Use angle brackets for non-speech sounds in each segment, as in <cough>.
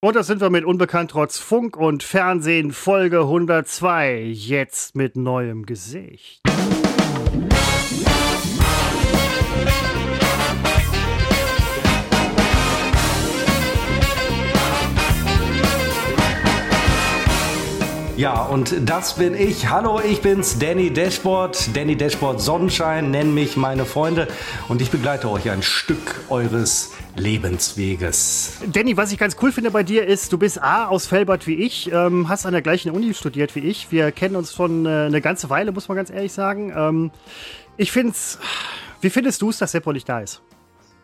Und das sind wir mit Unbekannt trotz Funk und Fernsehen Folge 102. Jetzt mit neuem Gesicht. Ja, und das bin ich. Hallo, ich bin's, Danny Dashboard. Danny Dashboard Sonnenschein nennen mich meine Freunde. Und ich begleite euch ein Stück eures Lebensweges. Danny, was ich ganz cool finde bei dir ist, du bist A aus Felbert wie ich, ähm, hast an der gleichen Uni studiert wie ich. Wir kennen uns schon äh, eine ganze Weile, muss man ganz ehrlich sagen. Ähm, ich find's. Wie findest du es, dass Seppo nicht da ist?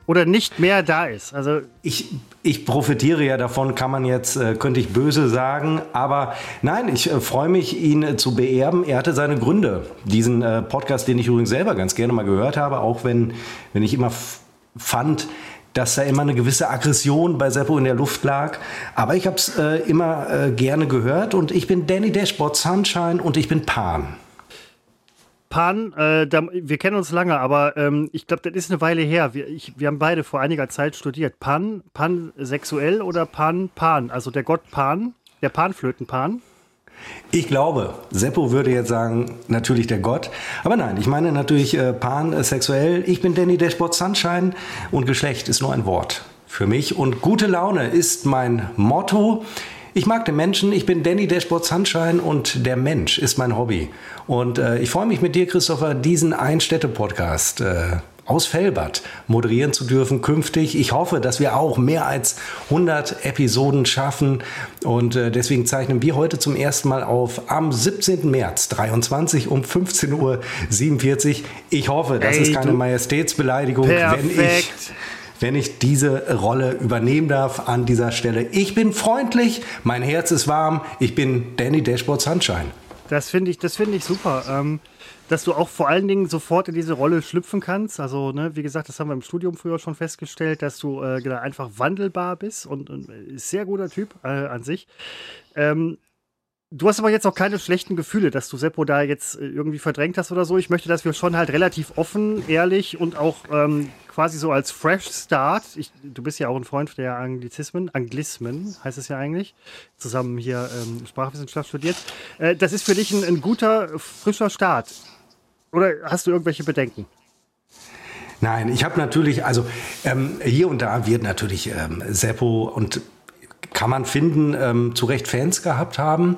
Oder nicht mehr da ist. Also ich, ich profitiere ja davon, kann man jetzt, äh, könnte ich böse sagen, aber nein, ich äh, freue mich, ihn äh, zu beerben. Er hatte seine Gründe. Diesen Podcast, den ich übrigens selber ganz gerne mal gehört habe, auch wenn, wenn ich immer fand, dass da immer eine gewisse Aggression bei Seppo in der Luft lag. Aber ich habe es äh, immer äh, gerne gehört und ich bin Danny Dashboard Sunshine und ich bin Pan. Pan, äh, da, wir kennen uns lange, aber ähm, ich glaube, das ist eine Weile her. Wir, ich, wir haben beide vor einiger Zeit studiert. Pan, pansexuell oder Pan, Pan? Also der Gott Pan, der Panflötenpan? Ich glaube, Seppo würde jetzt sagen, natürlich der Gott. Aber nein, ich meine natürlich äh, pansexuell. Ich bin Danny Dashboard Sunshine und Geschlecht ist nur ein Wort für mich. Und gute Laune ist mein Motto. Ich mag den Menschen, ich bin Danny Dashboard Sunshine und der Mensch ist mein Hobby. Und äh, ich freue mich mit dir, Christopher, diesen Ein-Städte-Podcast äh, aus Felbert moderieren zu dürfen künftig. Ich hoffe, dass wir auch mehr als 100 Episoden schaffen und äh, deswegen zeichnen wir heute zum ersten Mal auf am 17. März 23 um 15.47 Uhr. Ich hoffe, das Ey, ist keine Majestätsbeleidigung, perfekt. wenn ich wenn ich diese Rolle übernehmen darf an dieser Stelle. Ich bin freundlich, mein Herz ist warm, ich bin Danny Dashboard Sunshine. Das finde ich, das ich super. Ähm, dass du auch vor allen Dingen sofort in diese Rolle schlüpfen kannst. Also, ne, wie gesagt, das haben wir im Studium früher schon festgestellt, dass du äh, genau, einfach wandelbar bist und, und sehr guter Typ äh, an sich. Ähm, Du hast aber jetzt auch keine schlechten Gefühle, dass du Seppo da jetzt äh, irgendwie verdrängt hast oder so. Ich möchte, dass wir schon halt relativ offen, ehrlich und auch ähm, quasi so als Fresh Start. Ich, du bist ja auch ein Freund der Anglizismen, Anglismen heißt es ja eigentlich. Zusammen hier ähm, Sprachwissenschaft studiert. Äh, das ist für dich ein, ein guter, frischer Start. Oder hast du irgendwelche Bedenken? Nein, ich habe natürlich, also ähm, hier und da wird natürlich ähm, Seppo und kann man finden, ähm, zu Recht Fans gehabt haben.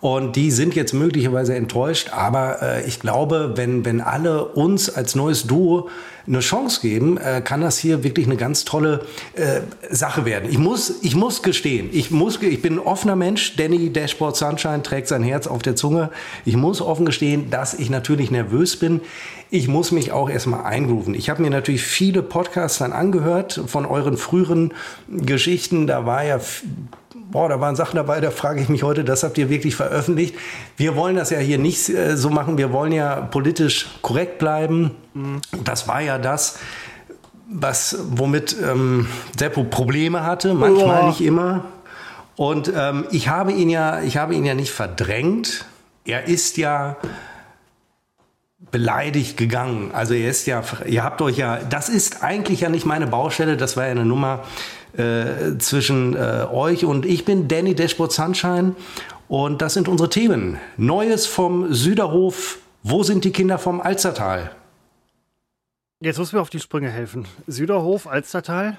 Und die sind jetzt möglicherweise enttäuscht. Aber äh, ich glaube, wenn, wenn alle uns als neues Duo eine Chance geben, äh, kann das hier wirklich eine ganz tolle äh, Sache werden. Ich muss, ich muss gestehen, ich, muss, ich bin ein offener Mensch. Danny Dashboard Sunshine trägt sein Herz auf der Zunge. Ich muss offen gestehen, dass ich natürlich nervös bin. Ich muss mich auch erstmal eingrooven. Ich habe mir natürlich viele Podcasts dann angehört von euren früheren Geschichten. Da war ja boah, da waren Sachen dabei, da frage ich mich heute, das habt ihr wirklich veröffentlicht. Wir wollen das ja hier nicht äh, so machen, wir wollen ja politisch korrekt bleiben. Mhm. Das war ja das, was, womit ähm, Seppo Probleme hatte, manchmal oh. nicht immer. Und ähm, ich habe ihn ja, ich habe ihn ja nicht verdrängt. Er ist ja beleidigt gegangen. Also er ist ja, ihr habt euch ja, das ist eigentlich ja nicht meine Baustelle, das war ja eine Nummer, äh, zwischen äh, euch und ich bin Danny Dashboard Sunshine und das sind unsere Themen. Neues vom Süderhof. Wo sind die Kinder vom Alstertal? Jetzt muss mir auf die Sprünge helfen. Süderhof, Alstertal.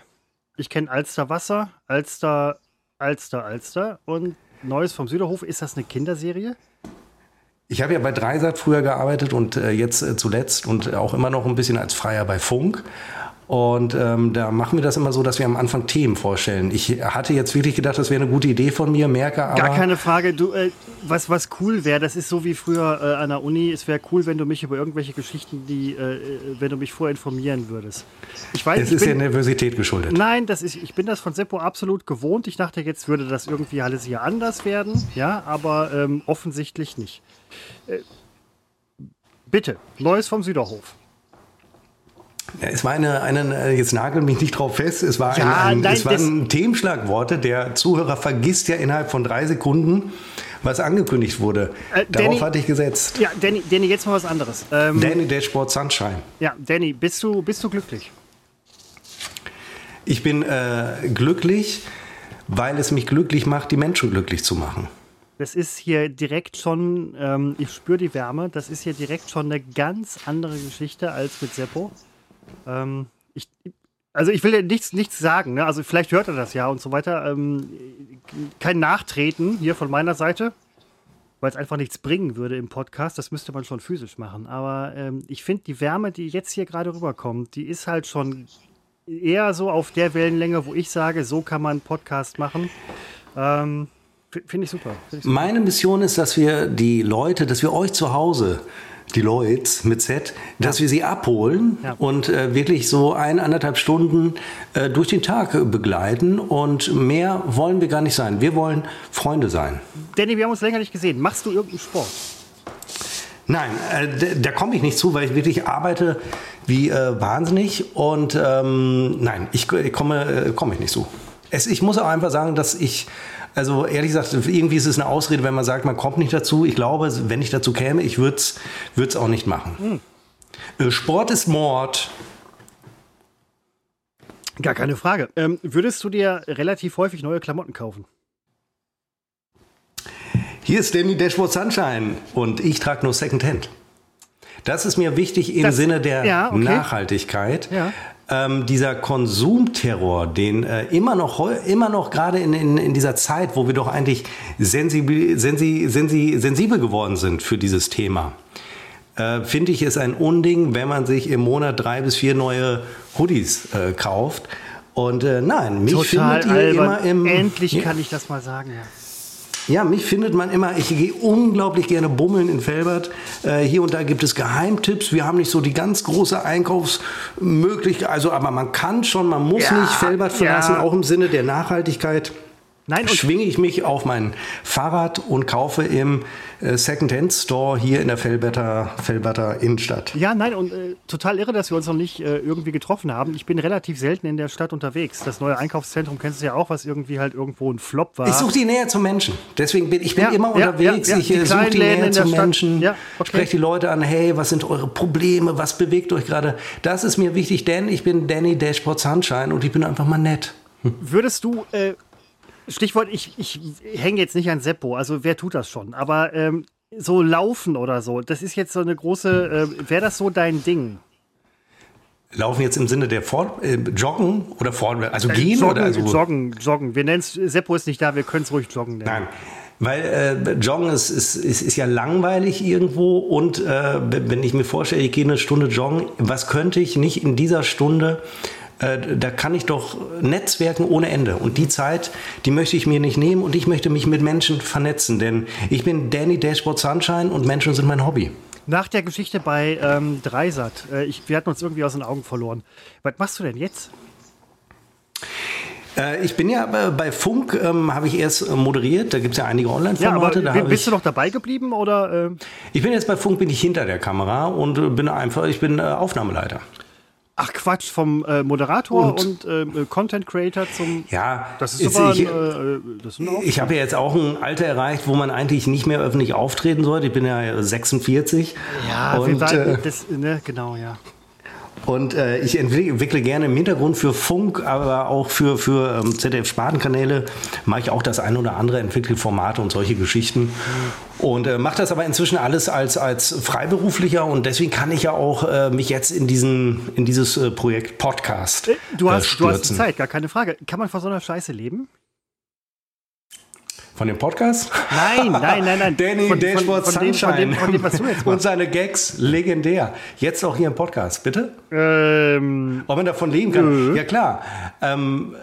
Ich kenne Alsterwasser, Alster, Alster, Alster und Neues vom Süderhof. Ist das eine Kinderserie? Ich habe ja bei Dreisat früher gearbeitet und äh, jetzt äh, zuletzt und auch immer noch ein bisschen als Freier bei Funk. Und ähm, da machen wir das immer so, dass wir am Anfang Themen vorstellen. Ich hatte jetzt wirklich gedacht, das wäre eine gute Idee von mir, merke aber. Gar keine Frage. Du, äh, was, was cool wäre, das ist so wie früher äh, an der Uni. Es wäre cool, wenn du mich über irgendwelche Geschichten, die, äh, wenn du mich vorher informieren würdest. Ich weiß, es ist bin, ja Nervosität geschuldet. Nein, das ist, ich bin das von Seppo absolut gewohnt. Ich dachte, jetzt würde das irgendwie alles hier anders werden. Ja, aber ähm, offensichtlich nicht. Äh, bitte, Neues vom Süderhof. Es war eine, eine, jetzt nagel mich nicht drauf fest, es war ja, ein, ein, nein, es waren Themenschlagworte. Der Zuhörer vergisst ja innerhalb von drei Sekunden, was angekündigt wurde. Äh, Darauf Danny, hatte ich gesetzt. Ja, Danny, Danny, jetzt mal was anderes. Ähm, Danny Dashboard Sunshine. Ja, Danny, bist du, bist du glücklich? Ich bin äh, glücklich weil es mich glücklich macht, die Menschen glücklich zu machen. Das ist hier direkt schon, ähm, ich spüre die Wärme, das ist hier direkt schon eine ganz andere Geschichte als mit Seppo. Ähm, ich, also ich will ja nichts, nichts sagen, ne? also vielleicht hört er das ja und so weiter. Ähm, kein Nachtreten hier von meiner Seite, weil es einfach nichts bringen würde im Podcast. Das müsste man schon physisch machen. Aber ähm, ich finde, die Wärme, die jetzt hier gerade rüberkommt, die ist halt schon eher so auf der Wellenlänge, wo ich sage, so kann man einen Podcast machen. Ähm, Finde ich. Find ich super. Meine Mission ist, dass wir die Leute, dass wir euch zu Hause die Leute mit Z, dass ja. wir sie abholen ja. und äh, wirklich so ein, anderthalb Stunden äh, durch den Tag äh, begleiten. Und mehr wollen wir gar nicht sein. Wir wollen Freunde sein. Danny, wir haben uns länger nicht gesehen. Machst du irgendeinen Sport? Nein, äh, da komme ich nicht zu, weil ich wirklich arbeite wie äh, wahnsinnig. Und ähm, nein, ich, ich komme, äh, komme ich nicht zu. Es, ich muss auch einfach sagen, dass ich also ehrlich gesagt, irgendwie ist es eine Ausrede, wenn man sagt, man kommt nicht dazu. Ich glaube, wenn ich dazu käme, ich würde es auch nicht machen. Hm. Sport ist Mord. Gar keine Frage. Ähm, würdest du dir relativ häufig neue Klamotten kaufen? Hier ist Danny Dashboard Sunshine und ich trage nur Secondhand. Das ist mir wichtig im das, Sinne der ja, okay. Nachhaltigkeit. Ja ähm, dieser Konsumterror, den äh, immer noch, immer noch gerade in, in, in dieser Zeit, wo wir doch eigentlich sensibel, sensi, sensi, sensibel geworden sind für dieses Thema, äh, finde ich es ein Unding, wenn man sich im Monat drei bis vier neue Hoodies äh, kauft. Und äh, nein, mich Total findet ihr albern. immer im. Endlich ja. kann ich das mal sagen, ja. Ja, mich findet man immer, ich gehe unglaublich gerne bummeln in Felbert. Äh, hier und da gibt es Geheimtipps. Wir haben nicht so die ganz große Einkaufsmöglichkeit, also aber man kann schon, man muss ja, nicht Felbert verlassen, ja. auch im Sinne der Nachhaltigkeit. Nein, schwinge ich mich auf mein Fahrrad und kaufe im äh, Second-Hand-Store hier in der Felberter Innenstadt. Ja, nein, und äh, total irre, dass wir uns noch nicht äh, irgendwie getroffen haben. Ich bin relativ selten in der Stadt unterwegs. Das neue Einkaufszentrum kennst du ja auch, was irgendwie halt irgendwo ein Flop war. Ich suche die Nähe zum Menschen. Deswegen bin ich bin ja, immer ja, unterwegs. Ja, ich äh, suche die Nähe zum Menschen, ja, okay. spreche die Leute an, hey, was sind eure Probleme, was bewegt euch gerade? Das ist mir wichtig, denn ich bin Danny Dashboard Sunshine und ich bin einfach mal nett. Würdest du äh, Stichwort, ich, ich hänge jetzt nicht an Seppo, also wer tut das schon? Aber ähm, so laufen oder so, das ist jetzt so eine große, äh, wäre das so dein Ding? Laufen jetzt im Sinne der Fort, äh, Joggen oder Fort, also gehen joggen, oder also Joggen, Joggen. Wir nennen es, Seppo ist nicht da, wir können es ruhig Joggen nennen. Nein. Weil äh, Joggen ist, ist, ist, ist ja langweilig irgendwo und äh, wenn ich mir vorstelle, ich gehe eine Stunde joggen, was könnte ich nicht in dieser Stunde äh, da kann ich doch netzwerken ohne Ende. Und die Zeit, die möchte ich mir nicht nehmen und ich möchte mich mit Menschen vernetzen, denn ich bin Danny Dashboard Sunshine und Menschen sind mein Hobby. Nach der Geschichte bei ähm, Dreisat, äh, ich, wir hatten uns irgendwie aus den Augen verloren. Was machst du denn jetzt? Äh, ich bin ja bei Funk, ähm, habe ich erst moderiert, da gibt es ja einige Online-Formate. Ja, bist du noch dabei geblieben oder? Äh? Ich bin jetzt bei Funk, bin ich hinter der Kamera und bin einfach, ich bin äh, Aufnahmeleiter. Ach Quatsch, vom äh, Moderator und, und äh, Content Creator zum. Ja, das ist super. Ich, äh, das ist ich habe ja jetzt auch ein Alter erreicht, wo man eigentlich nicht mehr öffentlich auftreten sollte. Ich bin ja 46. Ja, und, waren, äh, das, ne, genau, ja. Und äh, ich entwickle gerne im Hintergrund für Funk, aber auch für, für ähm, ZDF-Spartenkanäle mache ich auch das ein oder andere, entwickle Formate und solche Geschichten. Und äh, mache das aber inzwischen alles als, als Freiberuflicher und deswegen kann ich ja auch äh, mich jetzt in, diesen, in dieses äh, Projekt Podcast. Äh, du hast, du hast Zeit, gar keine Frage. Kann man von so einer Scheiße leben? Von dem Podcast? Nein, nein, nein, nein. <laughs> Danny von, Dashboard von, von Sunshine. Dem, von dem, was du jetzt <laughs> machst. Und seine Gags, legendär. Jetzt auch hier im Podcast, bitte? Ähm, Ob man davon leben kann? Nö. Ja, klar. Ähm,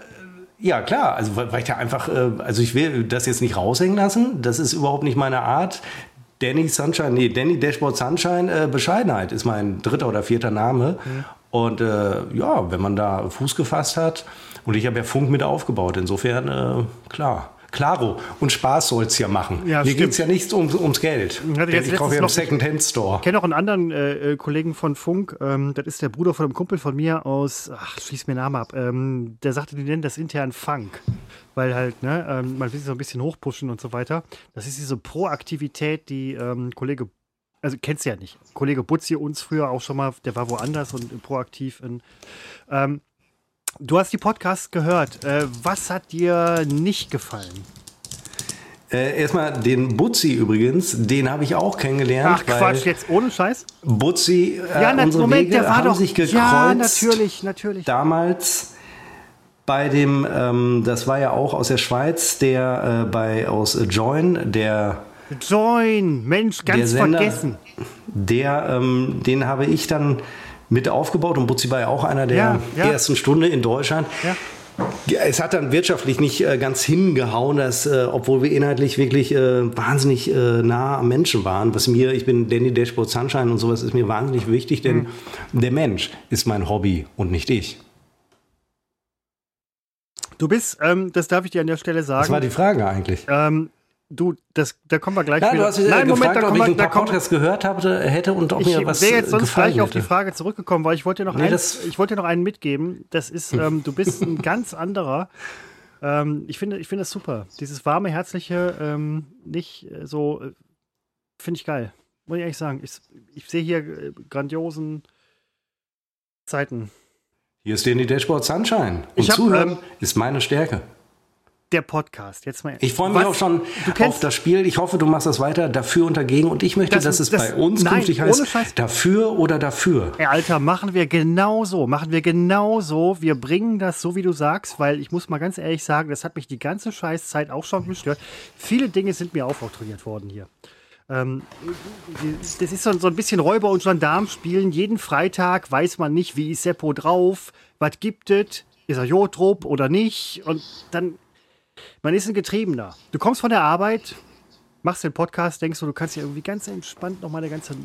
ja, klar. Also, weil ich da einfach, äh, also ich will das jetzt nicht raushängen lassen. Das ist überhaupt nicht meine Art. Danny Sunshine, nee, Danny Dashboard Sunshine, äh, Bescheidenheit ist mein dritter oder vierter Name. Mhm. Und äh, ja, wenn man da Fuß gefasst hat, und ich habe ja Funk mit aufgebaut, insofern, äh, klar. Klaro, und Spaß soll es ja machen. Ja, Hier geht es ja nicht um, ums Geld. ich, ich kaufe ja im Second-Hand-Store. Ich kenne auch einen anderen äh, äh, Kollegen von Funk, ähm, das ist der Bruder von einem Kumpel von mir aus, ach, schließ mir den Namen ab, ähm, der sagte, die nennen das intern Funk. Weil halt, ne, ähm, man will sich so ein bisschen hochpushen und so weiter. Das ist diese Proaktivität, die ähm, Kollege also kennst du ja nicht. Kollege Butzi uns früher auch schon mal, der war woanders und proaktiv in, ähm, Du hast die Podcasts gehört. Äh, was hat dir nicht gefallen? Äh, erstmal den Butzi übrigens, den habe ich auch kennengelernt. Ach Quatsch, jetzt ohne Scheiß? Butzi, äh, Ja, na, unsere Moment, Wege der war haben doch. sich gekreuzt. Ja, natürlich, natürlich. Damals bei dem, ähm, das war ja auch aus der Schweiz, der äh, bei aus Join, der Join, Mensch, ganz Sender, vergessen. der, ähm, den habe ich dann mit aufgebaut und Butzi war ja auch einer der Ja, ja. ersten Stunde in Deutschland. Ja. Es hat dann wirtschaftlich nicht äh, ganz hingehauen, dass, äh, obwohl wir inhaltlich wirklich äh, wahnsinnig äh, nah am Menschen waren. Was mir, ich bin Danny Dashboard Sunshine und sowas ist mir wahnsinnig wichtig, denn Mhm. der Mensch ist mein Hobby und nicht ich. Du bist, ähm, das darf ich dir an der Stelle Das war sagen. die Frage eigentlich. Ähm, du, das, da kommen wir gleich Ja, wieder. du hast äh, Nein, Moment, gefragt, da ob kommen ich wir, ein da paar Podcasts gehört habe, hätte und ob ich mir was wäre jetzt sonst gleich auf die hätte. Frage zurückgekommen, weil ich wollte dir noch, Nee, einen, <laughs> ich wollte dir noch einen mitgeben. Das ist, <laughs> ähm, du bist ein ganz anderer. Ähm, ich finde, ich finde das super. Dieses warme, herzliche, ähm, nicht äh, so, äh, finde ich geil. Muss ich ehrlich sagen. Ich, ich sehe hier äh, grandiosen Zeiten. Hier ist Danny Dashboard Sunshine. Und Ich hab, Zuhören ähm, ist meine Stärke. Der Podcast. Jetzt mal. Ich freue mich Was- auch schon auf das Spiel. Ich hoffe, du machst das weiter dafür und dagegen. Und ich möchte, Das- dass es das- bei uns nein, künftig heißt, Scheiß. dafür oder dafür. Ey, Alter, machen wir genau so. Machen wir genau so. Wir bringen das so, wie du sagst, weil ich muss mal ganz ehrlich sagen, das hat mich die ganze Scheißzeit auch schon gestört. Viele Dinge sind mir aufoktroyiert worden hier. Ähm, das ist so, so ein bisschen Räuber und Gendarm spielen. Jeden Freitag weiß man nicht, wie ist Seppo drauf, was gibt es, ist er Jotrop oder nicht. Und dann, man ist ein Getriebener. Du kommst von der Arbeit, machst den Podcast, denkst du, du kannst ja irgendwie ganz entspannt nochmal eine ganze äh,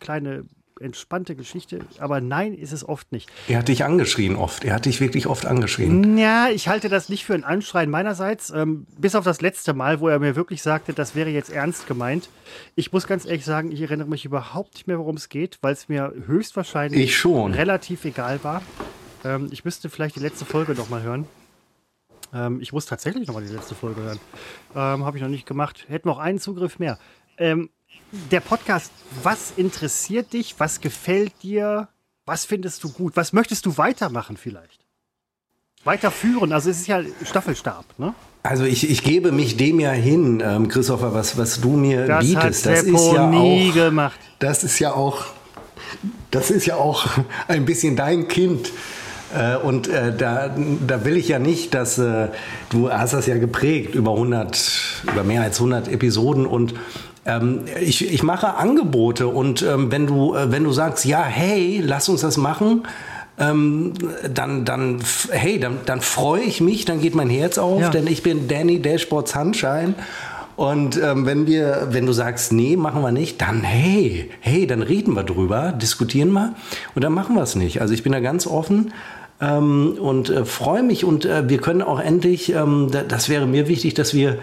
kleine entspannte Geschichte. Aber nein, ist es oft nicht. Er hat dich angeschrien oft. Er hat dich wirklich oft angeschrien. Ja, ich halte das nicht für ein Anschreien meinerseits. Ähm, bis auf das letzte Mal, wo er mir wirklich sagte, das wäre jetzt ernst gemeint. Ich muss ganz ehrlich sagen, ich erinnere mich überhaupt nicht mehr, worum es geht, weil es mir höchstwahrscheinlich Ich schon. relativ egal war. Ähm, ich müsste vielleicht die letzte Folge noch mal hören. Ähm, ich muss tatsächlich noch mal die letzte Folge hören. Ähm, Habe ich noch nicht gemacht. Hätten wir auch einen Zugriff mehr. Ähm, der Podcast, was interessiert dich? Was gefällt dir? Was findest du gut? Was möchtest du weitermachen vielleicht? Weiterführen, also es ist ja Staffelstab, ne? Also ich, ich gebe mich dem ja hin, ähm, Christopher, was, was du mir Das bietest. hat das ist ja nie auch, gemacht. das ist ja auch, das ist ja auch ein bisschen dein Kind. Äh, Und äh, da, da will ich ja nicht, dass äh, du hast das ja geprägt über 100, über mehr als 100 Episoden und ähm, ich, ich mache Angebote und ähm, wenn du wenn du sagst ja hey lass uns das machen ähm, dann dann hey dann, dann freue ich mich dann geht mein Herz auf Ja. denn ich bin Danny Dashboard Sunshine und ähm, wenn wir, wenn du sagst, nee, machen wir nicht, dann hey, hey, dann reden wir drüber, diskutieren wir und dann machen wir es nicht. Also ich bin da ganz offen und äh, freue mich und äh, wir können auch endlich, ähm, da, das wäre mir wichtig, dass wir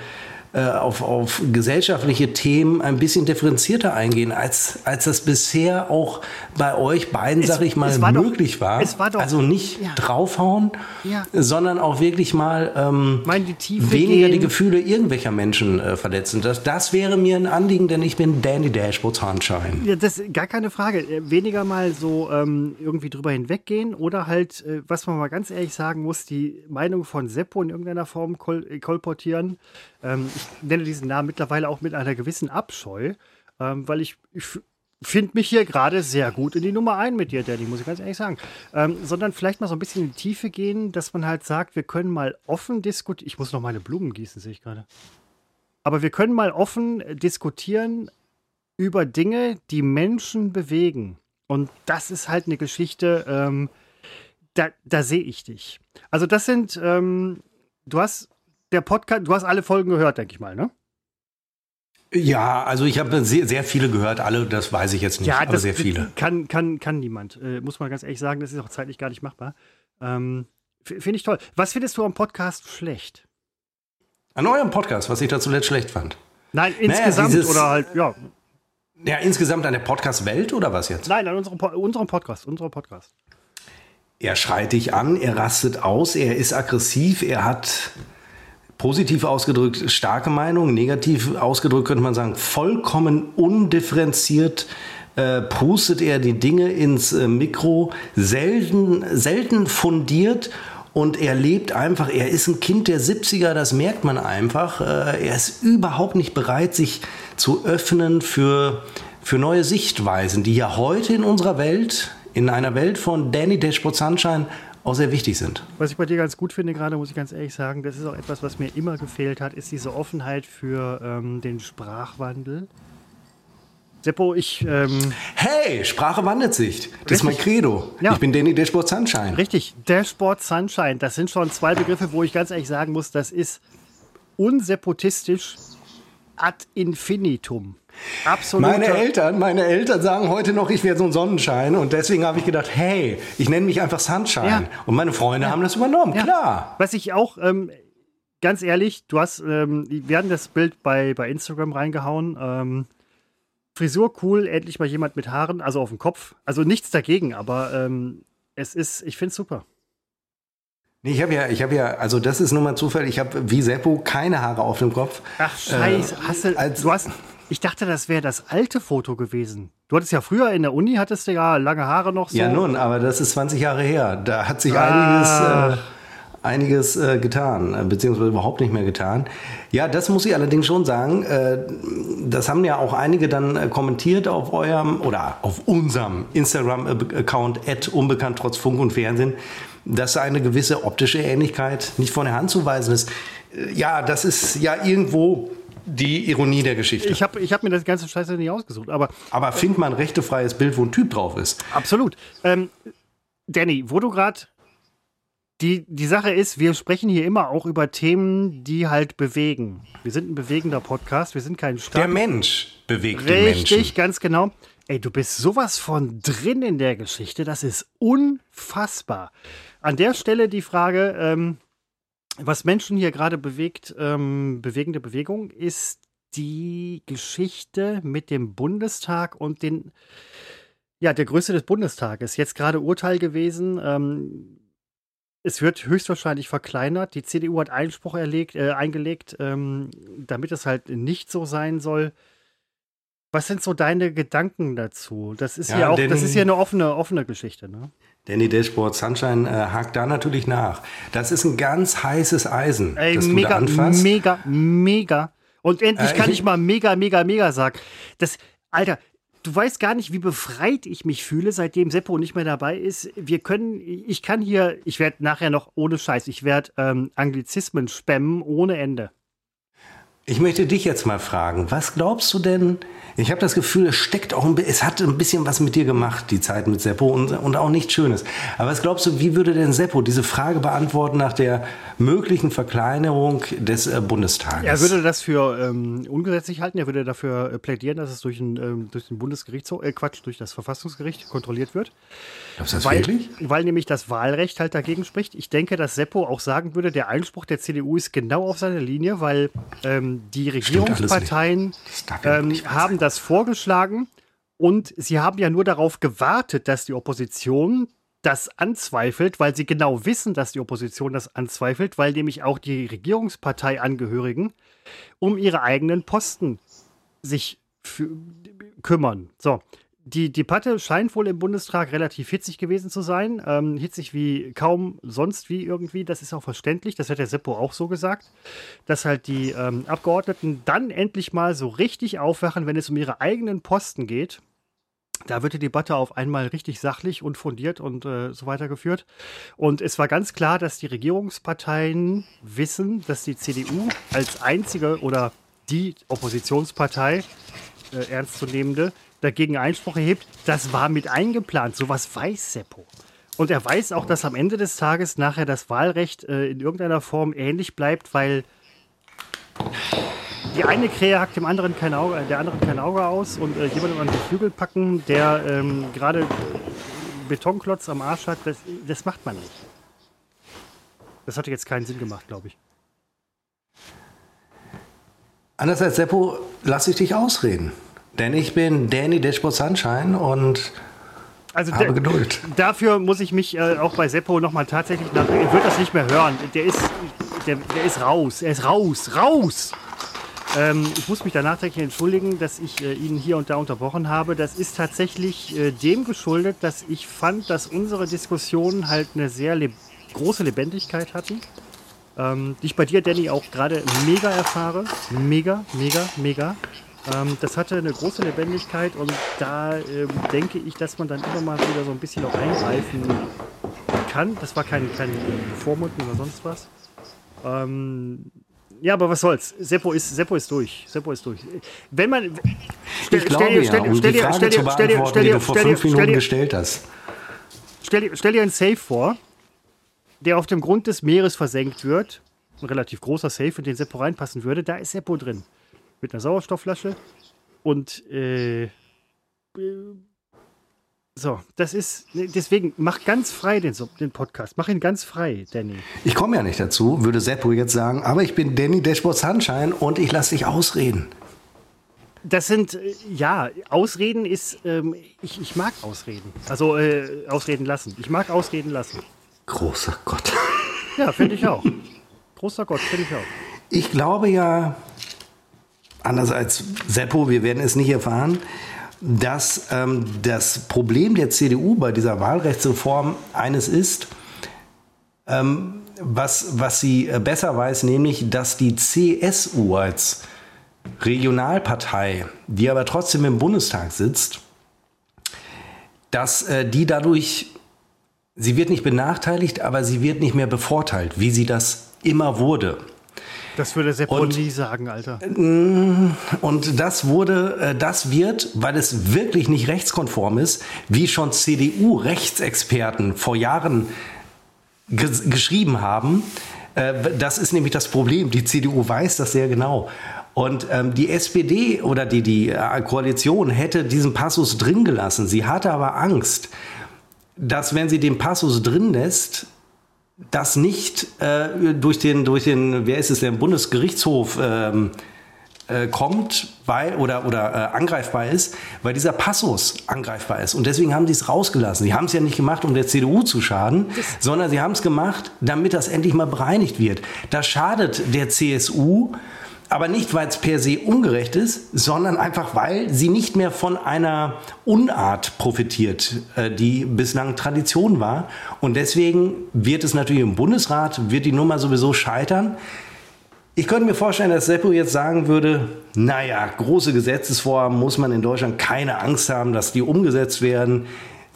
äh, auf, auf gesellschaftliche Themen ein bisschen differenzierter eingehen, als, als das bisher auch bei euch beiden, Es- sag ich mal, war doch- möglich war. es war doch- also nicht Ja. draufhauen, Ja. sondern auch wirklich mal ähm, in die weniger die gehen. Gefühle irgendwelcher Menschen äh, verletzen. Das, das wäre mir ein Anliegen, denn ich bin Danny Dashboard Sunshine. Ja, das gar keine Frage. Äh, Weniger mal so ähm, irgendwie drüber hinweggehen oder halt, äh, was man mal ganz ehrlich sagen muss, die Meinung von Seppo in irgendeiner Form kol kolportieren. Ähm, ich nenne diesen Namen mittlerweile auch mit einer gewissen Abscheu, ähm, weil ich, ich finde mich hier gerade sehr gut in die Nummer ein mit dir, Danny, muss ich ganz ehrlich sagen. Ähm, sondern vielleicht mal so ein bisschen in die Tiefe gehen, dass man halt sagt, wir können mal offen diskutieren. Ich muss noch meine Blumen gießen, sehe ich gerade. Aber wir können mal offen diskutieren, über Dinge, die Menschen bewegen. Und das ist halt eine Geschichte, ähm, da, da sehe ich dich. Also das sind, ähm, du hast der Podcast, du hast alle Folgen gehört, denke ich mal, ne? Ja, also ich habe sehr, sehr viele gehört. Alle, das weiß ich jetzt nicht, aber das sehr viele. Kann, kann, kann niemand. Äh, muss man ganz ehrlich sagen, das ist auch zeitlich gar nicht machbar. Ähm, Finde ich toll. Was findest du am Podcast schlecht? An eurem Podcast, was ich da zuletzt schlecht fand. Nein, Naja, insgesamt dieses- oder halt, ja. Ja, insgesamt an der Podcast-Welt oder was jetzt? Nein, an unserem, unserem Podcast, unserem Podcast. Er schreit dich an, er rastet aus, er ist aggressiv, er hat positiv ausgedrückt starke Meinung, negativ ausgedrückt könnte man sagen, vollkommen undifferenziert äh, pustet er die Dinge ins äh, Mikro, selten, selten fundiert und er lebt einfach, er ist ein Kind der 70er, das merkt man einfach. Äh, er ist überhaupt nicht bereit, sich zu öffnen für, für neue Sichtweisen, die ja heute in unserer Welt, in einer Welt von Danny Dashboard Sunshine, auch sehr wichtig sind. Was ich bei dir ganz gut finde, gerade muss ich ganz ehrlich sagen, das ist auch etwas, was mir immer gefehlt hat, ist diese Offenheit für ähm, den Sprachwandel. Seppo, ich. Ähm, hey, Sprache wandelt sich. Das richtig. ist mein Credo. Ja. Ich bin Danny Dashboard Sunshine. Richtig, Dashboard Sunshine. Das sind schon zwei Begriffe, wo ich ganz ehrlich sagen muss, das ist unseppotistisch ad infinitum. Absolut. Meine Eltern, meine Eltern sagen heute noch, ich wäre so ein Sonnenschein und deswegen habe ich gedacht, hey, ich nenne mich einfach Sunshine. Ja. Und meine Freunde ja. haben das übernommen, ja. klar. Was ich auch, ähm, ganz ehrlich, du hast, ähm, wir hatten das Bild bei, bei Instagram reingehauen. Ähm, Frisur cool, endlich mal jemand mit Haaren, also auf dem Kopf. Also nichts dagegen, aber ähm, es ist, ich finde es super. Nee, ich habe ja, ich habe ja, also das ist nur mal Zufall, ich habe wie Seppo keine Haare auf dem Kopf. Ach scheiße, äh, hast du, du hast, ich dachte, das wäre das alte Foto gewesen. Du hattest ja früher in der Uni, hattest du ja lange Haare noch so. Ja nun, aber das ist 20 Jahre her. Da hat sich ah. einiges... Äh, einiges äh, getan, äh, beziehungsweise überhaupt nicht mehr getan. Ja, das muss ich allerdings schon sagen. Äh, das haben ja auch einige dann äh, kommentiert auf eurem oder auf unserem Instagram-Account, unbekannt trotz Funk und Fernsehen, dass eine gewisse optische Ähnlichkeit nicht von der Hand zu weisen ist. Äh, ja, das ist ja irgendwo die Ironie der Geschichte. Ich habe ich hab mir das ganze Scheiße nicht ausgesucht. Aber, aber findet man ein rechtefreies Bild, wo ein Typ drauf ist. Absolut. Ähm, Danny, wo du gerade die, die Sache ist, wir sprechen hier immer auch über Themen, die halt bewegen. Wir sind ein bewegender Podcast, wir sind kein Staat. Der Mensch bewegt Richtig, den Menschen. Richtig, ganz genau. Ey, du bist sowas von drin in der Geschichte, das ist unfassbar. An der Stelle die Frage, ähm, was Menschen hier gerade bewegt, ähm, bewegende Bewegung, ist die Geschichte mit dem Bundestag und den, ja, der Größe des Bundestages. Jetzt gerade Urteil gewesen. Ähm, es wird höchstwahrscheinlich verkleinert. Die CDU hat Einspruch erlegt, äh, eingelegt, ähm, damit es halt nicht so sein soll. Was sind so deine Gedanken dazu? Das ist ja, ja auch, das ist ja eine offene, offene Geschichte, ne? Danny Dashboard Sunshine äh, hakt da natürlich nach. Das ist ein ganz heißes Eisen, Ey, das mega, du da anfasst. Mega, mega. Und endlich äh, kann ich, ich mal mega, mega, mega sagen. Das, Alter, du weißt gar nicht, wie befreit ich mich fühle, seitdem Seppo nicht mehr dabei ist. Wir können, ich kann hier, ich werde nachher noch ohne Scheiß, ich werde ähm, Anglizismen spammen ohne Ende. Ich möchte dich jetzt mal fragen, was glaubst du denn, ich habe das Gefühl, es steckt auch ein, es hat ein bisschen was mit dir gemacht, die Zeit mit Seppo und, und auch nichts Schönes. Aber was glaubst du, wie würde denn Seppo diese Frage beantworten nach der möglichen Verkleinerung des äh, Bundestages? Er würde das für ähm, ungesetzlich halten. Er würde dafür äh, plädieren, dass es durch, ein, ähm, durch den Bundesgerichtshof, äh, Quatsch, durch das Verfassungsgericht kontrolliert wird. Glaubst du das weil, wirklich? Weil nämlich das Wahlrecht halt dagegen spricht. Ich denke, dass Seppo auch sagen würde, der Einspruch der CDU ist genau auf seiner Linie, weil ähm, die Regierungsparteien ähm, haben das vorgeschlagen. Und sie haben ja nur darauf gewartet, dass die Opposition das anzweifelt, weil sie genau wissen, dass die Opposition das anzweifelt, weil nämlich auch die Regierungsparteiangehörigen um ihre eigenen Posten sich kümmern. So, die Debatte scheint wohl im Bundestag relativ hitzig gewesen zu sein. Ähm, hitzig wie kaum sonst wie irgendwie. Das ist auch verständlich. Das hat der Seppo auch so gesagt. Dass halt die ähm, Abgeordneten dann endlich mal so richtig aufwachen, wenn es um ihre eigenen Posten geht. Da wird die Debatte auf einmal richtig sachlich und fundiert und äh, so weiter geführt. Und es war ganz klar, dass die Regierungsparteien wissen, dass die CDU als einzige oder die Oppositionspartei, äh, ernstzunehmende, dagegen Einspruch erhebt, das war mit eingeplant. Sowas weiß Seppo. Und er weiß auch, dass am Ende des Tages nachher das Wahlrecht äh, in irgendeiner Form ähnlich bleibt, weil die eine Krähe hackt dem anderen kein Auge, der anderen kein Auge aus und äh, jemandem an die Flügel packen, der ähm, gerade Betonklotz am Arsch hat, das, das macht man nicht. Das hatte jetzt keinen Sinn gemacht, glaube ich. Anders als Seppo lasse ich dich ausreden. Denn ich bin Danny Dashboard Sunshine und also habe Geduld. Dafür muss ich mich äh, auch bei Seppo nochmal tatsächlich nach. Er wird das nicht mehr hören. Der ist, der, der ist raus. Er ist raus. Raus! Ähm, ich muss mich da nachträglich entschuldigen, dass ich äh, ihn hier und da unterbrochen habe. Das ist tatsächlich äh, dem geschuldet, dass ich fand, dass unsere Diskussion halt eine sehr große Lebendigkeit hatten. Ähm, die ich bei dir, Danny, auch gerade mega erfahre. Mega, mega, mega. Ähm, das hatte eine große Lebendigkeit und da ähm, denke ich, dass man dann immer mal wieder so ein bisschen auch eingreifen kann. Das war kein, kein Vormunden oder sonst was. Ähm, ja, aber was soll's? Seppo ist, Seppo ist durch. Seppo ist durch. Wenn man. Stell, ich glaube, stell, ja, um stell, die Frage stell, zu beantworten, stell, die du vor fünf Minuten gestellt hast. Stell, stell dir einen Safe vor, der auf dem Grund des Meeres versenkt wird. Ein relativ großer Safe, in den Seppo reinpassen würde. Da ist Seppo drin. Mit einer Sauerstoffflasche. Und äh, so, das ist, deswegen, mach ganz frei den, den Podcast. Mach ihn ganz frei, Danny. Ich komme ja nicht dazu, würde Seppo jetzt sagen, aber ich bin Danny Dashboard Sunshine und ich lasse dich ausreden. Das sind, äh, ja, Ausreden ist, ähm, ich, ich mag Ausreden. Also, äh, Ausreden lassen. Ich mag Ausreden lassen. Großer Gott. Ja, finde ich <laughs> auch. Großer Gott, finde ich auch. Ich glaube ja, anders als Seppo, wir werden es nicht erfahren, dass ähm, das Problem der CDU bei dieser Wahlrechtsreform eines ist, ähm, was, was sie äh, besser weiß, nämlich, dass die CSU als Regionalpartei, die aber trotzdem im Bundestag sitzt, dass äh, die dadurch, sie wird nicht benachteiligt, aber sie wird nicht mehr bevorteilt, wie sie das immer wurde. Das würde Sepp und, nie sagen, Alter. Und das wurde, äh, das wird, weil es wirklich nicht rechtskonform ist, wie schon CDU-Rechtsexperten vor Jahren geschrieben haben. Äh, das ist nämlich das Problem. Die CDU weiß das sehr genau. Und ähm, die SPD oder die, die äh, Koalition hätte diesen Passus drin gelassen. Sie hatte aber Angst, dass wenn sie den Passus drin lässt, das nicht äh, durch, den, durch den, wer ist es, der Bundesgerichtshof ähm, äh, kommt, weil oder, oder äh, angreifbar ist, weil dieser Passus angreifbar ist. Und deswegen haben sie es rausgelassen. Sie haben es ja nicht gemacht, um der CDU zu schaden, sondern sie haben es gemacht, damit das endlich mal bereinigt wird. Das schadet der CSU, aber nicht, weil es per se ungerecht ist, sondern einfach, weil sie nicht mehr von einer Unart profitiert, äh, die bislang Tradition war. Und deswegen wird es natürlich im Bundesrat, wird die Nummer sowieso scheitern. Ich könnte mir vorstellen, dass Seppo jetzt sagen würde, naja, große Gesetzesvorhaben muss man in Deutschland keine Angst haben, dass die umgesetzt werden.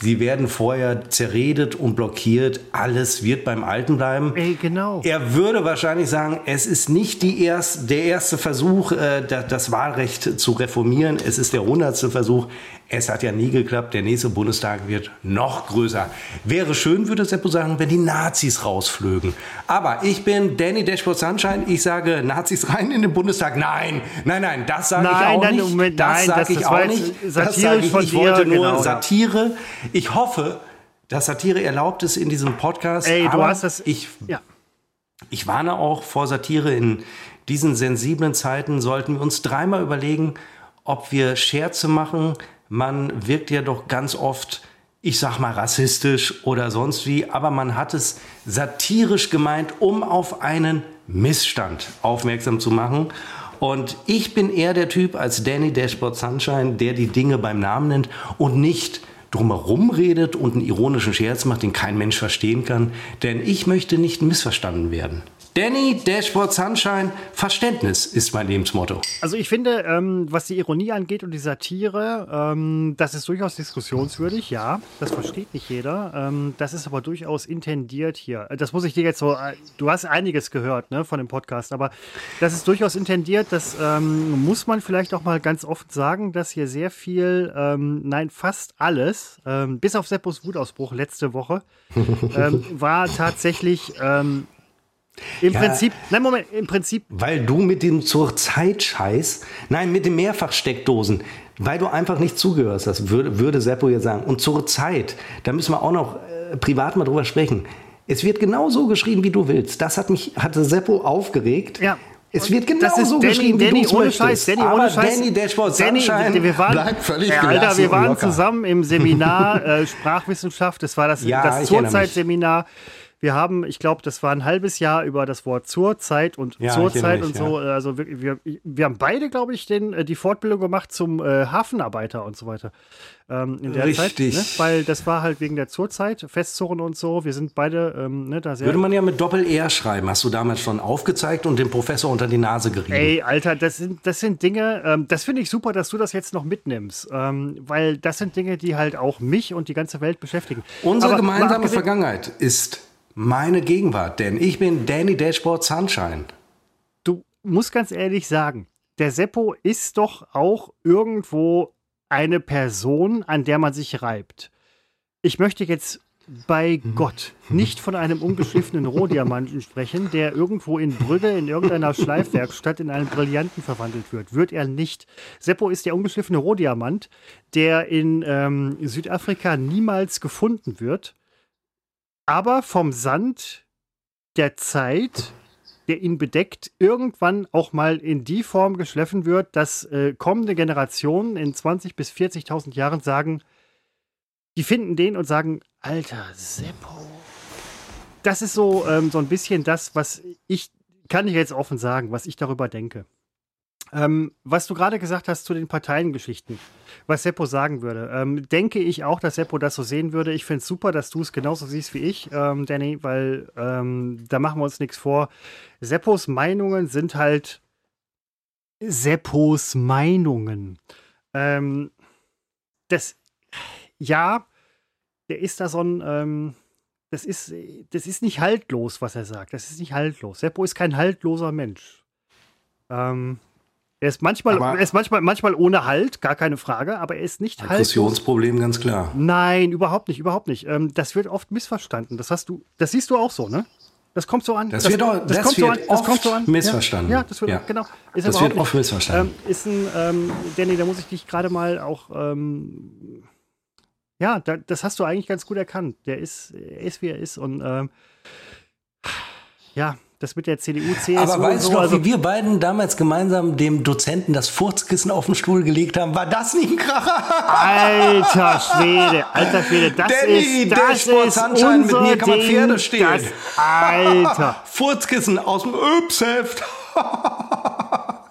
Sie werden vorher zerredet und blockiert. Alles wird beim Alten bleiben. Ey, genau. Er würde wahrscheinlich sagen, es ist nicht die erst, der erste Versuch, äh, das Wahlrecht zu reformieren. Es ist der hundertste Versuch. Es hat ja nie geklappt. Der nächste Bundestag wird noch größer. Wäre schön, würde Seppo sagen, wenn die Nazis rausflögen. Aber ich bin Danny Dashboard Sunshine. Ich sage Nazis rein in den Bundestag. Nein, nein, nein, das sage ich auch nein, nicht. Moment, das sage ich auch nicht. Das sage ich. Ich wollte nur genau, Satire. Ich hoffe, dass Satire erlaubt ist in diesem Podcast. Ey, du hast das. Ich, ja. ich warne auch vor Satire in diesen sensiblen Zeiten. Sollten wir uns dreimal überlegen, ob wir Scherze machen, man wirkt ja doch ganz oft, ich sag mal, rassistisch oder sonst wie, aber man hat es satirisch gemeint, um auf einen Missstand aufmerksam zu machen. Und ich bin eher der Typ als Danny Dashboard Sunshine, der die Dinge beim Namen nennt und nicht drumherum redet und einen ironischen Scherz macht, den kein Mensch verstehen kann. Denn ich möchte nicht missverstanden werden. Danny, Dashboard Sunshine, Verständnis ist mein Lebensmotto. Also ich finde, ähm, was die Ironie angeht und die Satire, ähm, das ist durchaus diskussionswürdig, ja. Das versteht nicht jeder. Ähm, das ist aber durchaus intendiert hier. Das muss ich dir jetzt so, äh, du hast einiges gehört ne, von dem Podcast, aber das ist durchaus intendiert. Das ähm, muss man vielleicht auch mal ganz offen sagen, dass hier sehr viel, ähm, nein, fast alles, ähm, bis auf Seppos Wutausbruch letzte Woche, <laughs> war tatsächlich im ja, Prinzip, nein, Moment, im Prinzip. Weil du mit dem zur Zeit Scheiß, nein, mit den Mehrfachsteckdosen, weil du einfach nicht zugehörst, das würde, würde Seppo jetzt sagen. Und zur Zeit, da müssen wir auch noch äh, privat mal drüber sprechen. Es wird genau so geschrieben, wie du willst. Das hat mich, hatte Seppo aufgeregt. Ja. Es wird genau so Danny, geschrieben, wie Danny, du ohne Scheiß, Danny, ohne Aber Scheiß. Danny Dashboard Danny, Sunshine wir waren, bleibt völlig ja, Alter, wir waren zusammen im <laughs> Seminar äh, Sprachwissenschaft. Das war das, ja, das Zurzeit-Seminar. Wir haben, ich glaube, das war ein halbes Jahr über das Wort Zurzeit und Ja, Zurzeit und so. Also wir, wir, wir haben beide, glaube ich, den, äh, die Fortbildung gemacht zum äh, Hafenarbeiter und so weiter. Ähm, in der Richtig. Zeit, ne? weil das war halt wegen der Zurzeit, Festzurren und so. Wir sind beide ähm, ne, da sehr. Würde man ja mit Doppel-R schreiben. Hast du damals schon aufgezeigt und dem Professor unter die Nase gerieben. Ey, Alter, das sind, das sind Dinge, ähm, das finde ich super, dass du das jetzt noch mitnimmst. Ähm, weil das sind Dinge, die halt auch mich und die ganze Welt beschäftigen. Unsere Aber gemeinsame Vergangenheit ist meine Gegenwart, denn ich bin Danny Dashboard Sunshine. du musst ganz ehrlich sagen, der Seppo ist doch auch irgendwo eine Person, an der man sich reibt. Ich möchte jetzt bei Gott <laughs> nicht von einem ungeschliffenen Rohdiamanten sprechen, der irgendwo in Brügge in irgendeiner Schleifwerkstatt in einen Brillanten verwandelt wird. Wird er nicht. Seppo ist der ungeschliffene Rohdiamant, der in ähm, Südafrika niemals gefunden wird, aber vom Sand der Zeit der ihn bedeckt, irgendwann auch mal in die Form geschliffen wird, dass äh, kommende Generationen in 20.000 bis 40.000 Jahren sagen, die finden den und sagen, alter Seppo. Das ist so, ähm, so ein bisschen das, was ich, kann ich jetzt offen sagen, was ich darüber denke. Ähm, was du gerade gesagt hast zu den Parteiengeschichten, was Seppo sagen würde, ähm, denke ich auch, dass Seppo das so sehen würde. Ich finde es super, dass du es genauso siehst wie ich, ähm, Danny, weil ähm, da machen wir uns nichts vor. Seppos Meinungen sind halt Seppos Meinungen. Ähm, das, ja, der ist da so ein, ähm, das ist, das ist nicht haltlos, was er sagt. Das ist nicht haltlos. Seppo ist kein haltloser Mensch. Ähm, er ist manchmal, Aber- er ist manchmal, manchmal ohne Halt, gar keine Frage, aber er ist nicht haltlos. Aggressionsproblem, ganz klar. Nein, überhaupt nicht, überhaupt nicht. Ähm, das wird oft missverstanden. Das hast du, das siehst du auch so, ne? Das kommt so an. Das wird auch- das kommt so wird an. Das kommt oft so an. missverstanden. Ja, ja das wird Ja. genau. Ist Das wird oft missverstanden. Ähm, ist ein, ähm, Danny, da muss ich dich gerade mal auch, ähm, ja, da, das hast du eigentlich ganz gut erkannt. Der ist, er ist wie er ist und ähm, ja, das mit der CDU, CSU Aber weißt so, du noch, also, wie wir beiden damals gemeinsam dem Dozenten das Furzkissen auf den Stuhl gelegt haben? War das nicht ein Kracher? Alter Schwede, alter Schwede, das Danny, ist, das ist Sunshine, mit unser mir kann man Ding, Pferde stehlen. Das, Alter. <laughs> Furzkissen aus dem Öpsheft. <laughs>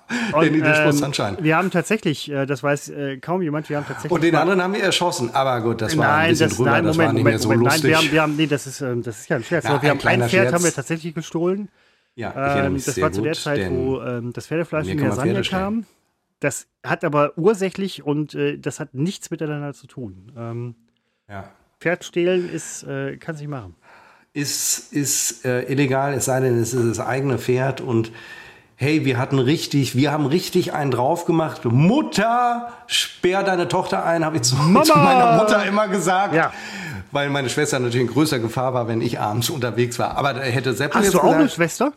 <laughs> Und, Danny Dashboard ähm, Sunshine. Wir haben tatsächlich, äh, das weiß äh, kaum jemand, wir haben tatsächlich. Und den anderen haben wir erschossen. Aber gut, das war ein Nein, bisschen das, drüber. nein, das Moment, war nicht Moment, mehr so Moment, nein, lustig. wir haben, wir haben, nee, das ist, ähm, das ist ja ein Scherz. Ja, aber wir ein haben ein Pferd Scherz. haben wir tatsächlich gestohlen. ja, Ähm, mich das war zu der gut, Zeit, wo ähm, das Pferdefleisch in der Lasagne stellen. kam. Das hat aber ursächlich und äh, das hat nichts miteinander zu tun. Ähm, ja. Pferd stehlen ist, äh, kann sich machen. ist, ist äh, illegal, es sei denn, es ist das eigene Pferd und hey, wir hatten richtig, wir haben richtig einen drauf gemacht. Mutter, sperr deine Tochter ein, habe ich zu, <laughs> zu meiner Mutter immer gesagt. Ja. Weil meine Schwester natürlich in größer Gefahr war, wenn ich abends unterwegs war. Aber da hätte Sepp Hast jetzt du auch eine gesagt, Schwester?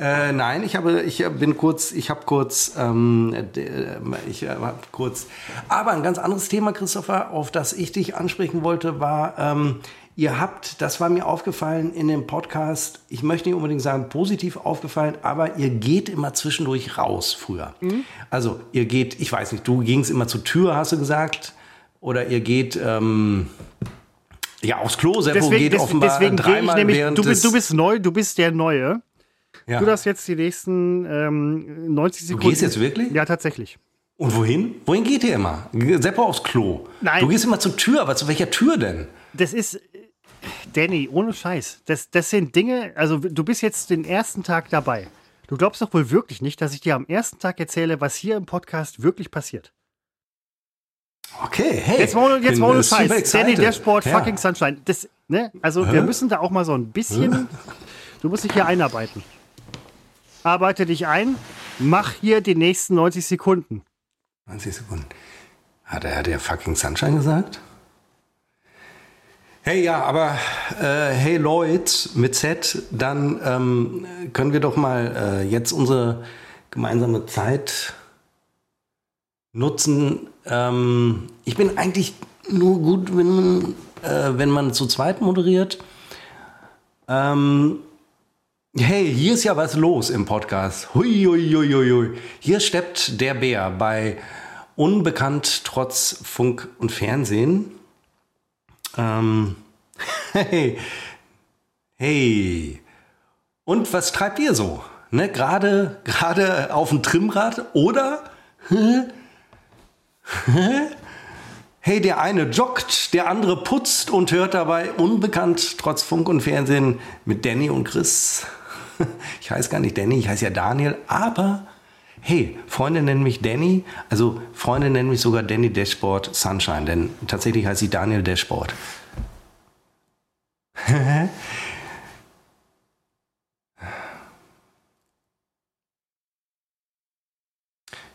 äh, nein, ich habe, ich bin kurz, ich habe kurz, ähm, d- ich äh, hab kurz. Aber ein ganz anderes Thema, Christopher, auf das ich dich ansprechen wollte, war, ähm, ihr habt, das war mir aufgefallen in dem Podcast. Ich möchte nicht unbedingt sagen positiv aufgefallen, aber ihr geht immer zwischendurch raus früher. Also ihr geht, ich weiß nicht, du gingst immer zur Tür, hast du gesagt, oder ihr geht. Ähm, ja, aufs Klo, Seppo Deswegen, geht des, offenbar deswegen gehe ich dreimal nämlich, während du bist, du bist neu, du bist der Neue. ja. Du darfst jetzt die nächsten ähm, 90 Sekunden. gehst jetzt wirklich? Ja, tatsächlich. Und wohin? Wohin geht ihr immer? Seppo aufs Klo. Nein. Du gehst immer zur Tür, aber zu welcher Tür denn? Das ist, Danny, ohne Scheiß. Das, das sind Dinge, also du bist jetzt den ersten Tag dabei. Du glaubst doch wohl wirklich nicht, dass ich dir am ersten Tag erzähle, was hier im Podcast wirklich passiert. Okay, hey. Jetzt mal, jetzt mal ohne Scheiß. Danny, Sport, Ja. fucking Sunshine. Das, ne? Also wir müssen da auch mal so ein bisschen, du musst dich hier einarbeiten. Arbeite dich ein, mach hier die nächsten 90 Sekunden. 90 Sekunden. Hat er, hat er fucking Sunshine gesagt? Hey, ja, aber äh, hey Lloyd mit Z, dann ähm, können wir doch mal äh, jetzt unsere gemeinsame Zeit nutzen. Ähm, ich bin eigentlich nur gut, wenn man, äh, wenn man zu zweit moderiert. Ähm, Hey, hier ist ja was los im Podcast. Hui, hui, hui, hui. Hier steppt der Bär bei Unbekannt trotz Funk und Fernsehen. Ähm, <laughs> hey, Hey, und was treibt ihr so? Ne, gerade, gerade auf dem Trimmrad oder? <laughs> Hey, der eine joggt, der andere putzt und hört dabei unbekannt trotz Funk und Fernsehen mit Danny und Chris. <laughs> Ich heiße gar nicht Danny, ich heiße ja Daniel, aber hey, Freunde nennen mich Danny, also Freunde nennen mich sogar Danny Dashboard Sunshine, denn tatsächlich heiße ich Daniel Dashboard. <laughs>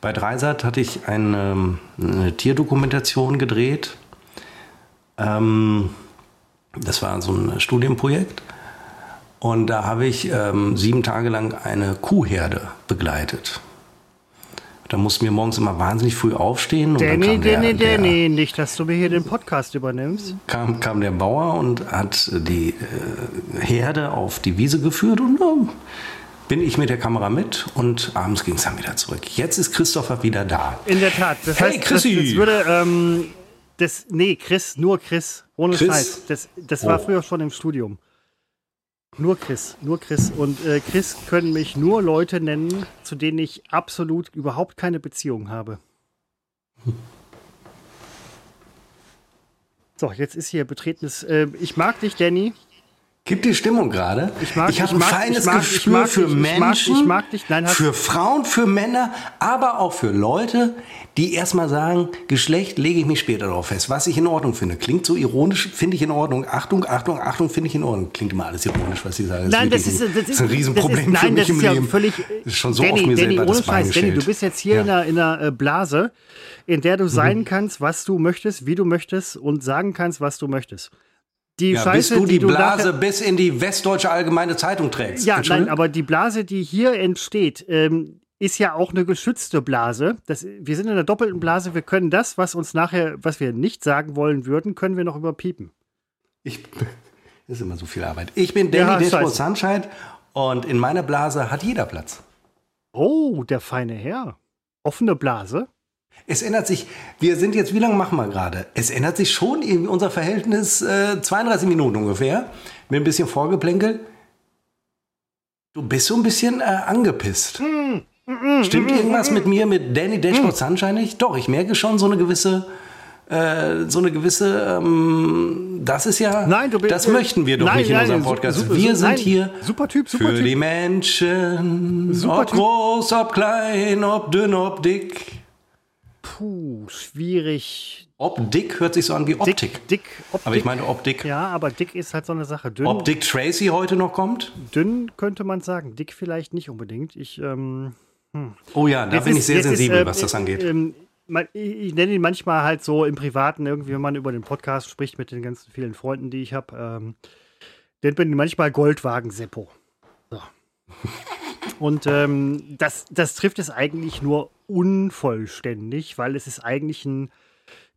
Bei Dreisat hatte ich eine, eine Tierdokumentation gedreht. Ähm, das war so ein Studienprojekt. Und da habe ich ähm, sieben Tage lang eine Kuhherde begleitet. Da mussten wir morgens immer wahnsinnig früh aufstehen. Danny, Danny, Danny, nicht, dass du mir hier den Podcast übernimmst. Kam, kam der Bauer und hat die äh, Herde auf die Wiese geführt und äh, bin ich mit der Kamera mit und abends ging es dann wieder zurück. Jetzt ist Christopher wieder da. In der Tat. Das hey, heißt, Chrissy. Das, das würde, ähm, das, nee, Chris, nur Chris, ohne Chris? Scheiß. Das, das war oh. früher schon im Studium. Nur Chris, nur Chris. Und äh, Chris können mich nur Leute nennen, zu denen ich absolut überhaupt keine Beziehung habe. So, jetzt ist hier betretenes. Äh, ich mag dich, Danny. Gibt die Stimmung gerade? Ich, mag, ich habe ein mag, feines mag, Gespür für dich, Menschen, ich mag, dich, Nein, für Frauen, für Männer, aber auch für Leute, die erstmal sagen, Geschlecht lege ich mich später darauf fest. Was ich in Ordnung finde. Klingt so ironisch, finde ich in Ordnung. Achtung, Achtung, Achtung, finde ich in Ordnung. Klingt immer alles ironisch, was Sie sagen. Das nein, das ist, ein, das, ist, ein Riesenproblem das ist, nein, für mich im ja Leben. Völlig, das ist schon so Danny, oft mir Danny, selber das Bein Danny, du bist jetzt hier ja. in einer, in einer äh, Blase, in der du sein mhm. kannst, was du möchtest, wie du möchtest und sagen kannst, was du möchtest die ja, Scheiße, bis du die, die Blase bis in die Westdeutsche Allgemeine Zeitung trägst. Ja, nein, aber die Blase, die hier entsteht, ähm, ist ja auch eine geschützte Blase. Das, wir sind in einer doppelten Blase. Wir können das, was uns nachher, was wir nicht sagen wollen würden, können wir noch überpiepen. Ich, <laughs> das ist immer so viel Arbeit. Ich bin Danny ja, Dashboard Sunshine und in meiner Blase hat jeder Platz. Oh, der feine Herr. Offene Blase? Es ändert sich, wir sind jetzt, wie lange machen wir gerade? Es ändert sich schon in unser Verhältnis äh, 32 Minuten ungefähr, mit ein bisschen Vorgeplänkel. Du bist so ein bisschen äh, angepisst. Mm, mm, mm, Stimmt irgendwas mit mir, mit Danny Dashboard Sunshine nicht? Doch, ich merke schon so eine gewisse, äh, so eine gewisse, ähm, das ist ja, nein, du, das möchten wir doch nein, nicht in nein, unserem Podcast. Super, wir sind hier super typ, super für typ. die Menschen, super ob typ. groß, ob klein, ob dünn, ob dick. Puh, schwierig. Ob dick hört sich so an wie Optik. Dick, dick Optik. Aber ich meine Optik. Ja, aber dick ist halt so eine Sache. Dünn, Ob Dick Tracy heute noch kommt? Dünn könnte man sagen. Dick vielleicht nicht unbedingt. Ich, ähm, hm. Oh ja, da jetzt bin ist, ich sehr sensibel, ist, äh, was das angeht. Ähm, ich, ich nenne ihn manchmal halt so im Privaten, irgendwie, wenn man über den Podcast spricht mit den ganzen vielen Freunden, die ich habe, ähm, nennt man ihn manchmal Goldwagen Seppo. So. <laughs> Und ähm, das, das trifft es eigentlich nur unvollständig, weil es ist eigentlich ein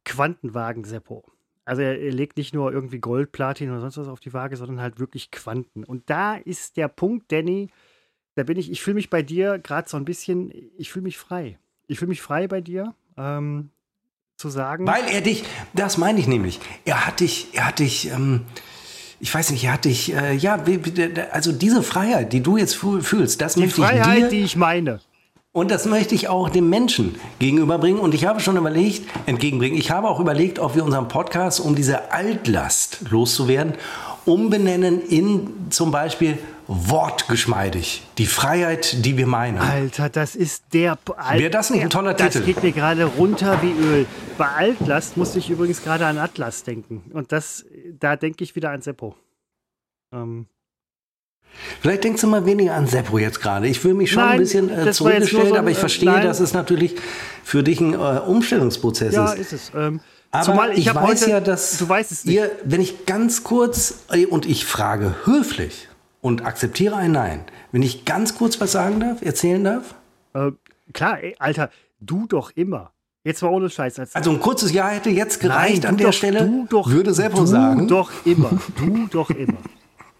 Quantenwagen-Seppo. Also er, er, legt nicht nur irgendwie Gold, Platin oder sonst was auf die Waage, sondern halt wirklich Quanten. Und da ist der Punkt, Danny, da bin ich, ich fühle mich bei dir gerade so ein bisschen, ich fühle mich frei. Ich fühle mich frei bei dir. Ähm, zu sagen. Weil er dich, das meine ich nämlich, er hat dich, er hat dich, ähm, ich weiß nicht, hatte ich, äh, ja, also diese Freiheit, die du jetzt fühlst, das die möchte Freiheit, ich dir. Die Freiheit, die ich meine. Und das möchte ich auch dem Menschen gegenüberbringen. Und ich habe schon überlegt, entgegenbringen, ich habe auch überlegt, ob wir unseren Podcast, um diese Altlast loszuwerden, umbenennen in zum Beispiel wortgeschmeidig. Die Freiheit, die wir meinen. Alter, das ist der. Wäre das nicht ein toller das Titel? Das geht mir gerade runter wie Öl. Bei Altlast musste ich übrigens gerade an Atlas denken. Und das, da denke ich wieder an Seppo. Ähm. Vielleicht denkst du mal weniger an Seppo jetzt gerade. Ich fühle mich schon nein, ein bisschen äh, zurückgestellt, so aber ich verstehe, nein. dass es natürlich für dich ein äh, Umstellungsprozess ja, ist. Ja, ist es. Ähm, aber Zumal ich, ich weiß heute, ja, dass du weißt es nicht. ihr, wenn ich ganz kurz äh, und ich frage höflich, und akzeptiere ein Nein. Wenn ich ganz kurz was sagen darf, erzählen darf? Äh, klar, ey, Alter, du doch immer. Jetzt war ohne Scheiß. Also ein kurzes Ja hätte jetzt gereicht Nein, an der doch, Stelle. Du doch, würde Seppo du sagen. doch immer. <laughs> Du doch immer.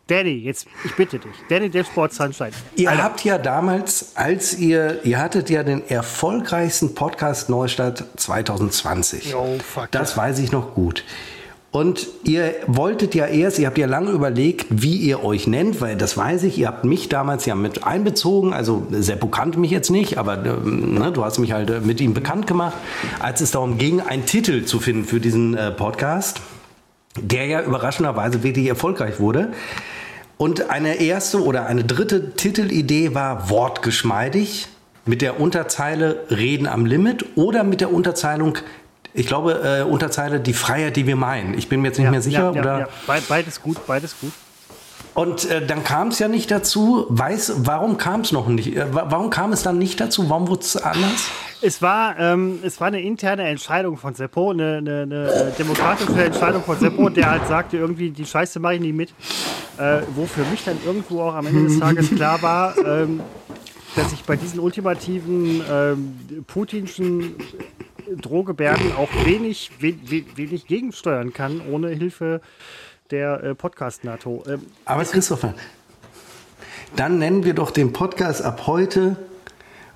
Danny, jetzt, ich bitte dich. Danny, der Sport Sunshine. Ihr Alter. habt ja damals, als ihr, ihr hattet ja den erfolgreichsten Podcast Neustadt 2020. Oh, fuck. Das weiß ich noch gut. Und ihr wolltet ja erst, ihr habt ja lange überlegt, wie ihr euch nennt, weil das weiß ich, ihr habt mich damals ja mit einbezogen. Also Seppo kannte mich jetzt nicht, aber äh, ne, du hast mich halt äh, mit ihm bekannt gemacht, als es darum ging, einen Titel zu finden für diesen äh, Podcast, der ja überraschenderweise wirklich erfolgreich wurde. Und eine erste oder eine dritte Titelidee war wortgeschmeidig mit der Unterzeile Reden am Limit oder mit der Unterzeilung ich glaube, äh, Unterzeile die Freiheit, die wir meinen. Ich bin mir jetzt nicht ja, mehr sicher. Ja, oder? Ja, beides gut, beides gut. Und äh, dann kam es ja nicht dazu. Weiß, warum kam es noch nicht? Äh, warum kam es dann nicht dazu? Warum wurde es anders? Es war, ähm, es war eine interne Entscheidung von Seppo, eine, eine, eine, demokratische Entscheidung von Seppo, der halt sagte, irgendwie, die Scheiße mache ich nie mit. Äh, wo für mich dann irgendwo auch am Ende des Tages klar war, ähm, dass ich bei diesen ultimativen ähm, putinschen Drohgebärden auch wenig, wenig, wenig gegensteuern kann, ohne Hilfe der äh, Podcast-NATO. Ähm, Aber Christopher, dann nennen wir doch den Podcast ab heute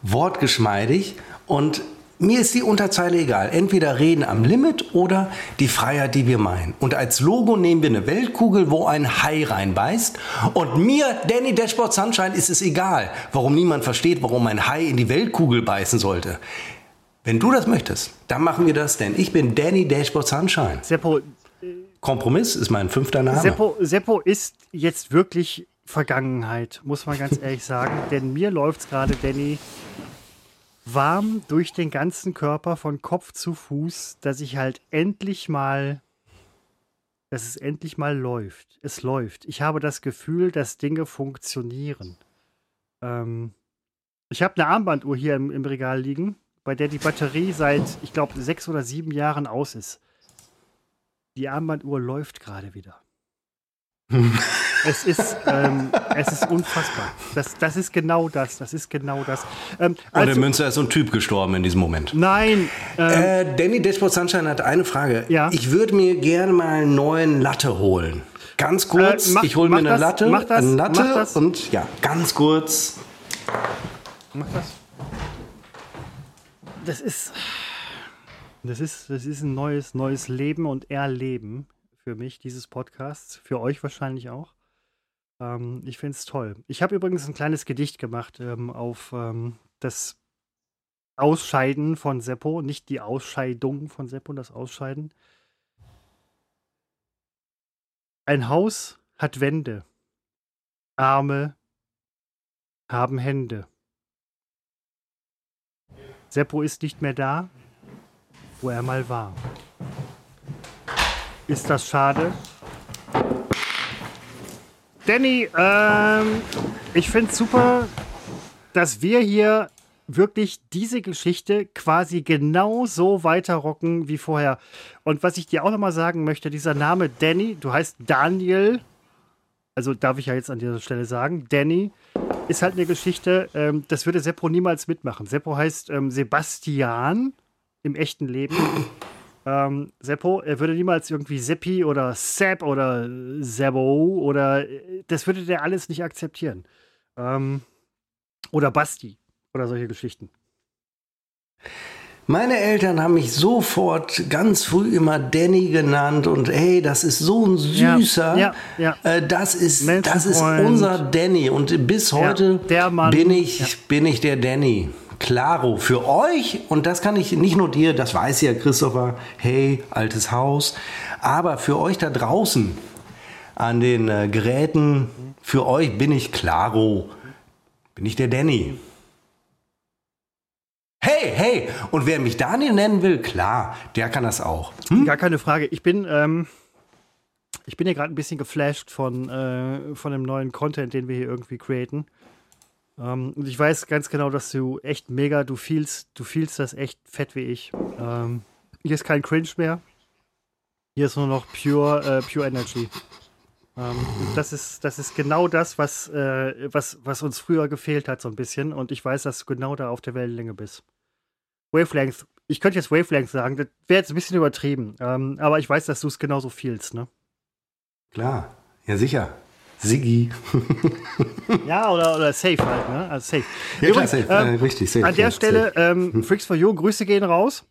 wortgeschmeidig und mir ist die Unterzeile egal. Entweder reden am Limit oder die Freiheit, die wir meinen. Und als Logo nehmen wir eine Weltkugel, wo ein Hai reinbeißt. Und mir, Danny Dashboard Sunshine, ist es egal, warum niemand versteht, warum ein Hai in die Weltkugel beißen sollte. Wenn du das möchtest, dann machen wir das, denn ich bin Danny Dashboard Sunshine. Seppo. Kompromiss ist mein fünfter Name. Seppo, Seppo ist jetzt wirklich Vergangenheit, muss man ganz <laughs> ehrlich sagen. Denn mir läuft es gerade, Danny, warm durch den ganzen Körper von Kopf zu Fuß, dass ich halt endlich mal, dass es endlich mal läuft. Es läuft. Ich habe das Gefühl, dass Dinge funktionieren. Ähm, ich habe eine Armbanduhr hier im, im Regal liegen bei der die Batterie seit, ich glaube, sechs oder sieben Jahren aus ist. Die Armbanduhr läuft gerade wieder. <laughs> es, ist, ähm, es ist unfassbar. Das, das ist genau das. Das ist genau das. Ähm, also, Und in Münster ist so ein Typ gestorben in diesem Moment. Nein. Ähm, äh, Danny Dashboard Sunshine hat eine Frage. Ja? Ich würde mir gerne mal einen neuen Latte holen. Ganz kurz. Äh, mach, ich hole mir eine das, Latte. Mach das, eine Latte mach das. und ja, ganz kurz. Mach das das ist, das ist, das ist ein neues, neues Leben und Erleben für mich, dieses Podcasts. Für euch wahrscheinlich auch. Ähm, ich finde es toll. Ich habe übrigens ein kleines Gedicht gemacht ähm, auf ähm, das Ausscheiden von Seppo, nicht die Ausscheidung von Seppo, das Ausscheiden. Ein Haus hat Wände, Arme haben Hände. Seppo ist nicht mehr da, wo er mal war. Ist das schade? Danny, ähm, ich finde es super, dass wir hier wirklich diese Geschichte quasi genauso weiterrocken wie vorher. Und was ich dir auch nochmal sagen möchte, dieser Name Danny, du heißt Daniel, also darf ich ja jetzt an dieser Stelle sagen, Danny, ist halt eine Geschichte, ähm, das würde Seppo niemals mitmachen. Seppo heißt ähm, Sebastian im echten Leben. <laughs> ähm, Seppo, er würde niemals irgendwie Seppi oder Sepp oder Sebo oder das würde der alles nicht akzeptieren. Ähm, oder Basti oder solche Geschichten. Meine Eltern haben mich sofort ganz früh immer Danny genannt und hey, das ist so ein süßer, ja, ja, ja. Äh, das ist das ist unser Danny. Und bis heute bin ich bin ich der Danny. Claro, für euch, und das kann ich nicht nur dir, das weiß ja Christopher, hey, altes Haus, aber für euch da draußen an den äh, Geräten, für euch bin ich Claro, bin ich der Danny. Hey, hey, und wer mich Daniel nennen will, klar, der kann das auch. Hm? Gar keine Frage. Ich bin, ähm, ich bin ja gerade ein bisschen geflasht von, äh, von dem neuen Content, den wir hier irgendwie createn. Ähm, und ich weiß ganz genau, dass du echt mega, du fühlst, du fühlst das echt fett wie ich. Ähm, hier ist kein Cringe mehr. Hier ist nur noch pure, äh, pure Energy. Ähm, das, ist, das ist genau das, was, äh, was, was uns früher gefehlt hat, so ein bisschen. Und ich weiß, dass du genau da auf der Wellenlänge bist. Wavelength, ich könnte jetzt Wavelength sagen, das wäre jetzt ein bisschen übertrieben. Ähm, aber ich weiß, dass du es genauso fühlst, ne? Klar, ja sicher. Siggi. <laughs> ja, oder, oder Safe halt, ne? Also Safe. Ja, Übrigens, klar, safe. Ähm, äh, richtig, safe. An der safe, Stelle. Ähm, Freaks for You, Grüße gehen raus.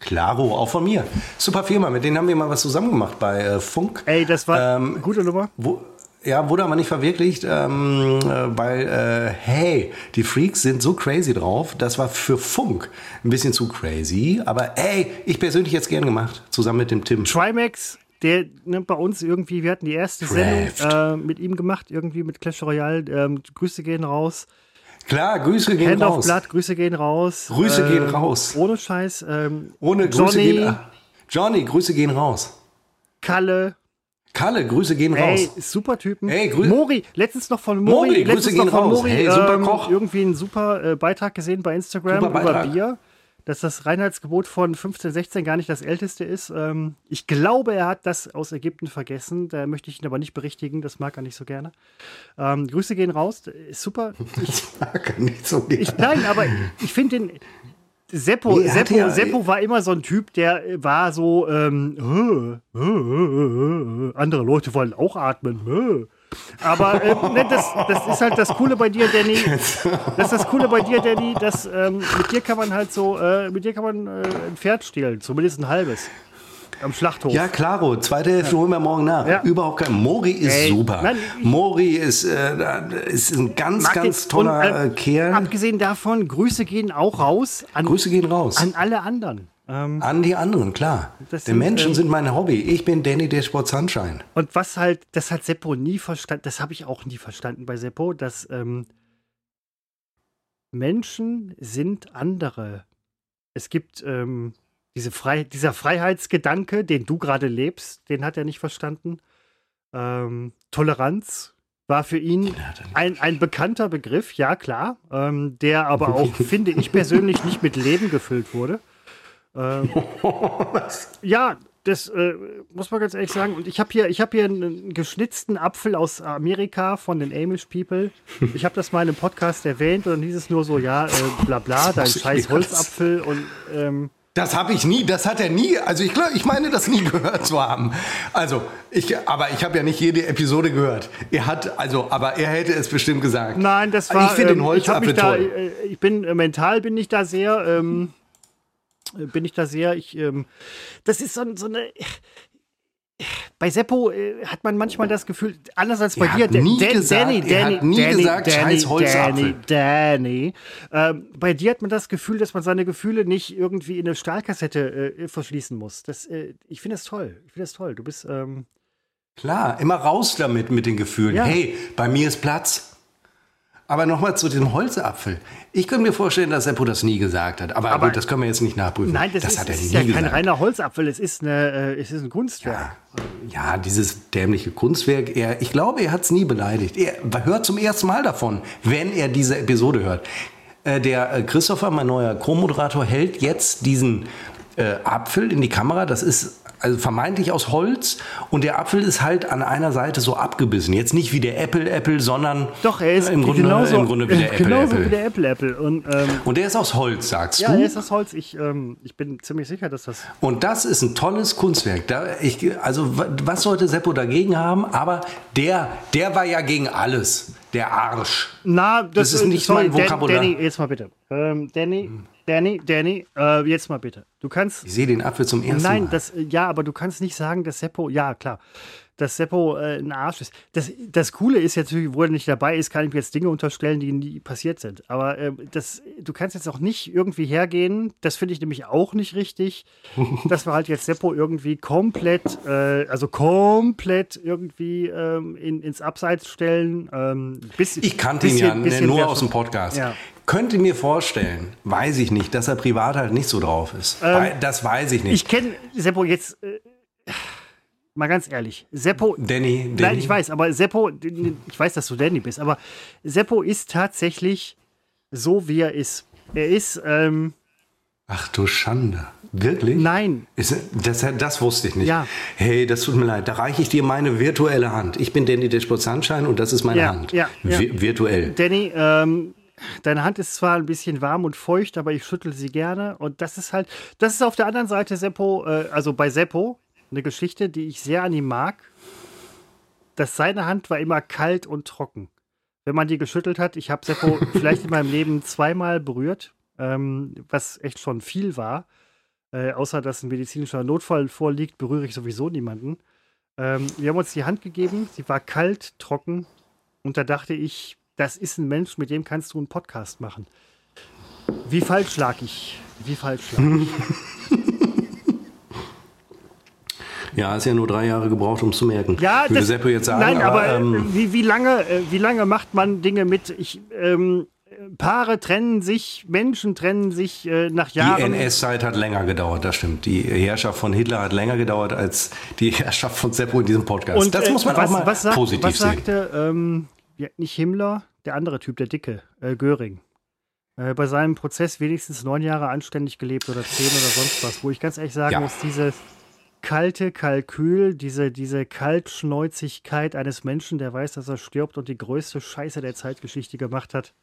Klaro, auch von mir. Super Firma, mit denen haben wir mal was zusammen gemacht bei äh, Funk. Ey, das war ähm, gute Nummer. Wo, ja, wurde aber nicht verwirklicht, ähm, äh, weil, äh, hey, die Freaks sind so crazy drauf. Das war für Funk ein bisschen zu crazy. Aber ey, ich persönlich jetzt gern gemacht, zusammen mit dem Tim. Trimax, der ne, bei uns irgendwie, wir hatten die erste Craft. Sendung äh, mit ihm gemacht, irgendwie mit Clash Royale. Ähm, Grüße gehen raus. Klar, Grüße gehen Hand raus. Of Blood, Grüße gehen raus. Grüße äh, gehen raus. Ohne Scheiß. Ähm, ohne Grüße Johnny, gehen Johnny, Grüße gehen raus. Kalle. Kalle, Grüße gehen hey, raus. super Typen. Hey, grü Mori, letztens noch von Mori. Mori Grüße gehen raus. Mori, hey, super ähm, Koch. Irgendwie einen super äh, Beitrag gesehen bei Instagram über Bier dass das Reinheitsgebot von 15, 16 gar nicht das älteste ist. Ähm, ich glaube, er hat das aus Ägypten vergessen. Da möchte ich ihn aber nicht berichtigen. Das mag er nicht so gerne. Ähm, Grüße gehen raus. Ist super. <laughs> Ich mag er nicht so gerne. Ich, nein, aber ich finde den. Seppo, nee, Seppo, ja, Seppo war immer so ein Typ, der war so, ähm, äh, äh, äh, andere Leute wollen auch atmen. Aber äh, ne, das, das ist halt das Coole bei dir, Danny. <laughs> Das ist das Coole bei dir, Danny, dass ähm, mit dir kann man halt so, äh, mit dir kann man äh, ein Pferd stehlen, zumindest ein halbes. Am Schlachthof. Ja, klaro. Zweite Hälfte ja. holen wir morgen nach. Ja. Überhaupt kein. Mori ist Ey, super. Nein, Mori ist, äh, ist ein ganz, ganz toller und, äh, äh, Kerl. Abgesehen davon, Grüße gehen auch raus. An, Grüße gehen raus. An alle anderen. Ähm, An die anderen, klar. Die Menschen ähm, sind mein Hobby. Ich bin Danny der Sport Sunshine. Und was halt, das hat Seppo nie verstanden, das habe ich auch nie verstanden bei Seppo, dass ähm, Menschen sind andere. Es gibt ähm, diese Frei dieser Freiheitsgedanke, den du gerade lebst, den hat er nicht verstanden. Ähm, Toleranz war für ihn ein, ein bekannter Begriff, ja klar, ähm, der aber <laughs> auch, finde ich persönlich, nicht mit Leben gefüllt wurde. Ähm, <laughs> ja, das äh, muss man ganz ehrlich sagen. Und ich habe hier, hab hier einen geschnitzten Apfel aus Amerika von den Amish People. Ich habe das mal in einem Podcast erwähnt und dann hieß es nur so, ja, äh, bla bla, dein scheiß Holzapfel und ähm, das habe ich nie, das hat er nie, also ich glaube, ich meine das nie <laughs> gehört zu haben. Also, ich, aber ich habe ja nicht jede Episode gehört. Er hat, also, aber er hätte es bestimmt gesagt. Nein, das war, ich finde den ähm, Holzapfel toll. Da, äh, ich bin, äh, mental bin ich da sehr, ähm, bin ich da sehr, ich, ähm, das ist so, so eine, bei Seppo äh, hat man manchmal das Gefühl, anders als bei er dir, hat nie Dan, gesagt, Danny, Danny, er hat nie Danny, gesagt, Danny, scheiß Holzapfel. Danny, Danny. Ähm, bei dir hat man das Gefühl, dass man seine Gefühle nicht irgendwie in eine Stahlkassette äh, verschließen muss. Das, äh, ich finde das toll. Ich finde das toll. Du bist ähm klar, immer raus damit mit den Gefühlen. Ja. Hey, bei mir ist Platz. Aber nochmal zu diesem Holzapfel. Ich könnte mir vorstellen, dass Seppo das nie gesagt hat. Aber, aber gut, das können wir jetzt nicht nachprüfen. Nein, das, das ist, hat er nie ist ja kein reiner Holzapfel. Es ist, eine, äh, es ist ein Kunstwerk. Ja, ja dieses dämliche Kunstwerk. Er, ich glaube, er hat es nie beleidigt. Er hört zum ersten Mal davon, wenn er diese Episode hört. Äh, der äh, Christopher, mein neuer Co-Moderator, hält jetzt diesen äh, Apfel in die Kamera. Das ist also vermeintlich aus Holz und der Apfel ist halt an einer Seite so abgebissen. Jetzt nicht wie der Apple Apple, sondern Doch, er ist im Grunde, genauso, im Grunde wie der Apple genauso Apple. wie der Apple Apple. Und, ähm, und der ist aus Holz, sagst ja, du? Ja, er ist aus Holz. Ich, ähm, ich bin ziemlich sicher, dass das. Und das ist ein tolles Kunstwerk. Da, ich, also was sollte Seppo dagegen haben? Aber der, der war ja gegen alles. Der Arsch. Na, das, das ist nicht sorry, mein Vokabular. Danny, jetzt mal bitte. Ähm, Danny. Hm. Danny, Danny, äh, jetzt mal bitte. Du kannst. Ich sehe den Apfel zum ersten nein, Mal. Nein, das, ja, aber du kannst nicht sagen, dass Seppo, ja, klar, dass Seppo äh, ein Arsch ist. Das, das Coole ist jetzt, wo er nicht dabei ist, kann ich mir jetzt Dinge unterstellen, die nie passiert sind. Aber äh, das, du kannst jetzt auch nicht irgendwie hergehen, das finde ich nämlich auch nicht richtig, <laughs> dass wir halt jetzt Seppo irgendwie komplett, äh, also komplett irgendwie ähm, in, ins Abseits stellen. Ähm, bis, ich kannte bisschen, ihn ja bisschen nur aus dem Podcast. Ja könnte mir vorstellen, weiß ich nicht, dass er privat halt nicht so drauf ist. Ähm, das weiß ich nicht. Ich kenne Seppo jetzt. Äh, mal ganz ehrlich. Seppo. Danny, Danny. Nein, ich weiß, aber Seppo, ich weiß, dass du Danny bist, aber Seppo ist tatsächlich so, wie er ist. Er ist. Ähm, Ach du Schande. Wirklich? Nein. Ist, das, das wusste ich nicht. Ja. Hey, das tut mir leid. Da reiche ich dir meine virtuelle Hand. Ich bin Danny Dashboard Sunshine und das ist meine ja, Hand. Ja, ja. virtuell. Danny, ähm, Deine Hand ist zwar ein bisschen warm und feucht, aber ich schüttel sie gerne. Und das ist halt, das ist auf der anderen Seite Seppo, äh, also bei Seppo, eine Geschichte, die ich sehr an ihm mag. Dass seine Hand war immer kalt und trocken. Wenn man die geschüttelt hat, ich habe Seppo <laughs> vielleicht in meinem Leben zweimal berührt, ähm, was echt schon viel war. Äh, außer dass ein medizinischer Notfall vorliegt, berühre ich sowieso niemanden. Ähm, wir haben uns die Hand gegeben, sie war kalt, trocken und da dachte ich, das ist ein Mensch, mit dem kannst du einen Podcast machen. Wie falsch lag ich? Wie falsch lag ich? <laughs> Ja, hast ja nur drei Jahre gebraucht, um es zu merken. Ja, Würde das, Seppo jetzt sagen. nein, aber, ähm, äh, wie, wie, lange, äh, wie lange macht man Dinge mit? Ich, ähm, Paare trennen sich, Menschen trennen sich äh, nach die Jahren. NS-Zeit hat länger gedauert, das stimmt. Die Herrschaft von Hitler hat länger gedauert als die <laughs> Herrschaft von Seppo in diesem Podcast. Und, das äh, muss man was, auch mal was sagt, positiv was sehen. sagte, ähm, ja, nicht Himmler, der andere Typ, der Dicke, äh, Göring. Äh, bei seinem Prozess wenigstens neun Jahre anständig gelebt oder zehn oder sonst was, wo ich ganz ehrlich sagen Ja. muss, diese kalte Kalkül, diese, diese Kaltschnäuzigkeit eines Menschen, der weiß, dass er stirbt und die größte Scheiße der Zeitgeschichte gemacht hat.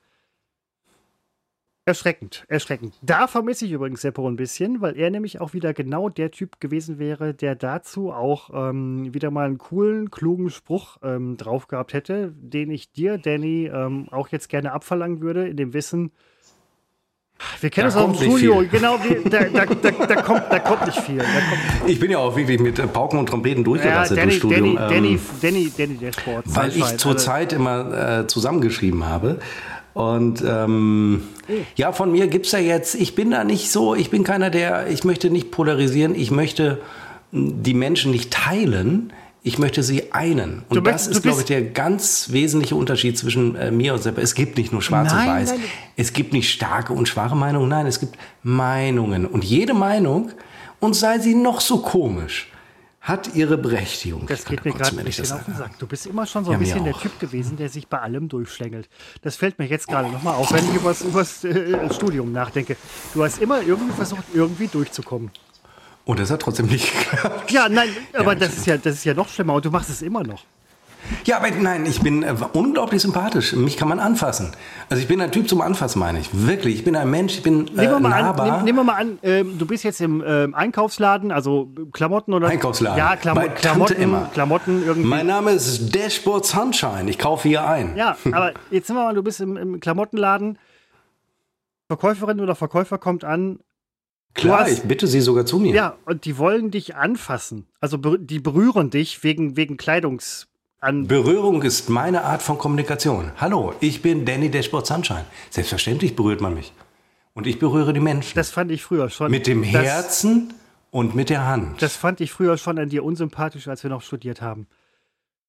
Erschreckend, erschreckend. Da vermisse ich übrigens Seppo ein bisschen, weil er nämlich auch wieder genau der Typ gewesen wäre, der dazu auch ähm, wieder mal einen coolen, klugen Spruch ähm, drauf gehabt hätte, den ich dir, Danny, ähm, auch jetzt gerne abverlangen würde, in dem Wissen, wir kennen Da uns aus dem kommt nicht Studio, genau, wir, da, da, da, kommt, da kommt nicht viel. Kommt, Ich bin ja auch wirklich mit äh, Pauken und Trompeten ja, durchgerastet Danny, im Studium. Danny, ähm, Danny, Danny, Danny, der Sport. weil ich zur also- Zeit immer äh, zusammengeschrieben habe. Und ähm, ja, von mir gibt's ja jetzt, ich bin da nicht so, ich bin keiner, der, ich möchte nicht polarisieren, ich möchte mh, die Menschen nicht teilen, ich möchte sie einen. Und Du das ist, glaube ich, bist- der ganz wesentliche Unterschied zwischen äh, mir und Sepp. Es gibt nicht nur schwarz Nein, und weiß. nein. Es gibt nicht starke und schwache Meinungen, nein, es gibt Meinungen. Und jede Meinung, und sei sie noch so komisch, hat ihre Berechtigung. Das geht mir gerade ein nicht bisschen auf den. Sack. Du bist immer schon so Ja, ein mir bisschen der. Typ gewesen, der sich bei allem durchschlängelt. Das fällt mir jetzt gerade nochmal auf, wenn ich über das äh, Studium nachdenke. Du hast immer irgendwie versucht, irgendwie durchzukommen. Und das hat trotzdem nicht <laughs> geklappt. Ja, nein, aber Ja, das ist ja, das ist ja noch schlimmer und du machst es immer noch. Ja, aber nein, ich bin äh, unglaublich sympathisch. Mich kann man anfassen. Also ich bin ein Typ zum Anfassen, meine ich. Wirklich. Ich bin ein Mensch, ich bin äh, Nehmen wir mal nahbar. an, nehm, nehmen wir mal an ähm, du bist jetzt im ähm, Einkaufsladen, also Klamotten oder. Einkaufsladen. Ja, Klamo Bei Klamotten, Emma. Klamotten irgendwie. mein Name ist Dashboard Sunshine. Ich kaufe hier ein. Ja, aber jetzt sind wir mal, du bist im, im Klamottenladen. Verkäuferin oder Verkäufer kommt an, Klar, hast- ich bitte Sie sogar zu mir. Ja, und die wollen dich anfassen. Also die berühren dich wegen, wegen Kleidungs. An Berührung ist meine Art von Kommunikation. Hallo, ich bin Danny Dashboard Sunshine. Selbstverständlich berührt man mich. Und ich berühre die Menschen. das fand ich früher schon. mit dem Herzen und mit der Hand. Das fand ich früher schon an dir unsympathisch, als wir noch studiert haben.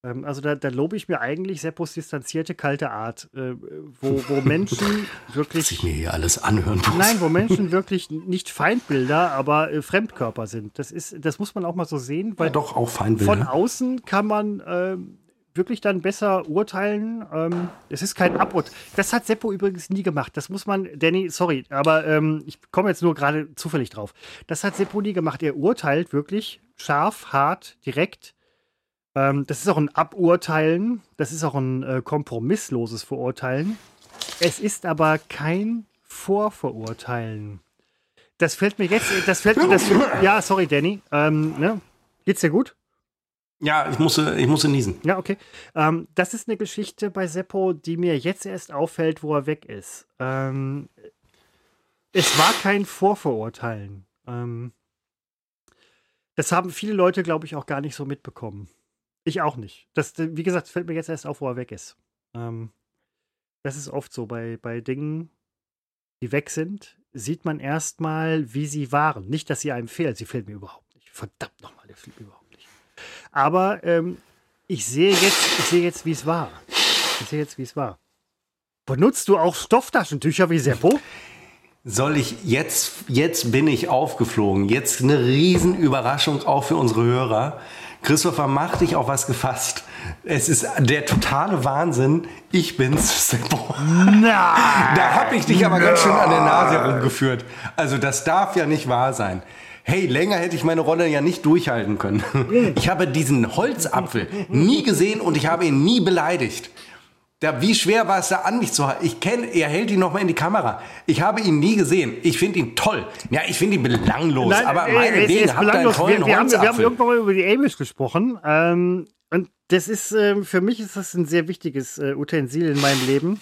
Ähm, also da, da lobe ich mir eigentlich Seppos distanzierte, kalte Art, äh, wo, wo Menschen <laughs> Was ich wirklich. mir hier alles anhören muss. Nein, wo Menschen <laughs> wirklich nicht Feindbilder, aber äh, Fremdkörper sind. Das ist, das muss man auch mal so sehen, weil Ja, doch, auch Feindbilder. von außen kann man ähm, wirklich dann besser urteilen. Ähm, es ist kein Aburt. Das hat Seppo übrigens nie gemacht. Das muss man, Danny, sorry, aber ähm, ich komme jetzt nur gerade zufällig drauf. Das hat Seppo nie gemacht. Er urteilt wirklich scharf, hart, direkt. Ähm, das ist auch ein Aburteilen. Das ist auch ein äh, kompromissloses Verurteilen. Es ist aber kein Vorverurteilen. Das fällt mir jetzt, das fällt mir, das, ja, sorry, Danny. Ähm, ne? Geht's dir gut? Ja, ich musste, ich musste niesen. Ja, okay. Ähm, das ist eine Geschichte bei Seppo, die mir jetzt erst auffällt, wo er weg ist. Ähm, es war kein Vorverurteilen. Ähm, das haben viele Leute, glaube ich, auch gar nicht so mitbekommen. Ich auch nicht. Das, wie gesagt, fällt mir jetzt erst auf, wo er weg ist. Ähm, das ist oft so bei, bei Dingen, die weg sind, sieht man erstmal, wie sie waren. Nicht, dass sie einem fehlen. Sie fehlen mir überhaupt nicht. Verdammt nochmal, der fehlt mir überhaupt nicht. Aber ähm, ich sehe jetzt, ich jetzt, wie es war. Ich sehe jetzt, wie es war. Benutzt du auch Stofftaschentücher wie Seppo? Soll ich jetzt, jetzt bin ich aufgeflogen. Jetzt eine Riesenüberraschung auch für unsere Hörer. Christopher, mach dich auf was gefasst. Es ist der totale Wahnsinn. Ich bin's, <laughs> Seppo. Na! Da hab ich dich aber ganz schön an der Nase herumgeführt. Also das darf ja nicht wahr sein. Hey, länger hätte ich meine Rolle ja nicht durchhalten können. Ich habe diesen Holzapfel nie gesehen und ich habe ihn nie beleidigt. Da, wie schwer war es da an mich zu halten? Ich kenne, er hält ihn noch mal in die Kamera. Ich habe ihn nie gesehen. Ich finde ihn toll. Ja, ich finde ihn belanglos. aber äh, meinetwegen, habt einen tollen wir, wir, haben, wir haben irgendwann mal über die Amish gesprochen. Ähm, und das ist, ähm, für mich ist das ein sehr wichtiges äh, Utensil in meinem Leben.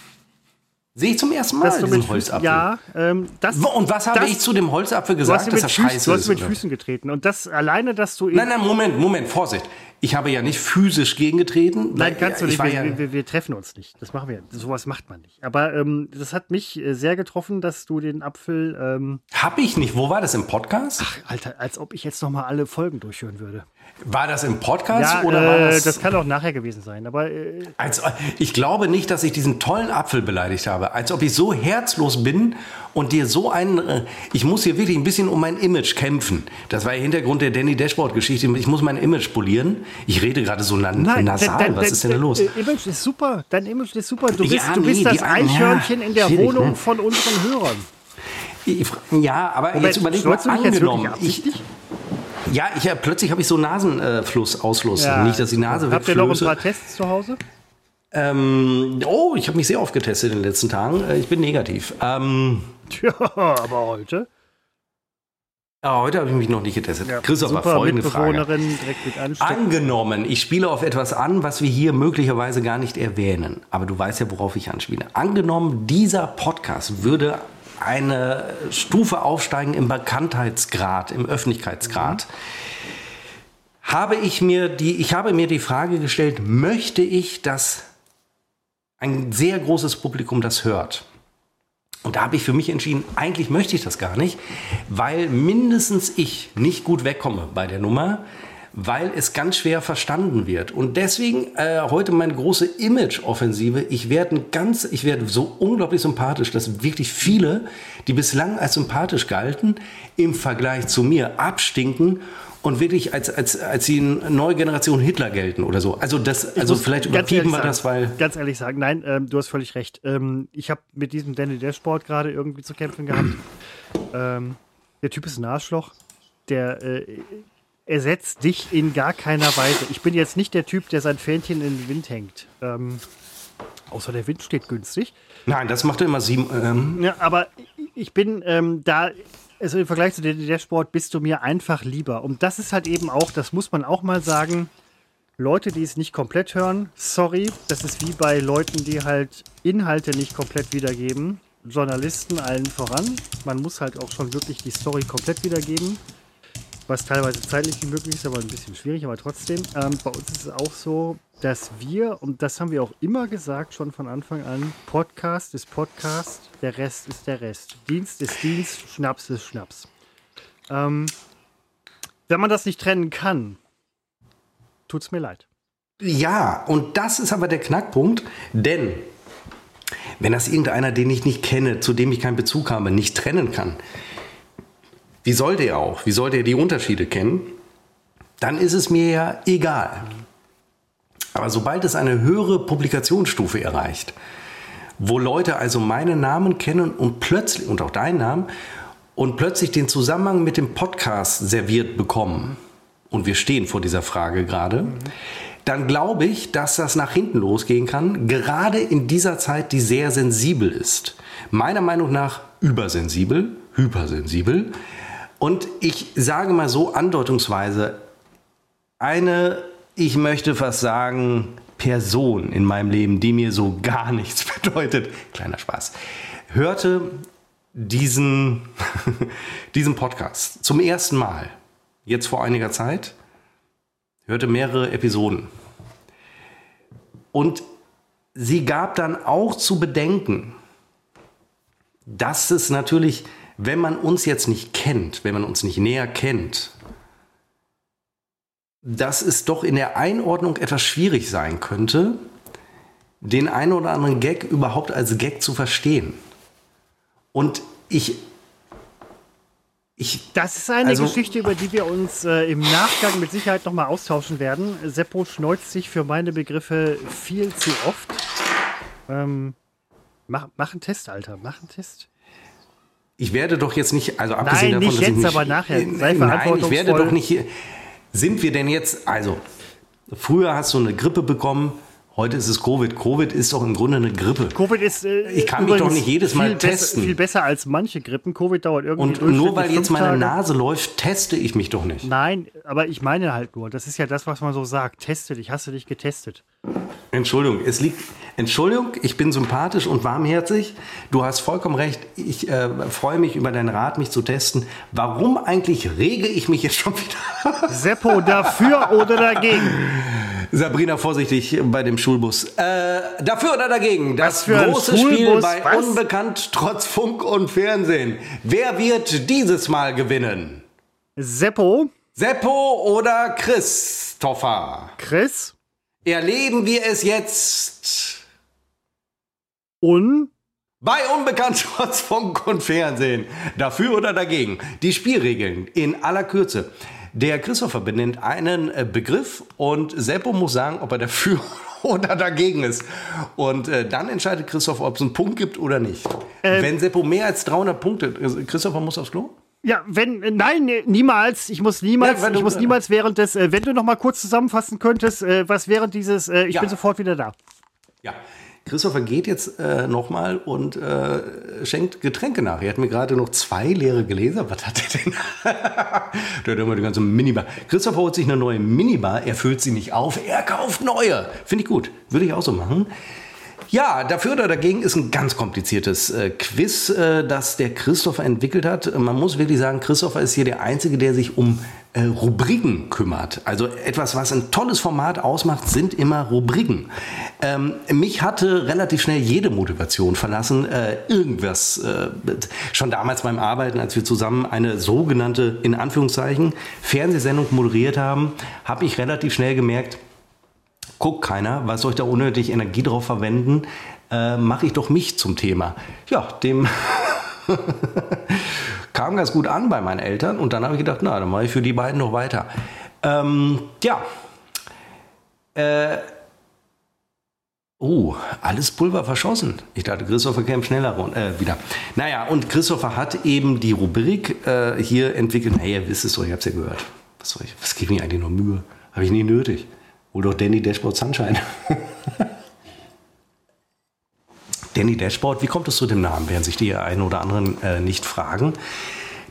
Sehe ich zum ersten Mal diesen Holzapfel. ja, ähm, das, Und was habe das- ich zu dem Holzapfel gesagt, dass er scheiße du hast ist? mit? Füßen getreten. Und das alleine, dass du. Nein, nein, Moment, Moment, Vorsicht. Ich habe ja nicht physisch gegengetreten. Nein, du ich nicht. Wir, ja, wir, wir, treffen uns nicht. Das machen wir. Sowas macht man nicht. Aber ähm, das hat mich äh, sehr getroffen, dass du den Apfel. Ähm, Hab ich nicht. Wo war das im Podcast? Alter, als ob ich jetzt noch mal alle Folgen durchführen würde. War das im Podcast Ja, oder war äh, das, das kann auch nachher gewesen sein. Aber äh, als, Ich glaube nicht, dass ich diesen tollen Apfel beleidigt habe. Als ob ich so herzlos bin und dir so einen. äh, Ich muss hier wirklich ein bisschen um mein Image kämpfen. Das war der Hintergrund der Danny Dashboard-Geschichte. Ich muss mein Image polieren. Ich rede gerade so na nasal. dein- Was dein- ist denn da los? Dein Image ist super. Dein Image ist super. Du bist, Ja, du bist nee, das Eichhörnchen ja, in der schwierig, Wohnung ne? von unseren Hörern. Ich, ja, aber jetzt überleg mal angenommen. Ich? Ja, ich hab, plötzlich habe ich so Nasenfluss, Ausfluss. Ja. Nicht, dass die Nase Habt ihr noch ein paar Tests zu Hause? Ähm, oh, ich habe mich sehr oft getestet in den letzten Tagen. Äh, Ich bin negativ. Ähm, Tja, aber heute. ah, heute habe ich mich noch nicht getestet. Ja, Christopher, super folgende Frage. Angenommen, ich spiele auf etwas an, was wir hier möglicherweise gar nicht erwähnen. Aber du weißt ja, worauf ich anspiele. Angenommen, dieser Podcast würde eine Stufe aufsteigen im Bekanntheitsgrad, im Öffentlichkeitsgrad. Habe ich mir die, ich habe mir die Frage gestellt, möchte ich, dass ein sehr großes Publikum das hört? Und da habe ich für mich entschieden, eigentlich möchte ich das gar nicht, weil mindestens ich nicht gut wegkomme bei der Nummer, weil es ganz schwer verstanden wird. Und deswegen äh, heute meine große Image-Offensive. Ich werde ganz, ich werde so unglaublich sympathisch, dass wirklich viele, die bislang als sympathisch galten, im Vergleich zu mir abstinken und wirklich als, als, als die neue Generation Hitler gelten oder so. Also das, also vielleicht ehrlich wir das, weil. Ganz ehrlich sagen, nein, ähm, du hast völlig recht. Ähm, ich habe mit diesem Danny Dashboard gerade irgendwie zu kämpfen gehabt. <clears throat> ähm, der Typ ist ein Arschloch. Der äh, ersetzt dich in gar keiner Weise. Ich bin jetzt nicht der Typ, der sein Fähnchen in den Wind hängt. Ähm, außer der Wind steht günstig. Nein, das macht er immer sieben. Ähm, Ja, aber ich bin ähm, da, also im Vergleich zu der Dashboard bist du mir einfach lieber. Und das ist halt eben auch, das muss man auch mal sagen, Leute, die es nicht komplett hören, sorry, das ist wie bei Leuten, die halt Inhalte nicht komplett wiedergeben. Journalisten allen voran. Man muss halt auch schon wirklich die Story komplett wiedergeben. Was teilweise zeitlich nicht möglich ist, aber ein bisschen schwierig, aber trotzdem. Ähm, bei uns ist es auch so, dass wir, und das haben wir auch immer gesagt, schon von Anfang an, Podcast ist Podcast, der Rest ist der Rest. Dienst ist Dienst, Schnaps ist Schnaps. Ähm, wenn man das nicht trennen kann, tut's mir leid. Ja, und das ist aber der Knackpunkt, denn wenn das irgendeiner, den ich nicht kenne, zu dem ich keinen Bezug habe, nicht trennen kann, wie soll der auch? Wie soll der die Unterschiede kennen? Dann ist es mir ja egal. Aber sobald es eine höhere Publikationsstufe erreicht, wo Leute also meinen Namen kennen und plötzlich, und auch deinen Namen, und plötzlich den Zusammenhang mit dem Podcast serviert bekommen, und wir stehen vor dieser Frage gerade, dann glaube ich, dass das nach hinten losgehen kann, gerade in dieser Zeit, die sehr sensibel ist. Meiner Meinung nach übersensibel, hypersensibel. Und ich sage mal so andeutungsweise, eine, ich möchte fast sagen, Person in meinem Leben, die mir so gar nichts <laughs> bedeutet, kleiner Spaß, hörte diesen, <laughs> diesen Podcast zum ersten Mal, jetzt vor einiger Zeit, hörte mehrere Episoden. Und sie gab dann auch zu bedenken, dass es natürlich, wenn man uns jetzt nicht kennt, wenn man uns nicht näher kennt, dass es doch in der Einordnung etwas schwierig sein könnte, den einen oder anderen Gag überhaupt als Gag zu verstehen. Und ich. Ich. Das ist eine Also- Geschichte, über die wir uns äh, im Nachgang mit Sicherheit nochmal austauschen werden. Seppo schneuzt sich für meine Begriffe viel zu oft. Ähm, mach, mach einen Test, Alter. Mach einen Test. Ich werde doch jetzt nicht, also abgesehen Nein, davon, nicht dass ich jetzt, nicht, aber nachher. Sei Nein, ich werde doch nicht hier. Sind wir denn jetzt, also, früher hast du eine Grippe bekommen, Heute ist es Covid. Covid ist doch im Grunde eine Grippe. Covid ist. Äh, ich kann mich doch nicht jedes Mal testen. Besser, viel besser als manche Grippen. Covid dauert irgendwie. Und nur weil jetzt meine Tage. Nase läuft, teste ich mich doch nicht. Nein, aber ich meine halt nur. Das ist ja das, was man so sagt. Teste dich. Hast du dich getestet? Entschuldigung, es liegt. Entschuldigung, ich bin sympathisch und warmherzig. Du hast vollkommen recht. Ich äh, freue mich über deinen Rat, mich zu testen. Warum eigentlich rege ich mich jetzt schon wieder? Seppo, dafür oder dagegen? <laughs> Sabrina, vorsichtig bei dem Schulbus. Äh, dafür oder dagegen? Das große Spiel bei Was? Unbekannt trotz Funk und Fernsehen. Wer wird dieses Mal gewinnen? Seppo. Seppo oder Christopher? Chris. Erleben wir es jetzt. Un. Bei Unbekannt trotz Funk und Fernsehen. Dafür oder dagegen? Die Spielregeln in aller Kürze. Der Christopher benennt einen äh, Begriff und Seppo muss sagen, ob er dafür <laughs> oder dagegen ist. Und äh, dann entscheidet Christopher, ob es einen Punkt gibt oder nicht. Ähm, Wenn Seppo mehr als 300 Punkte, äh, Christopher muss aufs Klo? Ja, wenn, äh, nein, niemals. Ich muss niemals, ja, du, ich muss niemals während des, wenn du noch mal kurz zusammenfassen könntest, was während dieses, ich ja. bin sofort wieder da. Ja, Christopher geht jetzt äh, nochmal und äh, schenkt Getränke nach. Er hat mir gerade noch zwei leere Gläser. Was hat er denn? <laughs> Der hat immer die ganze Minibar. Christopher holt sich eine neue Minibar. Er füllt sie nicht auf. Er kauft neue. Finde ich gut. Würde ich auch so machen. Ja, dafür oder dagegen ist ein ganz kompliziertes äh, Quiz, äh, das der Christopher entwickelt hat. Man muss wirklich sagen, Christopher ist hier der Einzige, der sich um äh, Rubriken kümmert. Also etwas, was ein tolles Format ausmacht, sind immer Rubriken. Ähm, mich hatte relativ schnell jede Motivation verlassen, äh, irgendwas, äh, schon damals beim Arbeiten, als wir zusammen eine sogenannte, in Anführungszeichen, Fernsehsendung moderiert haben, habe ich relativ schnell gemerkt, guckt keiner, was soll ich da unnötig Energie drauf verwenden? Äh, Mache ich doch mich zum Thema. Ja, dem <laughs> kam ganz gut an bei meinen Eltern und dann habe ich gedacht, na, dann mache ich für die beiden noch weiter. Ähm, ja. Äh, Oh, alles Pulver verschossen. Ich dachte, Christopher käme schneller äh, wieder. Naja, und Christopher hat eben die Rubrik äh, hier entwickelt. Naja, ihr wisst es doch, ich habe es ja gehört. Was, soll ich, was gebe ich mir eigentlich nur Mühe? Habe ich nie nötig. Hol doch Danny Dashboard Sunshine. <laughs> Danny Dashboard, wie kommt es zu dem Namen? Werden sich die einen oder anderen äh, nicht fragen.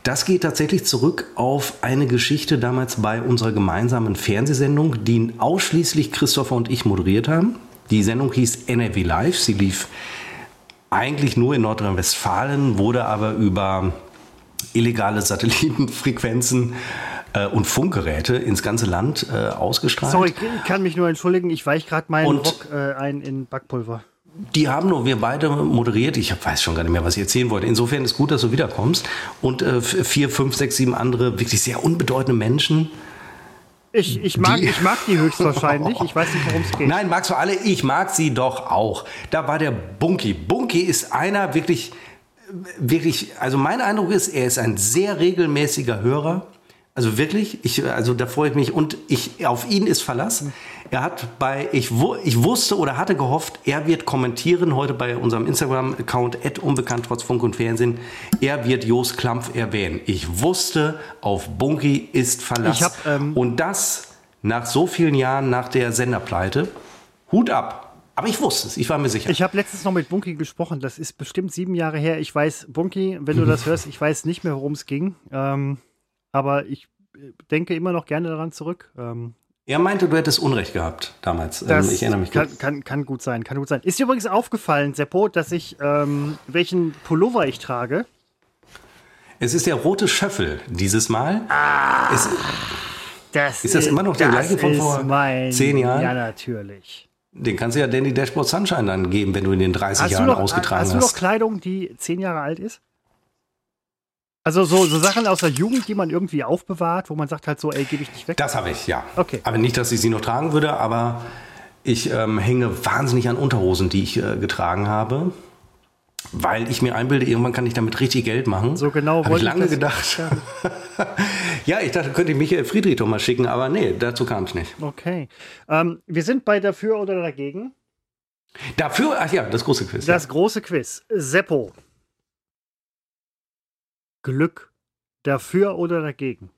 Das geht tatsächlich zurück auf eine Geschichte damals bei unserer gemeinsamen Fernsehsendung, die ausschließlich Christopher und ich moderiert haben. Die Sendung hieß NRW Live. Sie lief eigentlich nur in Nordrhein-Westfalen, wurde aber über illegale Satellitenfrequenzen äh, und Funkgeräte ins ganze Land äh, ausgestrahlt. Sorry, ich kann mich nur entschuldigen, ich weiche gerade meinen und Rock äh, ein in Backpulver. Die haben nur wir beide moderiert. Ich weiß schon gar nicht mehr, was ich erzählen wollte. Insofern ist gut, dass du wiederkommst. Und äh, vier, fünf, sechs, sieben andere wirklich sehr unbedeutende Menschen. Ich, ich, mag, die, ich mag die höchstwahrscheinlich. Ich weiß nicht, worum es geht. Nein, magst du alle? Ich mag sie doch auch. Da war der Bunky. Bunky ist einer wirklich, wirklich, also mein Eindruck ist, er ist ein sehr regelmäßiger Hörer. Also wirklich, ich, also da freue ich mich und ich, auf ihn ist Verlass. Er hat bei, ich, ich wusste oder hatte gehofft, er wird kommentieren heute bei unserem Instagram-Account, unbekannt trotz Funk und Fernsehen. Er wird Jos Klampf erwähnen. Ich wusste, auf Bunky ist Verlass. Hab, ähm und das nach so vielen Jahren nach der Senderpleite. Hut ab. Aber ich wusste es, ich war mir sicher. Ich habe letztens noch mit Bunky gesprochen, das ist bestimmt sieben Jahre her. Ich weiß, Bunky, wenn du <laughs> das hörst, ich weiß nicht mehr, worum es ging. Ähm, aber ich äh, denke immer noch gerne daran zurück. Ähm, er meinte, du hättest Unrecht gehabt damals. Ähm, das ich erinnere mich. Kann, kann, kann, gut sein, kann gut sein. Ist dir übrigens aufgefallen, Seppo, dass ich ähm, welchen Pullover ich trage? Es ist der rote Schöffel dieses Mal. Ah, es, das ist das immer noch der gleiche von vor mein, zehn Jahren? Ja, natürlich. Den kannst du ja Danny Dashboard Sunshine dann geben, wenn du in den 30 hast Jahren noch, ausgetragen hast. Hast du noch Kleidung, die zehn Jahre alt ist? Also so, so Sachen aus der Jugend, die man irgendwie aufbewahrt, wo man sagt halt so, ey, gebe ich nicht weg. Das habe ich, ja. Okay. Aber nicht, dass ich sie noch tragen würde, aber ich ähm, hänge wahnsinnig an Unterhosen, die ich äh, getragen habe. Weil ich mir einbilde, irgendwann kann ich damit richtig Geld machen. So genau Habe ich lange ich gedacht. Ja. <laughs> ja. ich dachte, könnte ich Michael Friedrich doch mal schicken, aber nee, dazu kam es nicht. Okay. Ähm, wir sind bei dafür oder dagegen. Dafür, ach ja, das große Quiz. Das ja. große Quiz. Seppo. Glück. Dafür oder dagegen?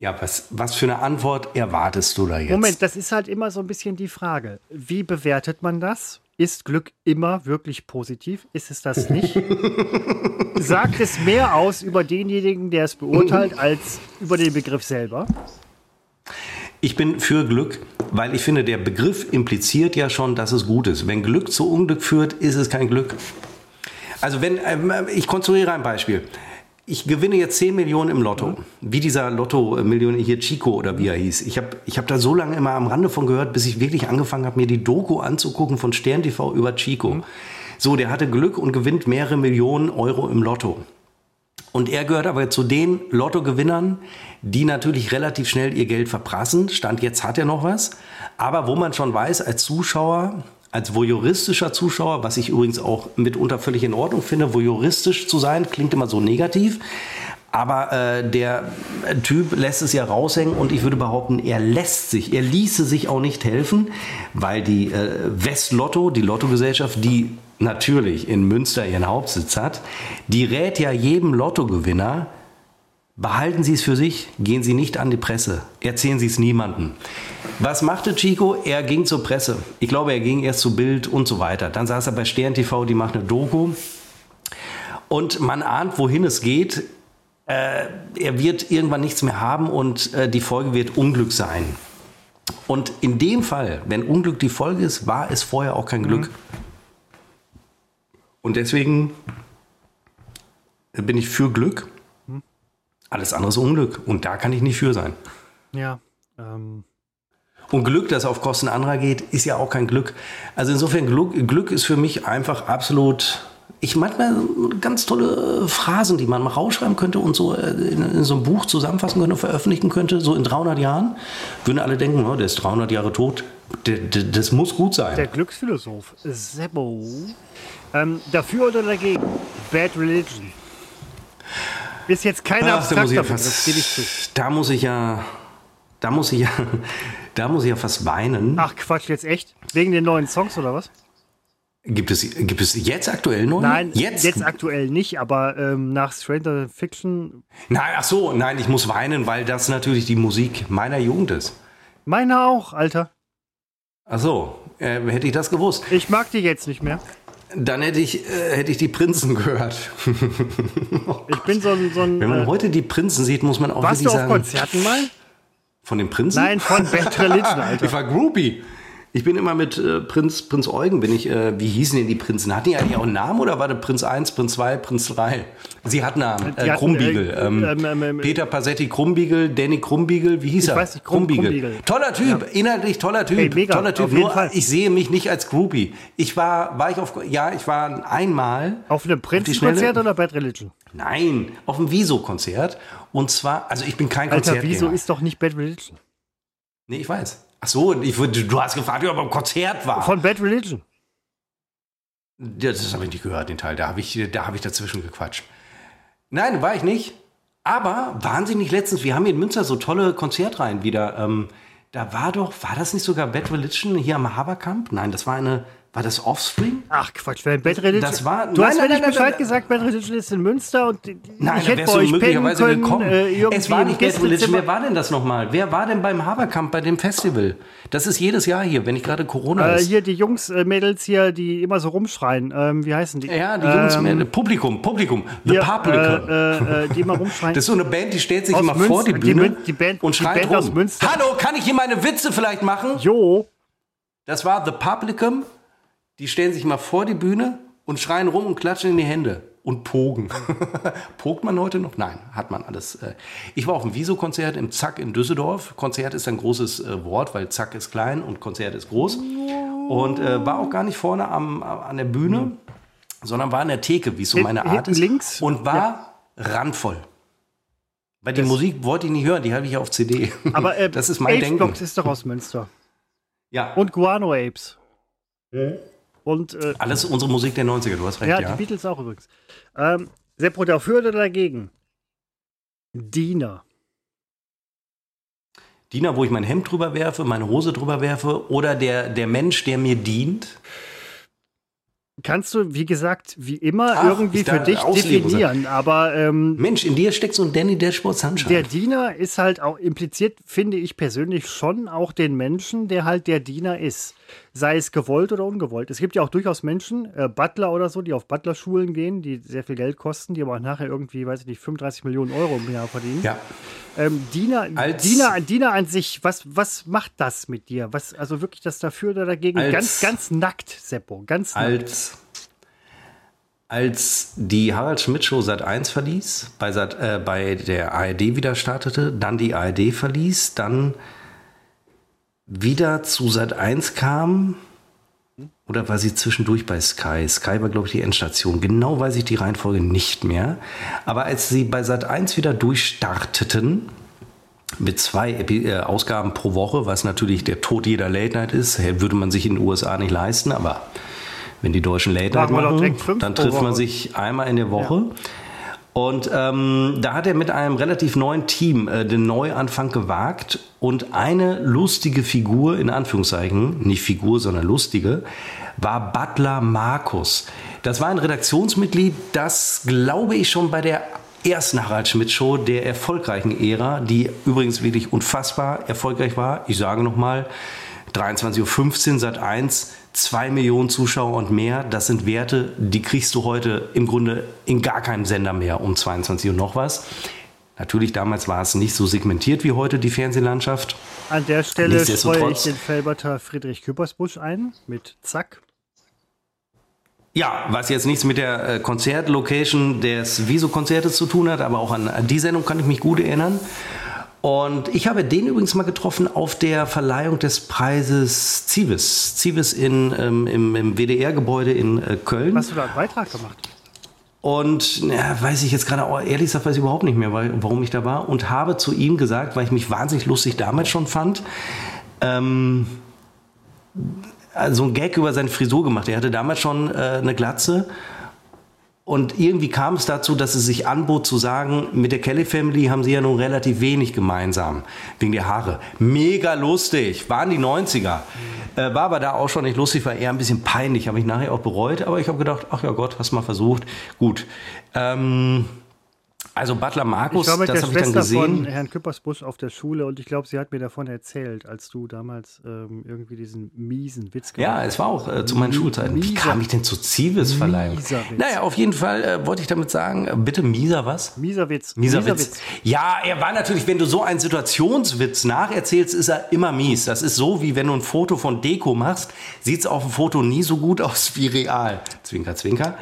Ja, was, was für eine Antwort erwartest du da jetzt? Moment, das ist halt immer so ein bisschen die Frage. Wie bewertet man das? Ist Glück immer wirklich positiv? Ist es das nicht? <laughs> Sagt es mehr aus über denjenigen, der es beurteilt, <laughs> als über den Begriff selber? Ich bin für Glück, weil ich finde, der Begriff impliziert ja schon, dass es gut ist. Wenn Glück zu Unglück führt, ist es kein Glück. Also wenn, ähm, ich konstruiere ein Beispiel. Ich gewinne jetzt 10 Millionen im Lotto, wie dieser Lotto-Millionär hier Chico oder wie er hieß. Ich habe ich hab da so lange immer am Rande von gehört, bis ich wirklich angefangen habe, mir die Doku anzugucken von Stern TV über Chico. Mhm. So, der hatte Glück und gewinnt mehrere Millionen Euro im Lotto. Und er gehört aber zu den Lottogewinnern, die natürlich relativ schnell ihr Geld verprassen. Stand jetzt hat er noch was. Aber wo man schon weiß, als Zuschauer, als voyeuristischer Zuschauer, was ich übrigens auch mitunter völlig in Ordnung finde, voyeuristisch zu sein, klingt immer so negativ. Aber äh, der Typ lässt es ja raushängen und ich würde behaupten, er lässt sich, er ließe sich auch nicht helfen, weil die äh, Westlotto, die Lottogesellschaft, die natürlich in Münster ihren Hauptsitz hat, die rät ja jedem Lottogewinner, behalten Sie es für sich, gehen Sie nicht an die Presse, erzählen Sie es niemandem. Was machte Chico? Er ging zur Presse. Ich glaube, er ging erst zu Bild und so weiter. Dann saß er bei Stern TV, die macht eine Doku. Und man ahnt, wohin es geht. Äh, er wird irgendwann nichts mehr haben und äh, die Folge wird Unglück sein. Und in dem Fall, wenn Unglück die Folge ist, war es vorher auch kein Glück. Mhm. Und deswegen bin ich für Glück. Alles andere ist Unglück. Und da kann ich nicht für sein. Ja. Ähm. Und Glück, das auf Kosten anderer geht, ist ja auch kein Glück. Also insofern, Glück, Glück ist für mich einfach absolut. Ich manchmal ganz tolle Phrasen, die man mal rausschreiben könnte und so äh, in, in so einem Buch zusammenfassen könnte, veröffentlichen könnte, so in 300 Jahren. Würden alle denken, oh, der ist 300 Jahre tot. das muss gut sein. Der Glücksphilosoph Sebo ähm, dafür oder dagegen? Bad Religion. Ist jetzt keine abstrakter Begriff, gebe ich zu. Da muss ich ja, da muss ich ja, <laughs> da muss ich ja fast weinen. Ach Quatsch, jetzt echt? Wegen den neuen Songs oder was? Gibt es, gibt es jetzt aktuell noch? Nein, jetzt, jetzt aktuell nicht, aber ähm, nach Stranger Fiction. Nein, ach so, nein, ich muss weinen, weil das natürlich die Musik meiner Jugend ist. Meiner auch, Alter. Ach so, äh, hätte ich das gewusst. Ich mag die jetzt nicht mehr. Dann hätte ich, äh, hätte ich die Prinzen gehört. ich bin so ein, so ein. Wenn man äh, heute die Prinzen sieht, muss man auch Warst du auf sagen, Konzerten mal? Von den Prinzen? Nein, von Bad Religion, Alter. ich war Groupie. Ich bin immer mit äh, Prinz, Prinz Eugen, bin ich, äh, wie hießen denn die Prinzen? Hatten die eigentlich auch einen Namen oder war der Prinz 1, Prinz 2, Prinz 3? Sie hatten Namen. Äh, Krumbiegel. Äh, ähm, ähm, ähm, ähm, Peter Passetti Krumbiegel, Danny Krumbiegel, wie hieß ich er? Ich weiß nicht, Krumbiegel. Krumbiegel. Toller Typ, ja. inhaltlich toller Typ. Hey, mega, toller Typ. Nur, Fall. ich sehe mich nicht als Groupie. Ich war, war ich auf, ja, ich war einmal. Auf einem Prinzenkonzert oder Bad Religion? Nein, auf einem Wieso-Konzert. Und zwar, also ich bin kein Konzert. Alter, Wieso ist doch nicht Bad Religion? Nee, ich weiß. Ach so, ich, du hast gefragt, ob er beim Konzert war. Von Bad Religion. Ja, das habe ich nicht gehört, den Teil. Da habe ich, hab ich dazwischen gequatscht. Nein, war ich nicht. Aber wahnsinnig letztens, wir haben hier in Münster so tolle Konzertreihen wieder. Ähm, da war doch, war das nicht sogar Bad Religion hier am Haberkamp? Nein, das war eine, war das Offspring? Ach Quatsch, wer Bad Religion. Das war, du nein, hast mir nicht Bescheid nein, gesagt, Bad Religion ist in Münster und nein, ich hätte bei euch möglicherweise können, willkommen. Äh, es war nicht Bad Religion. Wer war denn das nochmal? Wer war denn beim Haberkamp bei dem Festival? Das ist jedes Jahr hier, wenn ich gerade Corona äh, ist. Hier die Jungs, äh, Mädels hier, die immer so rumschreien. Ähm, wie heißen die? Ja, die Jungs, ähm, Mädels. Publikum, Publikum. The hier, Publikum. Äh, äh, die immer rumschreien. Das ist so eine Band, die stellt sich aus immer Münster, vor die Bühne die, die Band, und schreit Band rum. Hallo, kann ich hier meine Witze vielleicht machen? Jo. Das war The Publicum die stellen sich mal vor die Bühne und schreien rum und klatschen in die Hände und pogen. <laughs> Pogt man heute noch? Nein, hat man alles. Äh. Ich war auf einem Wieso-Konzert im Zack in Düsseldorf. Konzert ist ein großes äh, Wort, weil Zack ist klein und Konzert ist groß. Und äh, war auch gar nicht vorne am, an der Bühne, mhm. sondern war an der Theke, wie es so meine Art ist. Links? Und war ja. randvoll. Weil die das Musik wollte ich nicht hören, die habe ich auf CD. Aber äh, <laughs> das ist mein Apes Denken. Box ist doch aus Münster. Ja. Und Guano Apes. Mhm. Und, äh, Alles unsere Musik der 90er, du hast recht. Ja, ja. die Beatles auch übrigens. Ähm, Seppo, dafür oder dagegen? Diener. Diener, wo ich mein Hemd drüber werfe, meine Hose drüber werfe oder der, der Mensch, der mir dient? kannst du, wie gesagt, wie immer Ach, irgendwie für dich definieren. Aber ähm, Mensch, in dir steckt so ein Danny Dashboard Sunshine. Der Diener ist halt auch impliziert, finde ich persönlich schon auch den Menschen, der halt der Diener ist. Sei es gewollt oder ungewollt. Es gibt ja auch durchaus Menschen, äh, Butler oder so, die auf Butlerschulen gehen, die sehr viel Geld kosten, die aber nachher irgendwie, weiß ich nicht, 35 Millionen Euro im Jahr verdienen. Ja. Ähm, Diener, Diener, Diener an sich, was, was macht das mit dir? Was, also wirklich das dafür oder dagegen? Als, ganz, ganz nackt, Seppo, ganz nackt. Als, als die Harald Schmidt Show Sat 1 verließ, bei, Sat, äh, bei der ARD wieder startete, dann die ARD verließ, dann wieder zu Sat 1 kam, oder war sie zwischendurch bei Sky? Sky war, glaube ich, die Endstation. Genau weiß ich die Reihenfolge nicht mehr. Aber als sie bei Sat 1 wieder durchstarteten, mit zwei Epi äh, Ausgaben pro Woche, was natürlich der Tod jeder Late Night ist, würde man sich in den USA nicht leisten, aber wenn die Deutschen Late Night machen, dann trifft man sich einmal in der Woche. Ja. Und ähm, da hat er mit einem relativ neuen Team äh, den Neuanfang gewagt und eine lustige Figur, in Anführungszeichen, nicht Figur, sondern lustige, war Butler Markus. Das war ein Redaktionsmitglied, das, glaube ich, schon bei der ersten Harald Schmidt Show der erfolgreichen Ära, die übrigens wirklich unfassbar erfolgreich war. Ich sage nochmal, 23.15 Uhr, Sat 1, 2 Millionen Zuschauer und mehr. Das sind Werte, die kriegst du heute im Grunde in gar keinem Sender mehr um 22 Uhr noch was. Natürlich, damals war es nicht so segmentiert wie heute die Fernsehlandschaft. An der Stelle streue ich den Felberter Friedrich Küppersbusch ein mit Zack. Ja, was jetzt nichts mit der äh, Konzertlocation des Wieso-Konzertes zu tun hat, aber auch an die Sendung kann ich mich gut erinnern. Und ich habe den übrigens mal getroffen auf der Verleihung des Preises Zivis. Zivis in, ähm, im, im WDR-Gebäude in äh, Köln. Hast du da einen Beitrag gemacht? Und ja, weiß ich jetzt gerade, ehrlich gesagt, weiß ich überhaupt nicht mehr, weil, warum ich da war. Und habe zu ihm gesagt, weil ich mich wahnsinnig lustig damals schon fand, ähm, so ein Gag über seine Frisur gemacht. Er hatte damals schon äh, eine Glatze und irgendwie kam es dazu, dass es sich anbot zu sagen, mit der Kelly Family haben sie ja nun relativ wenig gemeinsam, wegen der Haare. Mega lustig, waren die 90er. Äh, war aber da auch schon nicht lustig, war eher ein bisschen peinlich, habe ich nachher auch bereut, aber ich habe gedacht, ach ja Gott, hast mal versucht. Gut. Ähm, also Butler Markus, ich war mit das habe ich dann gesehen. von Herrn Küppersbusch auf der Schule und ich glaube, sie hat mir davon erzählt, als du damals ähm, irgendwie diesen miesen Witz gemacht hast. Ja, es war auch äh, zu meinen Schulzeiten. Wie kam ich denn zu Zivis-Verleihung? Naja, auf jeden Fall äh, wollte ich damit sagen, äh, bitte mieser was? Mieser Witz. Mieser, mieser Witz. Witz. Ja, er war natürlich, wenn du so einen Situationswitz nacherzählst, ist er immer mies. Das ist so, wie wenn du ein Foto von Deko machst, sieht es auf dem Foto nie so gut aus wie real. Zwinker, zwinker.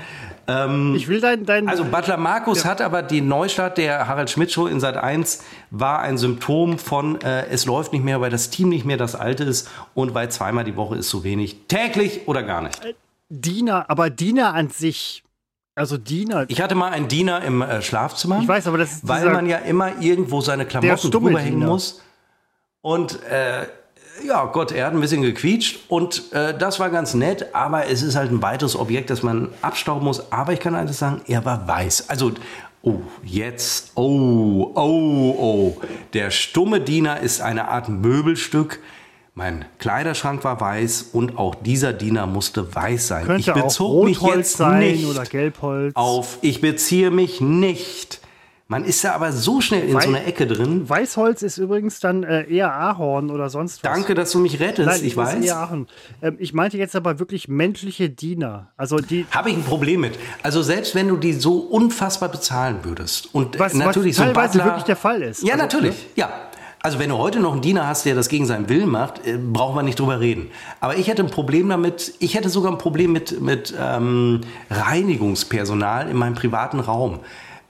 Ähm, ich will dein, dein Also Butler Markus ja. hat aber die Neustart der Harald Schmidt Show in Sat 1 war ein Symptom von äh, es läuft nicht mehr, weil das Team nicht mehr das alte ist und weil zweimal die Woche ist zu wenig. Täglich oder gar nicht. Äh, Diener, aber Diener an sich also Diener. Ich hatte mal einen Diener im äh, Schlafzimmer. Ich weiß, aber das ist Weil man ja immer irgendwo seine Klamotten drüber hängen muss. Und äh, ja, Gott, er hat ein bisschen gequietscht und äh, das war ganz nett, aber es ist halt ein weiteres Objekt, das man abstauben muss. Aber ich kann alles sagen, er war weiß. Also, oh, jetzt, oh, oh, oh. Der stumme Diener ist eine Art Möbelstück. Mein Kleiderschrank war weiß und auch dieser Diener musste weiß sein. Könnte ich bezog mich jetzt nicht auf, ich beziehe mich nicht man ist da aber so schnell in Wei so einer Ecke drin. Weißholz ist übrigens dann äh, eher Ahorn oder sonst was. Danke, dass du mich rettest. Nein, ich weiß. Eher Ahorn. Ähm, ich meinte jetzt aber wirklich menschliche Diener. Also die. Habe ich ein Problem mit. Also selbst wenn du die so unfassbar bezahlen würdest und was, natürlich was teilweise so Butler, wirklich der Fall ist. Ja, also, natürlich. Ne? Ja. Also wenn du heute noch einen Diener hast, der das gegen seinen Willen macht, äh, braucht man nicht drüber reden. Aber ich hätte ein Problem damit, ich hätte sogar ein Problem mit, mit ähm, Reinigungspersonal in meinem privaten Raum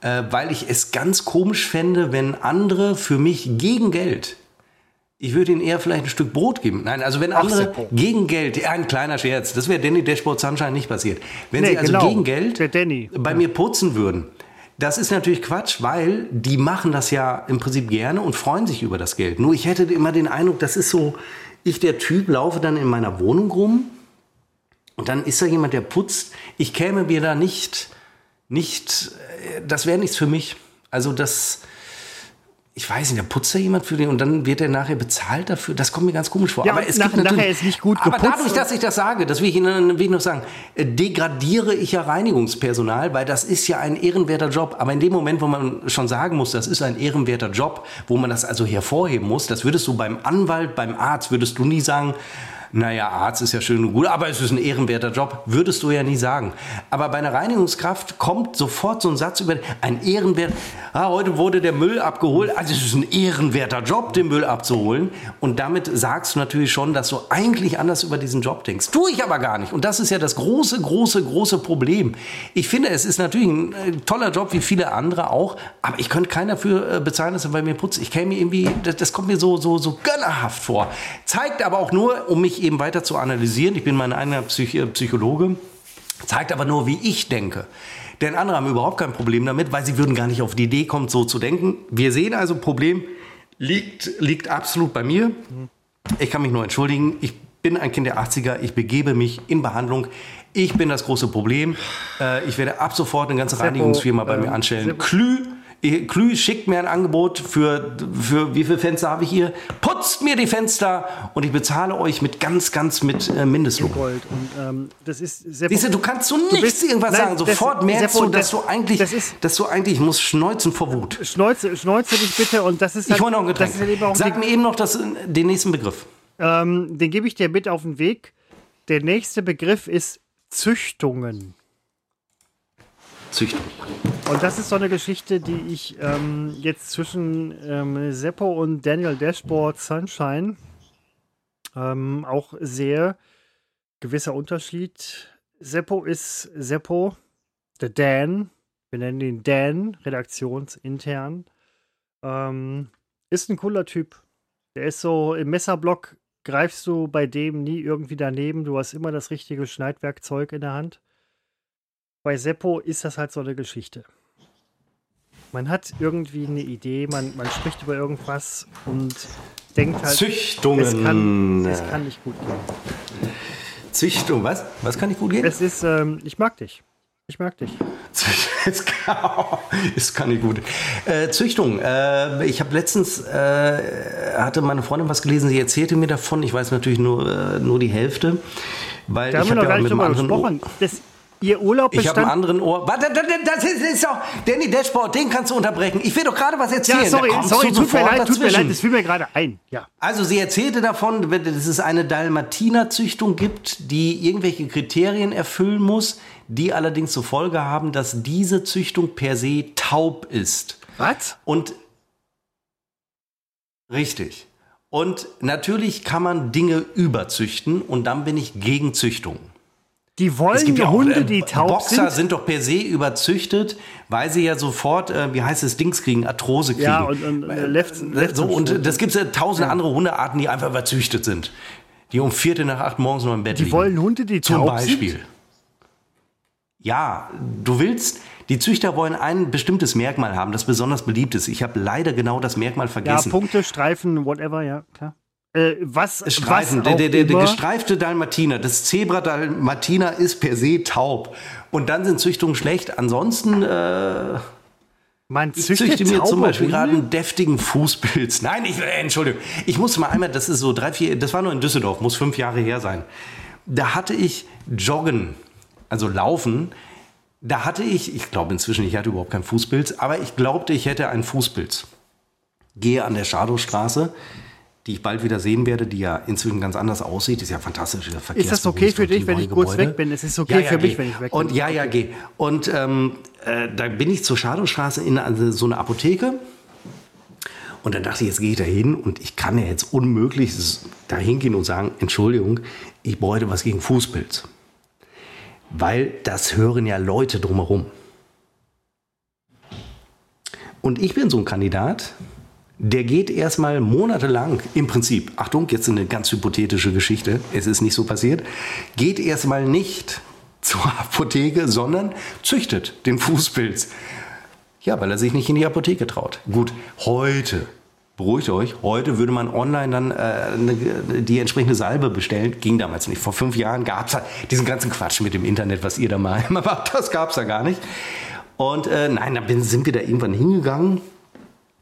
äh, weil ich es ganz komisch fände, wenn andere für mich gegen Geld ich würde ihnen eher vielleicht ein Stück Brot geben. Nein, also wenn andere Ach, gegen Geld, ja, ein kleiner Scherz, das wäre Danny Dashboard Sunshine nicht passiert. Wenn nee, sie also genau, gegen Geld bei mir putzen würden, das ist natürlich Quatsch, weil die machen das ja im Prinzip gerne und freuen sich über das Geld. Nur ich hätte immer den Eindruck, das ist so, ich der Typ laufe dann in meiner Wohnung rum und dann ist da jemand, der putzt. Ich käme mir da nicht, nicht das wäre nichts für mich. Also das, ich weiß nicht, da putzt da jemand für den und dann wird er nachher bezahlt dafür. Das kommt mir ganz komisch vor. Ja, aber es nach- gibt nachher ist nicht gut Aber geputzt. dadurch, dass ich das sage, das will ich Ihnen will ich noch sagen, äh, degradiere ich ja Reinigungspersonal, weil das ist ja ein ehrenwerter Job. Aber in dem Moment, wo man schon sagen muss, das ist ein ehrenwerter Job, wo man das also hervorheben muss, das würdest du beim Anwalt, beim Arzt, würdest du nie sagen, naja, Arzt ist ja schön und gut, aber es ist ein ehrenwerter Job, würdest du ja nie sagen. Aber bei einer Reinigungskraft kommt sofort so ein Satz über ein ehrenwert. Ah, heute wurde der Müll abgeholt, also es ist ein ehrenwerter Job, den Müll abzuholen. Und damit sagst du natürlich schon, dass du eigentlich anders über diesen Job denkst. Tue ich aber gar nicht. Und das ist ja das große, große, große Problem. Ich finde, es ist natürlich ein äh, toller Job, wie viele andere auch, aber ich könnte keiner dafür äh, bezahlen, dass er bei mir putzt. Ich käme irgendwie, das, das kommt mir so, so, so gönnerhaft vor. Zeigt aber auch nur, um mich eben weiter zu analysieren, ich bin mein eigener Psych äh, Psychologe, zeigt aber nur, wie ich denke. Denn andere haben überhaupt kein Problem damit, weil sie würden gar nicht auf die Idee kommen, so zu denken. Wir sehen also, Problem liegt, liegt absolut bei mir. Ich kann mich nur entschuldigen. Ich bin ein Kind der 80er. Ich begebe mich in Behandlung. Ich bin das große Problem. Äh, ich werde ab sofort eine ganze Reinigungsfirma bei ähm, mir anstellen. Klü, Klü schickt mir ein Angebot für, für wie viele Fenster habe ich hier? Putzt mir die Fenster und ich bezahle euch mit ganz, ganz mit äh, Mindestlohn. Gold. Und ähm, das ist sehr Siehst du, du kannst so nichts bist- irgendwas nein, sagen. Sofort das- merkst Seppo, du, dass das- du eigentlich, das ist- dass du eigentlich, ich muss schneuzen vor Wut. Schneuze, schneuze dich bitte und das ist Ich hole noch ein Getränk. halt Sag mir eben noch das, den nächsten Begriff. ähm, den gebe ich dir mit auf den Weg. Der nächste Begriff ist Züchtungen. Züchtung. Und das ist so eine Geschichte, die ich ähm, jetzt zwischen ähm, Seppo und Daniel Dashboard Sunshine ähm, auch sehe. Gewisser Unterschied. Seppo ist Seppo, der Dan. Wir nennen ihn Dan, redaktionsintern. Ähm, ist ein cooler Typ. Der ist so im Messerblock, greifst du bei dem nie irgendwie daneben. Du hast immer das richtige Schneidwerkzeug in der Hand. Bei Seppo ist das halt so eine Geschichte. Man hat irgendwie eine Idee, man, man spricht über irgendwas und denkt halt, Züchtungen. es kann, es kann nicht gut gehen. Züchtung, was? Was kann nicht gut gehen? Es ist, ähm, ich mag dich. Ich mag dich. <laughs> Es kann, es kann nicht gut. Äh, Züchtung. Äh, ich habe letztens, äh, hatte meine Freundin was gelesen, sie erzählte mir davon. Ich weiß natürlich nur, äh, nur die Hälfte. Weil Da haben ich wir noch gar ja nicht drüber gesprochen. Das, ihr Urlaub Ich habe einen anderen Ohr. Warte, das, das ist, ist doch. Danny Dashboard, den kannst du unterbrechen. Ich will doch gerade was erzählen. Ja, sorry, sorry, tut mir leid, tut mir dazwischen. leid, das fiel mir gerade ein. Ja. Also sie erzählte davon, dass es eine Dalmatiner-Züchtung gibt, die irgendwelche Kriterien erfüllen muss, die allerdings zur Folge haben, dass diese Züchtung per se taub ist. Was? Und richtig. Und natürlich kann man Dinge überzüchten und dann bin ich gegen Züchtung. Die wollen Es gibt ja auch, Hunde, äh, die taub Boxer sind. sind doch per se überzüchtet, weil sie ja sofort, äh, wie heißt es, Dings kriegen, Arthrose kriegen. Ja, und, und äh, Left, Left So, und das gibt es ja tausende andere Hundearten, die einfach überzüchtet sind. Die um Vierte nach acht morgens noch im Bett Die liegen. wollen Hunde, die Zum taub Beispiel. sind. Ja, du willst, die Züchter wollen ein bestimmtes Merkmal haben, das besonders beliebt ist. Ich habe leider genau das Merkmal Ja, vergessen. Punkte, Streifen, whatever, ja, klar. Äh, was, Streifen, was der, der, der, gestreifte Dalmatiner, das Zebra Dalmatiner ist per se taub. Und dann sind Züchtungen schlecht. Ansonsten äh, Man Ich züchtet züchte mir zum Beispiel gerade einen deftigen Fußpilz. <laughs> Nein, ich, äh, Entschuldigung. Ich muss mal einmal, das ist so drei, vier, das war nur in Düsseldorf, muss fünf Jahre her sein. Da hatte ich Joggen, also Laufen. Da hatte ich, ich glaube inzwischen, ich hatte überhaupt keinen Fußpilz, aber ich glaubte, ich hätte einen Fußpilz. Gehe an der Schadowstraße, die ich bald wieder sehen werde, die ja inzwischen ganz anders aussieht. Ist ja fantastisch. Ist das okay für dich, wenn ich kurz weg bin? Es ist okay für mich, geh. wenn ich weg Und bin. ja, ja, geh. Und ähm, äh, da bin ich zur Schadowstraße in also so eine Apotheke. Und dann dachte ich, jetzt gehe ich da hin und ich kann ja jetzt unmöglich da hingehen und sagen, Entschuldigung, ich bräuchte was gegen Fußpilz. Weil das hören ja Leute drumherum. Und ich bin so ein Kandidat, der geht erstmal monatelang, im Prinzip, Achtung, jetzt eine ganz hypothetische Geschichte, es ist nicht so passiert, geht erstmal nicht zur Apotheke, sondern züchtet den Fußpilz. Ja, weil er sich nicht in die Apotheke traut. Gut, heute, beruhigt euch, heute würde man online dann äh, die entsprechende Salbe bestellen. Ging damals nicht. Vor fünf Jahren gab es diesen ganzen Quatsch mit dem Internet, was ihr da mal <laughs> immer macht. Das gab es da gar nicht. Und äh, nein, dann sind wir da irgendwann hingegangen.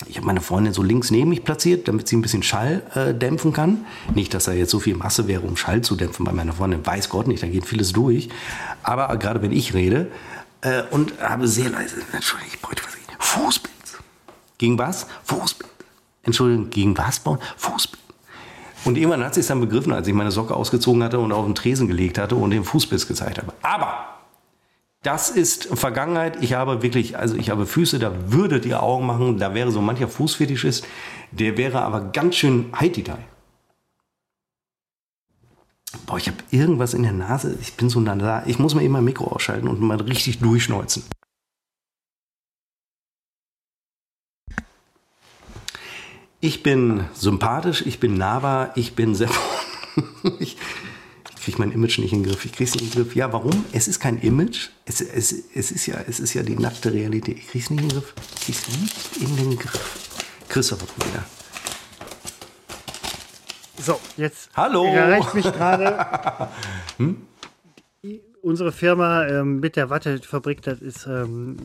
Ich habe meine Freundin so links neben mich platziert, damit sie ein bisschen Schall äh, dämpfen kann. Nicht, dass da jetzt so viel Masse wäre, um Schall zu dämpfen bei meiner Freundin. Weiß Gott nicht, da geht vieles durch. Aber gerade wenn ich rede äh, und habe sehr leise, Entschuldigung, ich bräuchte was. Fußbild. Gegen was? Fußbild. Entschuldigung, gegen was bauen? Fußbild. Und irgendwann hat sie es dann begriffen, als ich meine Socke ausgezogen hatte und auf den Tresen gelegt hatte und den Fußbiss gezeigt habe. Aber das ist Vergangenheit. Ich habe wirklich, also ich habe Füße, da würdet ihr Augen machen. Da wäre so mancher Fußfetischist, der wäre aber ganz schön heititai. Boah, ich habe irgendwas in der Nase. Ich bin so da. Ich muss mal eben mein Mikro ausschalten und mal richtig durchschneuzen. Ich bin sympathisch, ich bin nahbar, ich bin sehr. <laughs> ich kriege mein Image nicht in den Griff. Ich kriege es nicht in den Griff. Ja, warum? Es ist kein Image. Es, es, es, ist, ja, es ist ja die nackte Realität. Ich kriege es nicht in den Griff. Ich kriege es nicht in den Griff. Christopher wieder. So, jetzt Hallo. erreicht mich gerade <laughs> hm? unsere Firma ähm, mit der Wattefabrik. Das ist, ähm,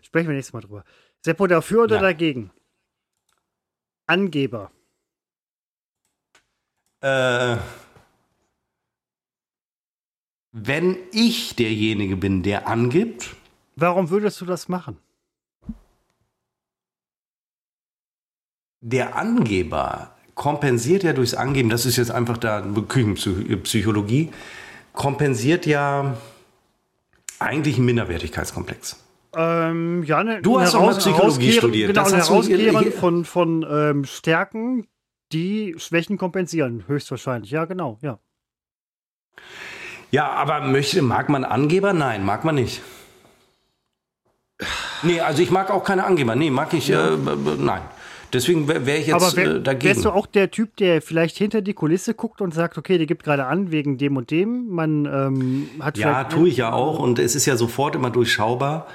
sprechen wir nächstes Mal drüber. Seppo dafür oder ja. dagegen? Angeber. Äh, wenn ich derjenige bin, der angibt. Warum würdest du das machen? Der Angeber kompensiert ja durchs Angeben, das ist jetzt einfach da Küchenpsychologie, kompensiert ja eigentlich einen Minderwertigkeitskomplex. Ähm, ja, ne, du hast doch mal Psychologie studiert. Genau, das Herauskehren von, von ähm, Stärken, die Schwächen kompensieren, höchstwahrscheinlich. Ja, genau, ja. Ja, aber möchte, mag man Angeber? Nein, mag man nicht. Nee, also ich mag auch keine Angeber. Nee, mag ich, äh, nein. Deswegen wäre ich jetzt Aber wär, äh, dagegen. Wärst du auch der Typ, der vielleicht hinter die Kulisse guckt und sagt, okay, der gibt gerade an wegen dem und dem? Man ähm, hat Ja, tue ich ja auch und es ist ja sofort immer durchschaubar.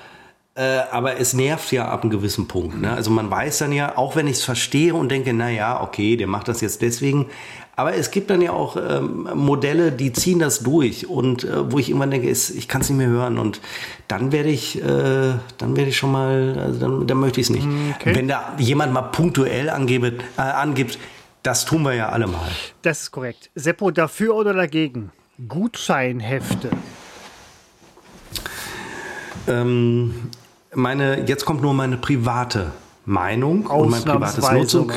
Äh, aber es nervt ja ab einem gewissen Punkt. Ne? Also man weiß dann ja, auch wenn ich es verstehe und denke, na ja, okay, der macht das jetzt deswegen. Aber es gibt dann ja auch ähm, Modelle, die ziehen das durch und äh, wo ich immer denke, ist, ich kann es nicht mehr hören und dann werde ich, äh, dann werde ich schon mal, also dann, dann möchte ich es nicht. Hm, okay. Wenn da jemand mal punktuell angebe, äh, angibt, das tun wir ja alle mal. Das ist korrekt. Seppo, dafür oder dagegen? Gutscheinhefte. Ähm, meine, jetzt kommt nur meine private Meinung und mein privates Nutzung.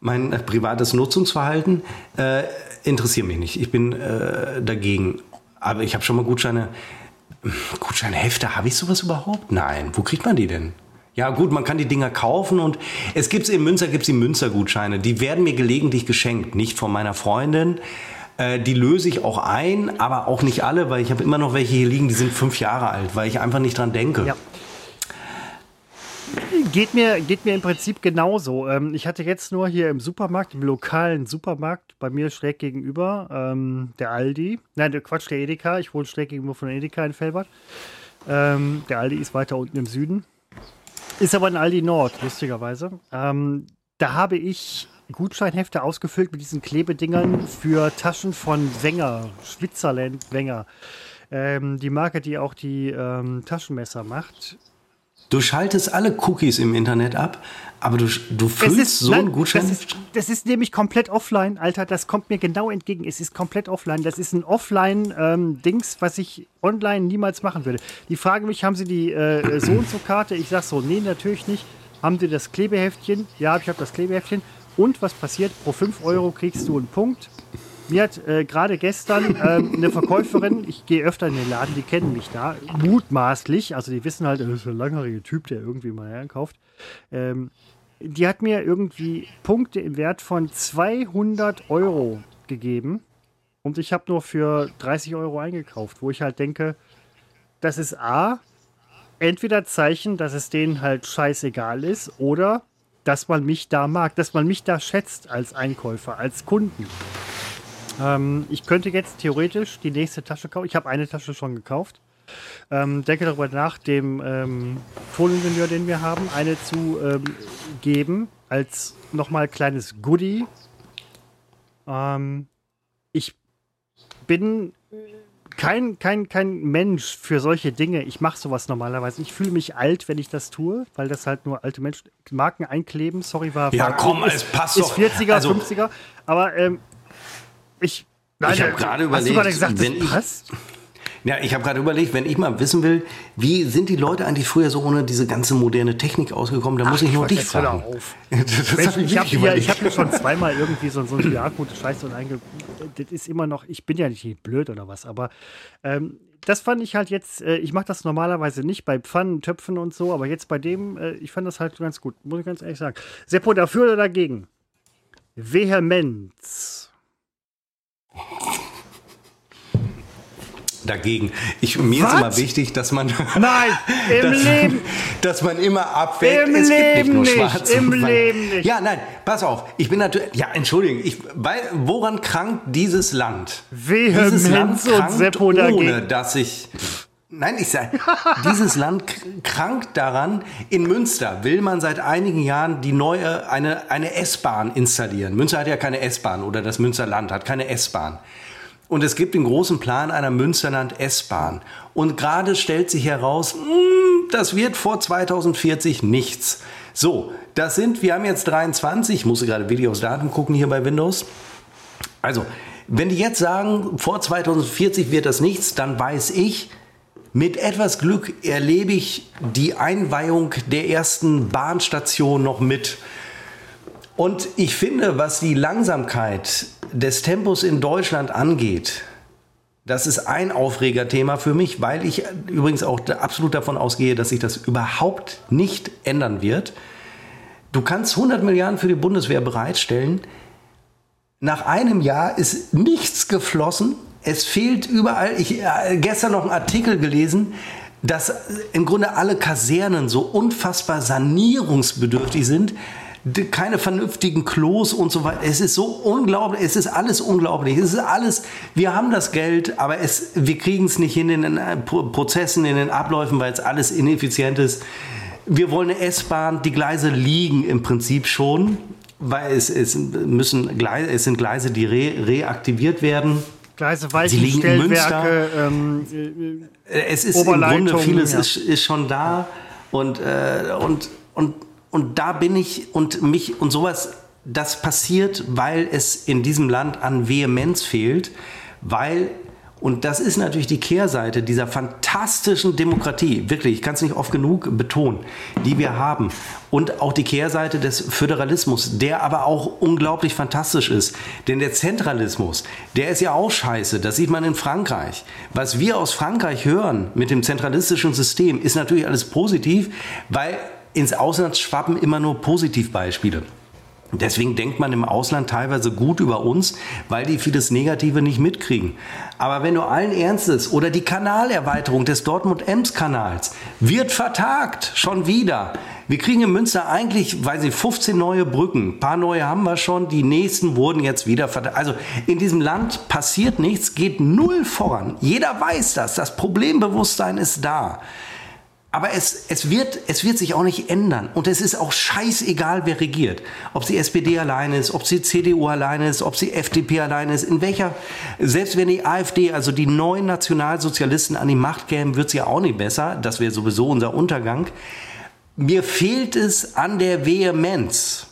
Mein äh, privates Nutzungsverhalten äh, interessiert mich nicht. Ich bin äh, dagegen. Aber ich habe schon mal Gutscheine. Gutscheinhefte, habe ich sowas überhaupt? Nein. Wo kriegt man die denn? Ja, gut, man kann die Dinger kaufen und es gibt in Münster gibt's die Münstergutscheine. Die werden mir gelegentlich geschenkt, nicht von meiner Freundin. Äh, die löse ich auch ein, aber auch nicht alle, weil ich habe immer noch welche hier liegen, die sind fünf Jahre alt, weil ich einfach nicht dran denke. Ja. Geht mir, geht mir im Prinzip genauso. Ähm, ich hatte jetzt nur hier im Supermarkt, im lokalen Supermarkt, bei mir schräg gegenüber, ähm, der Aldi. Nein, der Quatsch, der Edeka. Ich wohne schräg gegenüber von Edeka in Felbert. Ähm, der Aldi ist weiter unten im Süden. Ist aber ein Aldi Nord, lustigerweise. Ähm, da habe ich Gutscheinhefte ausgefüllt mit diesen Klebedingern für Taschen von Wenger, Schwitzerland Wenger. Ähm, die Marke, die auch die ähm, Taschenmesser macht. Du schaltest alle Cookies im Internet ab, aber du, du füllst ist, so einen Gutschein. Das ist, das ist, nämlich komplett offline, Alter. Das kommt mir genau entgegen. Es ist komplett offline. Das ist ein Offline-Dings, ähm, was ich online niemals machen würde. Die fragen mich, haben Sie die äh, so und so Karte? Ich sag so, nee, natürlich nicht. Haben Sie das Klebeheftchen? Ja, ich habe das Klebeheftchen. Und was passiert? Pro 5 Euro kriegst du einen Punkt. Mir hat äh, gerade gestern ähm, eine Verkäuferin, ich gehe öfter in den Laden, die kennen mich da, mutmaßlich, also die wissen halt, das ist ein langhaariger Typ, der irgendwie mal herkauft. Ähm, die hat mir irgendwie Punkte im Wert von 200 Euro gegeben und ich habe nur für 30 Euro eingekauft, wo ich halt denke, das ist A, entweder Zeichen, dass es denen halt scheißegal ist oder dass man mich da mag, dass man mich da schätzt als Einkäufer, als Kunden. Ähm, ich könnte jetzt theoretisch die nächste Tasche kaufen. Ich habe eine Tasche schon gekauft. Ähm, denke darüber nach, dem ähm, Toningenieur, den wir haben, eine zu ähm, geben als nochmal kleines Goodie. Ähm, ich bin kein, kein, kein Mensch für solche Dinge. Ich mache sowas normalerweise. Ich fühle mich alt, wenn ich das tue, weil das halt nur alte Menschen Marken einkleben. Sorry, war. Ja, komm, ist, es passt ist doch. 40er, Also- 50er. Aber ähm, ich. Nein, Ich hab äh, gerade Hast du überlegt, gerade gesagt, wenn das ich- passt? Ja, ich habe gerade überlegt, wenn ich mal wissen will, wie sind die Leute eigentlich früher so ohne diese ganze moderne Technik ausgekommen, dann muss ich nur dich fragen. <laughs> Mensch, ich ich habe überlegt. ich hab schon zweimal <laughs> irgendwie so, so ein QR-Code Scheiße und einge. Das ist immer noch, ich bin ja nicht blöd oder was, aber ähm, das fand ich halt jetzt, äh, ich mache das normalerweise nicht bei Pfannen, Töpfen und so, aber jetzt bei dem, äh, ich fand das halt ganz gut, muss ich ganz ehrlich sagen. Seppo, dafür oder dagegen? Vehemenz. Dagegen. Ich, mir Was? ist immer wichtig, dass man. Nein, im <laughs> dass, Leben. Dass man immer abwägt. Im es gibt nicht Leben nur nicht, schwarz im. Leben nicht. Ja, nein, pass auf. Ich bin natürlich. Ja, entschuldigen. Ich, weil, woran krankt dieses Land? Vehemenz dieses Land krankt, ohne dass ich. Nein, ich sage, dieses Land krankt daran. In Münster will man seit einigen Jahren die neue, eine, eine S-Bahn installieren. Münster hat ja keine S-Bahn oder das Münsterland hat keine S-Bahn. Und es gibt den großen Plan einer Münsterland S-Bahn. Und gerade stellt sich heraus, mh, das wird vor 2040 nichts. So, das sind, wir haben jetzt 23, ich musste gerade Videos Daten gucken hier bei Windows. Also, wenn die jetzt sagen, vor 2040 wird das nichts, dann weiß ich, mit etwas Glück erlebe ich die Einweihung der ersten Bahnstation noch mit. Und ich finde, was die Langsamkeit des Tempos in Deutschland angeht, das ist ein Aufregerthema für mich, weil ich übrigens auch absolut davon ausgehe, dass sich das überhaupt nicht ändern wird. Du kannst 100 Milliarden für die Bundeswehr bereitstellen. Nach einem Jahr ist nichts geflossen. Es fehlt überall. Ich äh, gestern noch einen Artikel gelesen, dass im Grunde alle Kasernen so unfassbar sanierungsbedürftig sind. Keine vernünftigen Klos und so weiter. Es ist so unglaublich. Es ist alles unglaublich. Es ist alles. Wir haben das Geld, aber es, wir kriegen es nicht hin in den äh, Pro- Prozessen, in den Abläufen, weil es alles ineffizient ist. Wir wollen eine S-Bahn. Die Gleise liegen im Prinzip schon, weil es, es, müssen Gleise, es sind Gleise, die re, reaktiviert werden. Gleise, Sie liegen in Weichenstellwerke, ähm, äh, Es ist im Grunde vieles ja. ist, ist schon da. Und, äh, und, und, und da bin ich und mich und sowas, das passiert, weil es in diesem Land an Vehemenz fehlt, weil und das ist natürlich die Kehrseite dieser fantastischen Demokratie, wirklich, ich kann es nicht oft genug betonen, die wir haben. Und auch die Kehrseite des Föderalismus, der aber auch unglaublich fantastisch ist. Denn der Zentralismus, der ist ja auch scheiße, das sieht man in Frankreich. Was wir aus Frankreich hören mit dem zentralistischen System, ist natürlich alles positiv, weil ins Ausland schwappen immer nur Positivbeispiele. Deswegen denkt man im Ausland teilweise gut über uns, weil die vieles Negative nicht mitkriegen. Aber wenn du allen Ernstes oder die Kanalerweiterung des Dortmund-Ems-Kanals wird vertagt, schon wieder. Wir kriegen in Münster eigentlich, weiß ich, 15 neue Brücken. Ein paar neue haben wir schon, die nächsten wurden jetzt wieder vertagt. Also in diesem Land passiert nichts, geht null voran. Jeder weiß das, das Problembewusstsein ist da. Aber es, es, wird, es wird sich auch nicht ändern. Und es ist auch scheißegal, wer regiert. Ob sie SPD alleine ist, ob sie CDU alleine ist, ob sie FDP alleine ist, in welcher, selbst wenn die AfD, also die neuen Nationalsozialisten an die Macht kämen, wird es ja auch nicht besser. Das wäre sowieso unser Untergang. Mir fehlt es an der Vehemenz.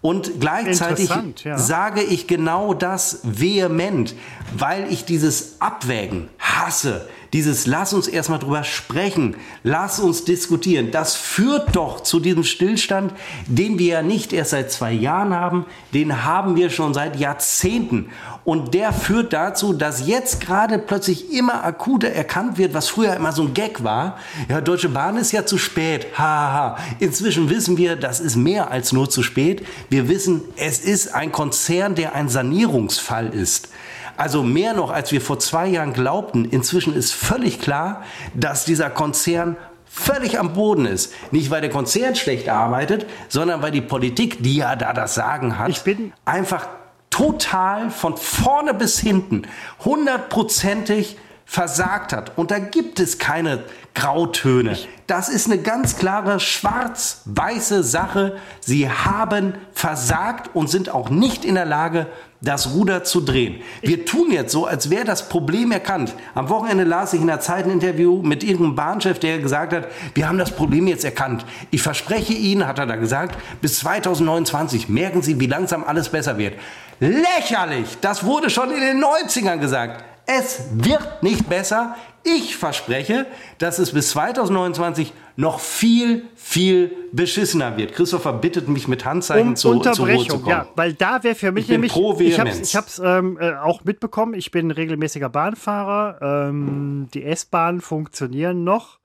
Und gleichzeitig ja. sage ich genau das vehement, weil ich dieses Abwägen hasse. Dieses lass uns erstmal drüber sprechen, lass uns diskutieren. Das führt doch zu diesem Stillstand, den wir ja nicht erst seit zwei Jahren haben, den haben wir schon seit Jahrzehnten. Und der führt dazu, dass jetzt gerade plötzlich immer akuter erkannt wird, was früher immer so ein Gag war. Ja, Deutsche Bahn ist ja zu spät. Ha, ha, ha. Inzwischen wissen wir, das ist mehr als nur zu spät. Wir wissen, es ist ein Konzern, der ein Sanierungsfall ist. Also mehr noch, als wir vor zwei Jahren glaubten. Inzwischen ist völlig klar, dass dieser Konzern völlig am Boden ist. Nicht, weil der Konzern schlecht arbeitet, sondern weil die Politik, die ja da das Sagen hat, Ich bin- einfach total von vorne bis hinten hundertprozentig versagt hat. Und da gibt es keine Grautöne. Das ist eine ganz klare schwarz-weiße Sache. Sie haben versagt und sind auch nicht in der Lage, das Ruder zu drehen. Wir tun jetzt so, als wäre das Problem erkannt. Am Wochenende las ich in der Zeit ein Interview mit irgendeinem Bahnchef, der gesagt hat, wir haben das Problem jetzt erkannt. Ich verspreche Ihnen, hat er da gesagt, bis 2029 merken Sie, wie langsam alles besser wird. Lächerlich! Das wurde schon in den 90ern gesagt. Es wird nicht besser. Ich verspreche, dass es bis 2029 noch viel, viel beschissener wird. Christopher bittet mich mit Handzeichen um zu, Unterbrechung, zu kommen. ja, weil da wäre für mich Ich nämlich, pro ich habe hab's, ähm, äh, auch mitbekommen, ich bin regelmäßiger Bahnfahrer, ähm, die S-Bahnen funktionieren noch.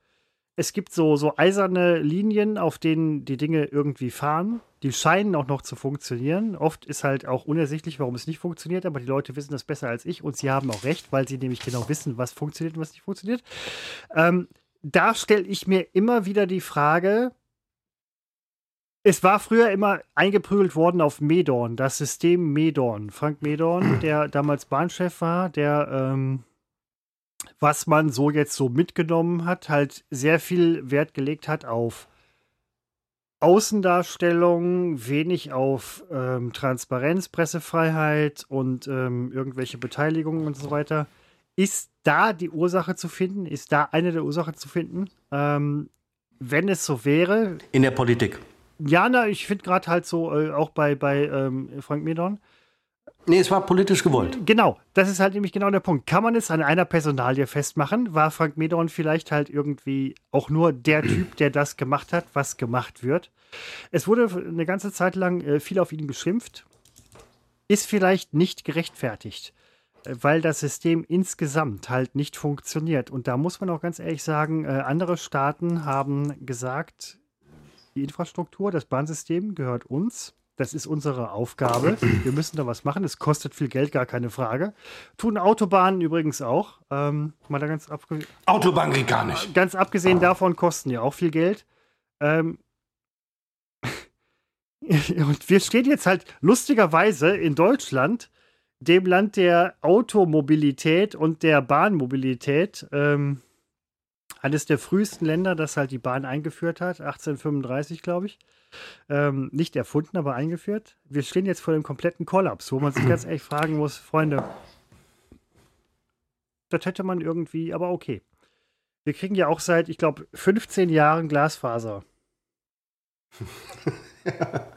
Es gibt so, so eiserne Linien, auf denen die Dinge irgendwie fahren. Die scheinen auch noch zu funktionieren. Oft ist halt auch unersichtlich, warum es nicht funktioniert, aber die Leute wissen das besser als ich und sie haben auch recht, weil sie nämlich genau wissen, was funktioniert und was nicht funktioniert. Ähm, da stelle ich mir immer wieder die Frage, es war früher immer eingeprügelt worden auf Medorn, das System Medorn. Frank Medorn, <clears throat> der damals Bahnchef war, der, ähm, was man so jetzt so mitgenommen hat, halt sehr viel Wert gelegt hat auf Außendarstellung, wenig auf ähm, Transparenz, Pressefreiheit und ähm, irgendwelche Beteiligungen und so weiter. Ist da die Ursache zu finden? Ist da eine der Ursachen zu finden? Ähm, wenn es so wäre, In der Politik. ja, na, ich finde gerade halt so, äh, auch bei, bei ähm, Frank Medorn, Nee, es war politisch gewollt. Genau, das ist halt nämlich genau der Punkt. Kann man es an einer Personalie festmachen? War Frank Medorn vielleicht halt irgendwie auch nur der Typ, der das gemacht hat, was gemacht wird? Es wurde eine ganze Zeit lang äh, viel auf ihn geschimpft. Ist vielleicht nicht gerechtfertigt, äh, weil das System insgesamt halt nicht funktioniert. Und da muss man auch ganz ehrlich sagen, äh, andere Staaten haben gesagt, die Infrastruktur, das Bahnsystem gehört uns. Das ist unsere Aufgabe. Wir müssen da was machen. Es kostet viel Geld, gar keine Frage. Tun Autobahnen übrigens auch. Ähm, mal da ganz, abge Autobahn geht gar nicht. ganz abgesehen davon kosten ja auch viel Geld. Ähm, <laughs> und wir stehen jetzt halt lustigerweise in Deutschland, dem Land der Automobilität und der Bahnmobilität, ähm, eines der frühesten Länder, das halt die Bahn eingeführt hat, 1835, glaube ich. Ähm, nicht erfunden, aber eingeführt. Wir stehen jetzt vor dem kompletten Kollaps, wo man sich ganz ehrlich fragen muss, Freunde, das hätte man irgendwie, aber okay. Wir kriegen ja auch seit, ich glaube, 15 Jahren Glasfaser. <laughs>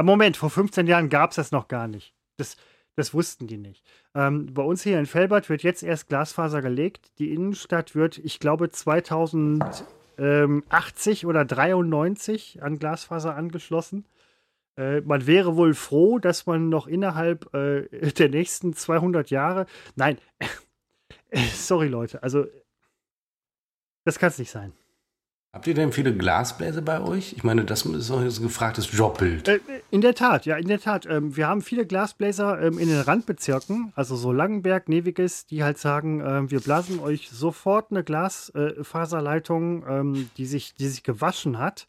Ah, Moment, vor 15 Jahren gab es das noch gar nicht. Das, das wussten die nicht. Ähm, bei uns hier in Felbert wird jetzt erst Glasfaser gelegt. Die Innenstadt wird, ich glaube, 2080 oder 93 an Glasfaser angeschlossen. Äh, man wäre wohl froh, dass man noch innerhalb äh, <laughs> der nächsten 200 Jahre. Nein, <laughs> sorry Leute, also das kann es nicht sein. Habt ihr denn viele Glasbläser bei euch? Ich meine, das ist auch ein gefragtes Jobbild. Äh, in der Tat, ja, in der Tat. Ähm, wir haben viele Glasbläser ähm, in den Randbezirken, also so Langenberg, Neviges, die halt sagen, ähm, wir blasen euch sofort eine Glasfaserleitung, ähm, die, sich, die sich gewaschen hat.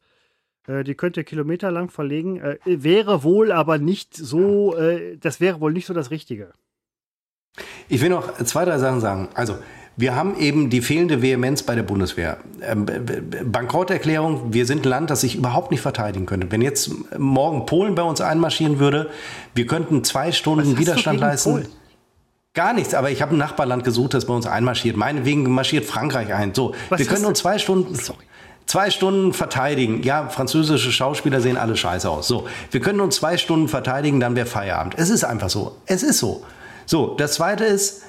Äh, die könnt ihr kilometerlang verlegen. Äh, wäre wohl aber nicht so, äh, das wäre wohl nicht so das Richtige. Ich will noch zwei, drei Sachen sagen. Also, wir haben eben die fehlende Vehemenz bei der Bundeswehr. Ähm, Bankrotterklärung, wir sind ein Land, das sich überhaupt nicht verteidigen könnte. Wenn jetzt morgen Polen bei uns einmarschieren würde, wir könnten zwei Stunden Widerstand leisten. Polen? Gar nichts, aber ich habe ein Nachbarland gesucht, das bei uns einmarschiert. Meinetwegen marschiert Frankreich ein. So, Was wir können uns zwei Stunden, Sorry. zwei Stunden verteidigen. Ja, französische Schauspieler sehen alle scheiße aus. So, wir können uns zwei Stunden verteidigen, dann wäre Feierabend. Es ist einfach so. Es ist so. So, das zweite ist,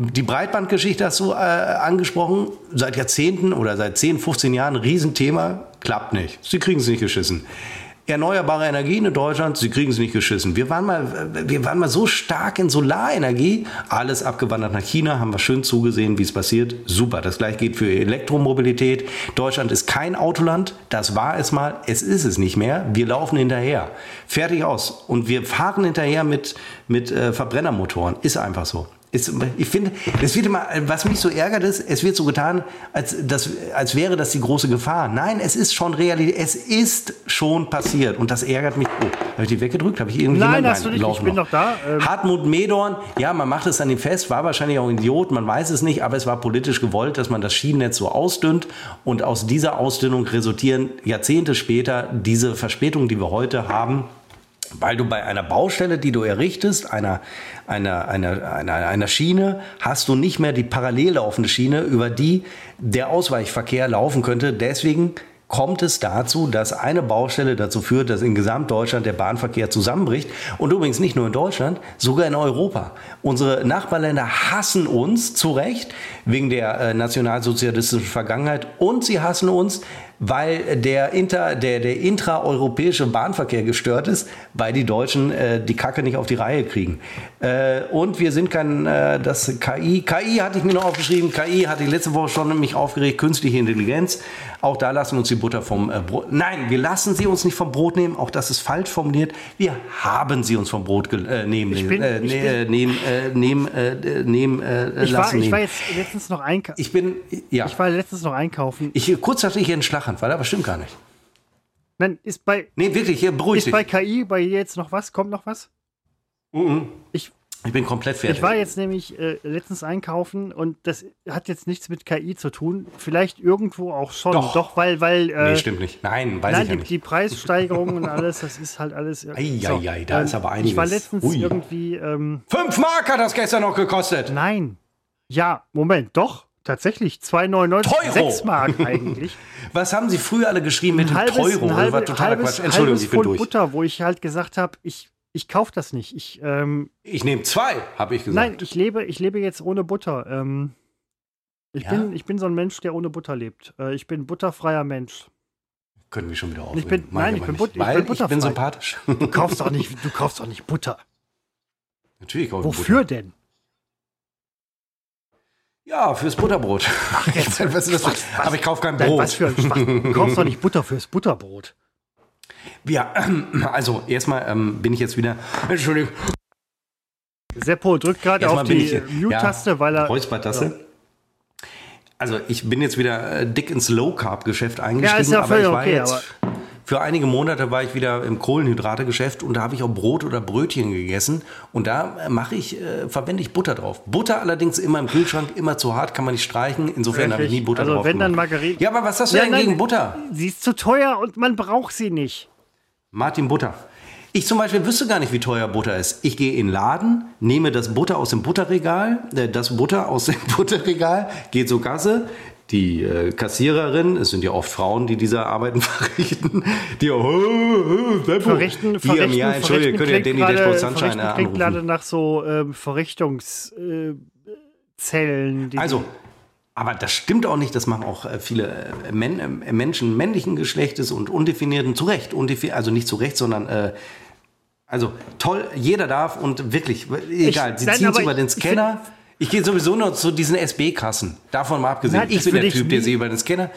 die Breitbandgeschichte hast du äh, angesprochen. Seit Jahrzehnten oder seit 10, 15 Jahren Riesenthema. Klappt nicht. Sie kriegen es nicht geschissen. Erneuerbare Energien in Deutschland, sie kriegen es nicht geschissen. Wir waren, mal, wir waren mal so stark in Solarenergie, alles abgewandert nach China, haben wir schön zugesehen, wie es passiert. Super, das gleiche geht für Elektromobilität. Deutschland ist kein Autoland, das war es mal, es ist es nicht mehr. Wir laufen hinterher. Fertig aus. Und wir fahren hinterher mit, mit äh, Verbrennermotoren. Ist einfach so. Ist, ich finde, es wird immer, was mich so ärgert ist, es wird so getan, als, das, als wäre das die große Gefahr. Nein, es ist schon Realität, es ist schon passiert und das ärgert mich. Oh, habe ich die weggedrückt? Habe ich irgendwie Nein, hast du nicht, ich bin noch da. Ähm. Hartmut Medorn, ja, man macht es an dem Fest, war wahrscheinlich auch ein Idiot, man weiß es nicht, aber es war politisch gewollt, dass man das Schienennetz so ausdünnt und aus dieser Ausdünnung resultieren Jahrzehnte später diese Verspätungen, die wir heute haben, weil du bei einer Baustelle, die du errichtest, einer, einer, einer, einer, einer Schiene, hast du nicht mehr die parallel laufende Schiene, über die der Ausweichverkehr laufen könnte. Deswegen kommt es dazu, dass eine Baustelle dazu führt, dass in Gesamtdeutschland der Bahnverkehr zusammenbricht. Und übrigens nicht nur in Deutschland, sogar in Europa. Unsere Nachbarländer hassen uns zu Recht wegen der äh, nationalsozialistischen Vergangenheit und sie hassen uns, weil der, inter, der, der intraeuropäische Bahnverkehr gestört ist, weil die Deutschen äh, die Kacke nicht auf die Reihe kriegen. Äh, und wir sind kein, äh, das KI, KI hatte ich mir noch aufgeschrieben, KI hatte ich letzte Woche schon mich aufgeregt, künstliche Intelligenz. Auch da lassen wir uns die Butter vom äh, Brot. Nein, wir lassen sie uns nicht vom Brot nehmen, auch das ist falsch formuliert. Wir haben sie uns vom Brot äh, nehmen, bin, äh, ne, nehmen, nehmen, nehmen ich lassen. War, ich war jetzt letztens noch einkaufen. Ich bin, ja. Ich war letztens noch einkaufen. Ich, kurz dachte ich in Schlaganfall, aber stimmt gar nicht. Nein, ist bei. Nee, wirklich, hier beruhigt Ist bei KI bei jetzt noch was? Kommt noch was? Mhm. Ich, ich bin komplett fertig. Ich war jetzt nämlich äh, letztens einkaufen und das hat jetzt nichts mit KI zu tun. Vielleicht irgendwo auch schon. Doch, Doch weil, weil. Äh, nee, stimmt nicht. Nein, weiß nein, ich ja die, nicht. die Preissteigerungen und alles, das ist halt alles. Eieiei, so, ei, da ähm, ist aber einiges. Ich war letztens Ui. irgendwie. Ähm, Fünf Mark hat das gestern noch gekostet. Nein. Ja, Moment, doch. Tatsächlich, 2,99 6 Mark eigentlich. <laughs> Was haben Sie früher alle geschrieben mit halbes, dem Euro? Halbe, das war totaler halbes, Quatsch. Entschuldigung, ich bin durch. Butter, wo ich halt gesagt habe, ich, ich kaufe das nicht. Ich, ähm, ich nehme zwei, habe ich gesagt. Nein, ich lebe, ich lebe jetzt ohne Butter. Ähm, ich, Ja? bin, ich bin so ein Mensch, der ohne Butter lebt. Äh, ich bin butterfreier Mensch. Können wir schon wieder aufregen. Ich bin- nein, ich bin but- ich bin ich bin butterfrei. sympathisch. Du kaufst doch nicht, du kaufst doch nicht Butter. Natürlich kaufe ich Wofür Butter. denn? Ja, fürs Butterbrot. Ach, jetzt. <laughs> was? Was- was- aber ich kaufe kein Brot. was für ein. Du kaufst doch nicht Butter fürs <laughs> Butterbrot. Ja, <clears throat> also erstmal ähm, bin ich jetzt wieder. Entschuldigung. Seppo drückt gerade auf bin die Mute-Taste, weil er. Räuspertasse. Also ich bin jetzt wieder äh, dick ins Low Carb Geschäft eingestiegen, Ja, ist ja aber ich völlig war okay, jetzt für einige Monate war ich wieder im Kohlenhydrate Geschäft und da habe ich auch Brot oder Brötchen gegessen und da äh, mache ich äh, verwende ich Butter drauf. Butter allerdings immer im Kühlschrank, immer zu hart, kann man nicht streichen. Insofern habe ich nie Butter also drauf. wenn dann gemacht. Margarine. ja, aber was hast du Ja, denn nein, gegen Butter? Sie ist zu teuer und man braucht sie nicht. Martin Butter. Ich zum Beispiel wüsste gar nicht, wie teuer Butter ist. Ich gehe in den Laden, nehme das Butter aus dem Butterregal, äh, das Butter aus dem <laughs> Butterregal, gehe zur Kasse. Die äh, Kassiererin, es sind ja oft Frauen, die diese Arbeiten <laughs> verrichten, die oh, oh, Seppo, Verrichten, die verrichten, ja, Entschuldigung, könnt ihr Danny Dashboard Sunshine verrichten äh, klingt gerade nach so ähm, Verrichtungszellen. die Also, aber das stimmt auch nicht, das machen auch äh, viele äh, Men äh, Menschen männlichen Geschlechtes und undefinierten, zu Recht, undefi also nicht zu Recht, sondern äh, also toll, jeder darf und wirklich, egal, sie nein, ziehen es über ich- den ich Scanner. Ich, gehe sowieso nur zu diesen SB-Kassen, davon mal abgesehen. Nein, ich das bin der ich Typ, der sie über den Scanner.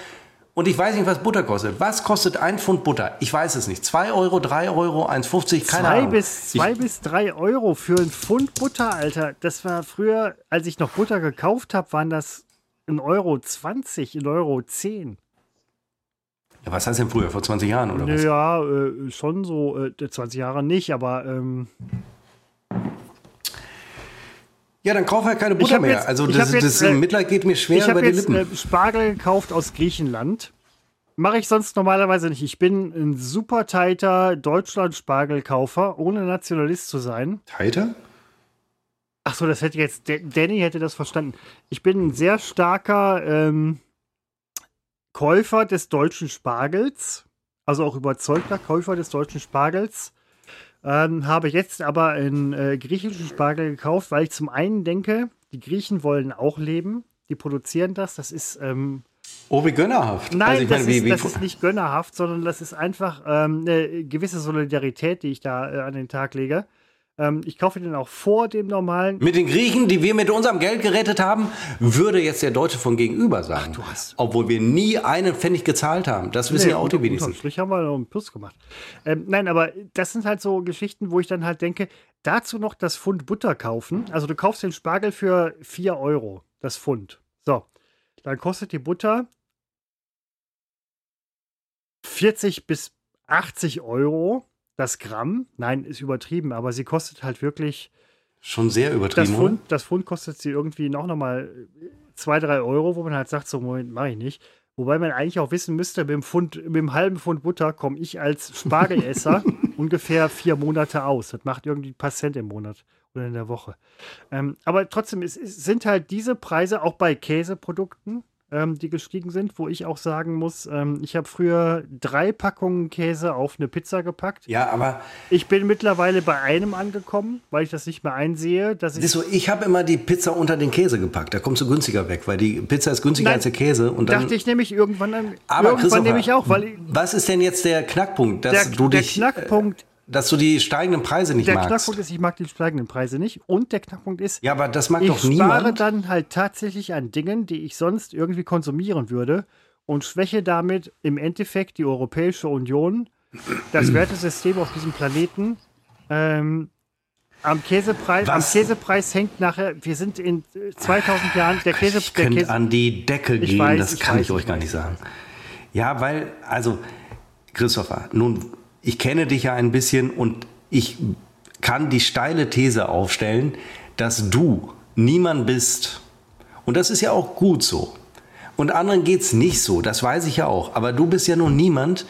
Und ich weiß nicht, was Butter kostet. Was kostet ein Pfund Butter? Ich weiß es nicht. 2 Euro, 3 Euro, 1,50, keine zwei Ahnung. bis, zwei ich, bis drei Euro für ein Pfund Butter, Alter. Das war früher, als ich noch Butter gekauft habe, waren das 1,20 Euro, 1,10 Euro. 10. ja, was heißt denn früher? Vor 20 Jahren oder was? Ja, äh, schon so, äh, 20 Jahre nicht, aber ähm, Ja, dann kauf halt keine Butter mehr. jetzt- also das, jetzt, das äh, Mitleid geht mir schwer ich über habe die jetzt Lippen. äh, Spargel gekauft aus Griechenland. Mache ich sonst normalerweise nicht. Ich bin ein super tighter Deutschland-Spargelkaufer, ohne Nationalist zu sein. Teiter? Ach so, das hätte jetzt Da- Danny hätte das verstanden. Ich bin ein sehr starker ähm, Käufer des deutschen Spargels, also auch überzeugter Käufer des deutschen Spargels. Ähm, habe jetzt aber einen äh, griechischen Spargel gekauft, weil ich zum einen denke, die Griechen wollen auch leben. Die produzieren das. Das ist ähm, Oh, wie gönnerhaft. Nein, also das, meine, wie, ist, wie, das ist nicht gönnerhaft, sondern das ist einfach ähm, eine gewisse Solidarität, die ich da äh, an den Tag lege. Ähm, ich kaufe den auch vor dem normalen. Mit den Griechen, die wir mit unserem Geld gerettet haben, würde jetzt der Deutsche von gegenüber sagen. du hast- Obwohl wir nie einen Pfennig gezahlt haben. Das wissen ja auch die wenigsten. Strich haben wir noch einen Plus gemacht. Ähm, nein, aber das sind halt so Geschichten, wo ich dann halt denke, dazu noch das Pfund Butter kaufen. Also du kaufst den Spargel für 4 Euro, das Pfund. So, dann kostet die Butter 40 bis 80 Euro das Gramm. Nein, ist übertrieben, aber sie kostet halt wirklich Schon sehr das übertrieben. oder? Pfund, das Pfund kostet sie irgendwie noch, noch mal 2, 3 Euro, wo man halt sagt, so, Moment, mache ich nicht. Wobei man eigentlich auch wissen müsste, mit dem, Pfund, mit dem halben Pfund Butter komme ich als Spargelesser <laughs> ungefähr vier Monate aus. Das macht irgendwie ein paar Cent im Monat oder in der Woche. Ähm, aber trotzdem, es, es sind halt diese Preise auch bei Käseprodukten, ähm, die gestiegen sind, wo ich auch sagen muss, ähm, ich habe früher drei Packungen Käse auf eine Pizza gepackt. Ja, aber Ich bin mittlerweile bei einem angekommen, weil ich das nicht mehr einsehe, dass ich du, ich habe immer die Pizza unter den Käse gepackt. Da kommst du günstiger weg, weil die Pizza ist günstiger Nein, als der Käse. Und dann, dachte ich nämlich irgendwann an. aber irgendwann nehme ich auch, weil ich, was ist denn jetzt der Knackpunkt, dass der, du der dich, Knackpunkt, äh, dass du die steigenden Preise nicht der magst? Knackpunkt ist, ich mag die steigenden Preise nicht. Und der Knackpunkt ist, ja, aber das mag ich doch spare niemand. dann halt tatsächlich an Dingen, die ich sonst irgendwie konsumieren würde und schwäche damit im Endeffekt die Europäische Union, das <clears throat> Wertesystem auf diesem Planeten. Ähm, am Käsepreis, am? Käsepreis hängt nachher, wir sind in äh, 2000 Jahren, der Käse, ich der Käse, an die Decke gehen, weiß, das ich kann weiß, ich euch gar nicht sagen. Ja, weil, also, Christopher, nun, ich kenne dich ja ein bisschen und ich kann die steile These aufstellen, dass du niemand bist. Und das ist ja auch gut so. Und anderen geht's nicht so, das weiß ich ja auch. Aber du bist ja nun niemand,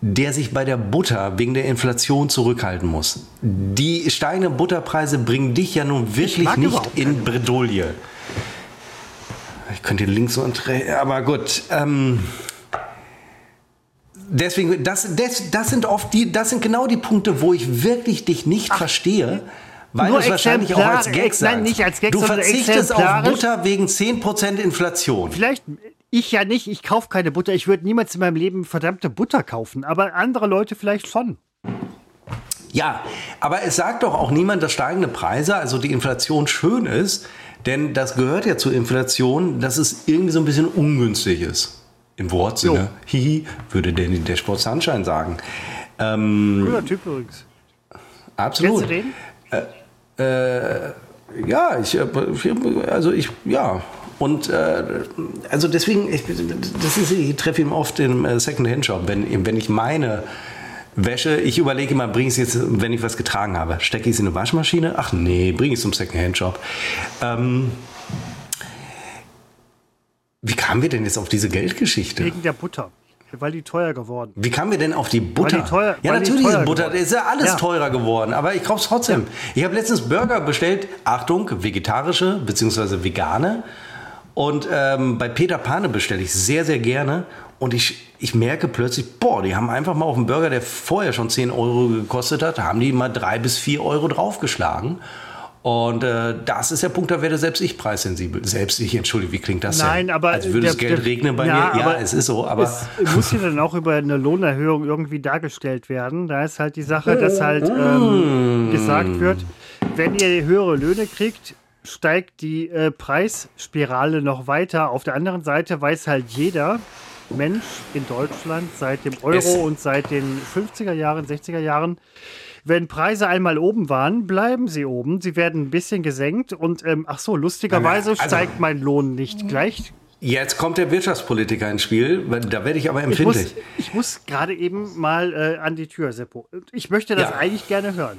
der sich bei der Butter wegen der Inflation zurückhalten muss. Die steigenden Butterpreise bringen dich ja nun wirklich nicht in Bredouille. Ich könnte links und rechts, aber gut. Ähm, deswegen, das, das, das sind oft die, das sind genau die Punkte, wo ich wirklich dich nicht verstehe. Weil du es wahrscheinlich auch als Gag ex- nein, sagst. nicht als Gag, du verzichtest auf. Butter wegen 10% Inflation. Vielleicht ich ja nicht, ich kaufe keine Butter. Ich würde niemals in meinem Leben verdammte Butter kaufen, aber andere Leute vielleicht schon. Ja, aber es sagt doch auch niemand, dass steigende Preise, also die Inflation schön ist, denn das gehört ja zur Inflation, dass es irgendwie so ein bisschen ungünstig ist. Im Wortsinne. Hihi, würde Danny Dashboard Sunshine sagen. Ähm, Cooler Typ übrigens. absolut. Kennst du den? Ja, ich, äh, also ich, ja. Und äh, also deswegen, ich, das ist, ich treffe ihn oft im äh, Second-Hand-Shop, wenn, wenn ich meine Wäsche, ich überlege immer, bringe ich es jetzt, wenn ich was getragen habe, stecke ich es in eine Waschmaschine? Ach nee, bringe ich es zum Second-Hand-Shop. Ähm, wie kamen wir denn jetzt auf diese Geldgeschichte? Wegen der Butter. Weil die teuer geworden. Wie kamen wir denn auf die Butter? die teuer- ja, die natürlich teuer ist Butter. geworden. Ist ja alles Ja. teurer geworden. Aber ich kaufe es trotzdem. Ich habe letztens Burger bestellt. Achtung, vegetarische bzw. vegane. Und ähm, bei Peter Pane bestelle ich sehr, sehr gerne. Und ich, ich merke plötzlich, boah, die haben einfach mal auf einen Burger, der vorher schon 10 Euro gekostet hat, haben die mal 3 bis 4 Euro draufgeschlagen. Und äh, das ist der Punkt, da werde selbst ich preissensibel. Selbst ich, entschuldige, wie klingt das Nein, denn? aber Als würde der- Geld der- regnen bei Ja, mir. Ja, aber es ist so. Aber Es muss ja dann auch über eine Lohnerhöhung irgendwie dargestellt werden. Da ist halt die Sache, dass halt ähm, gesagt wird, wenn ihr höhere Löhne kriegt, steigt die äh, Preisspirale noch weiter. Auf der anderen Seite weiß halt jeder Mensch in Deutschland seit dem Euro Es- und seit den 50er Jahren, 60er Jahren, wenn Preise einmal oben waren, bleiben sie oben. Sie werden ein bisschen gesenkt und ähm, ach so, lustigerweise Also- steigt mein Lohn nicht gleich Jetzt kommt der Wirtschaftspolitiker ins Spiel, da werde ich aber Ich muss, empfindlich. ich muss gerade eben mal äh, an die Tür, Seppo. Ich möchte das Ja. eigentlich gerne hören.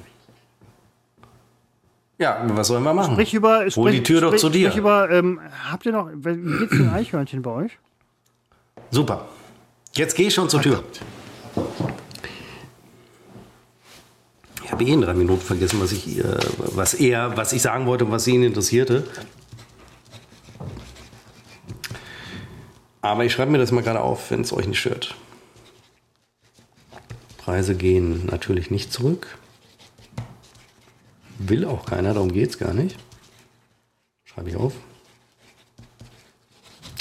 Ja, was sollen wir machen? Sprich über. Hol Sprich, die Tür doch sprich, zu dir. Sprich über. Ähm, habt ihr noch. Wie geht's den <clears throat> Eichhörnchen bei euch? Super. Jetzt gehe ich schon zur Tür. Ich habe eh in drei Minuten vergessen, was ich, äh, was er, was ich sagen wollte und was ihn interessierte. Aber ich schreibe mir das mal gerade auf, wenn es euch nicht stört. Preise gehen natürlich nicht zurück. Will auch keiner, darum geht es gar nicht. Schreibe ich auf.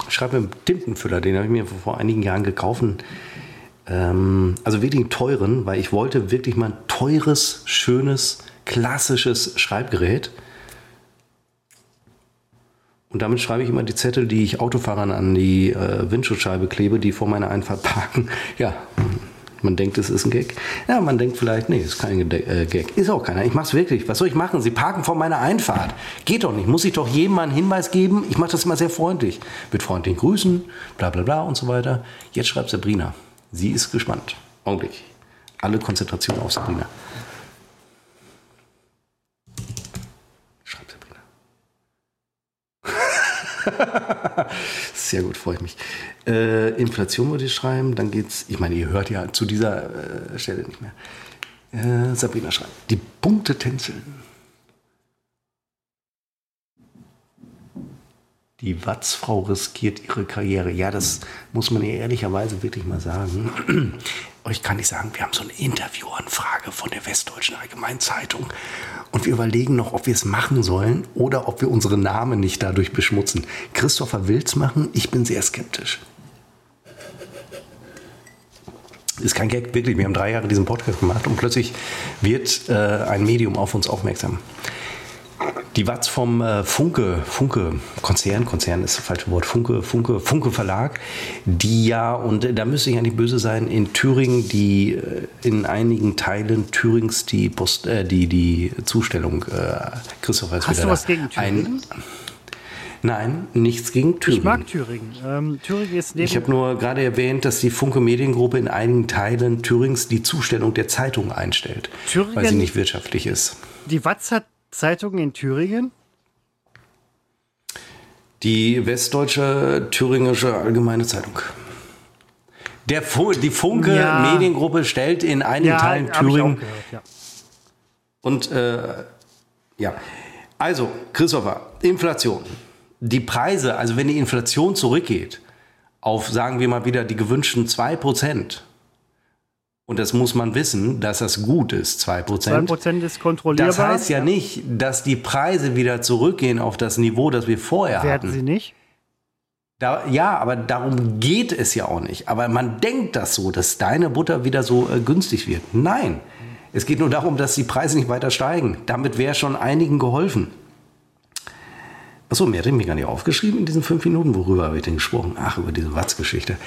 Schreibe einen Tintenfüller, den habe ich mir vor einigen Jahren gekauft. Ähm, also wirklich einen teuren, weil ich wollte wirklich mal ein teures, schönes klassisches Schreibgerät. Und damit schreibe ich immer die Zettel, die ich Autofahrern an die äh, Windschutzscheibe klebe, die vor meiner Einfahrt parken. <laughs> Ja, man denkt, es ist ein Gag. Ja, man denkt vielleicht, nee, ist kein äh, Gag. Ist auch keiner. Ich mache es wirklich. Was soll ich machen? Sie parken vor meiner Einfahrt. Geht doch nicht. Muss ich doch jedem mal einen Hinweis geben? Ich mache das immer sehr freundlich. Mit freundlichen Grüßen, bla bla bla und so weiter. Jetzt schreibt Sabrina. Sie ist gespannt. Augenblick. Alle Konzentration auf Sabrina. Schreibt Sabrina. <laughs> Sehr gut, freue ich mich. Äh, Inflation würde ich schreiben, dann geht's. Ich meine, ihr hört ja zu dieser äh, Stelle nicht mehr. Äh, Sabrina schreibt. Die Punkte tänzeln. Die Watzfrau riskiert ihre Karriere. Ja, das muss man ihr ehrlicherweise wirklich mal sagen. <clears throat> Euch kann ich sagen, wir haben so eine Interviewanfrage von der Westdeutschen Allgemeinzeitung. Und wir überlegen noch, ob wir es machen sollen oder ob wir unsere Namen nicht dadurch beschmutzen. Christopher will es machen, ich bin sehr skeptisch. Ist kein Gag, wirklich. Wir haben drei Jahre diesen Podcast gemacht und plötzlich wird äh, ein Medium auf uns aufmerksam. Die Watz vom äh, Funke, Funke Konzern, Konzern ist das falsche Wort, Funke, Funke, Funke Verlag, die ja, und da müsste ich eigentlich böse sein, in Thüringen, die äh, in einigen Teilen Thürings die, Post, äh, die, die Zustellung, äh, Christoph weiß Hast du was gegen Thüringen? Ein, Nein, nichts gegen Thüringen. Ich mag Thüringen. Ähm, Thüringen ist ich habe nur gerade erwähnt, dass die Funke Mediengruppe in einigen Teilen Thürings die Zustellung der Zeitung einstellt, Thüringen, weil sie nicht wirtschaftlich ist. Die Watz hat Zeitung in Thüringen? Die Westdeutsche Thüringische Allgemeine Zeitung. Der Fu die Funke ja. Mediengruppe stellt in einigen ja, Teilen Thüringen. Gehört, ja. Und äh, ja, also Christopher, Inflation. Die Preise, also wenn die Inflation zurückgeht auf, sagen wir mal wieder, die gewünschten 2 Prozent, und das muss man wissen, dass das gut ist, 2%. 2% ist kontrollierbar. Das heißt ja, nicht, dass die Preise wieder zurückgehen auf das Niveau, das wir vorher Werden hatten. sie nicht? Da, ja, aber darum geht es ja auch nicht. Aber man denkt das so, dass deine Butter wieder so äh, günstig wird. Nein, es geht nur darum, dass die Preise nicht weiter steigen. Damit wäre schon einigen geholfen. Achso, mehr hatte ich mir gar nicht aufgeschrieben in diesen fünf Minuten. Worüber habe ich denn gesprochen? Ach, über diese Watz-Geschichte.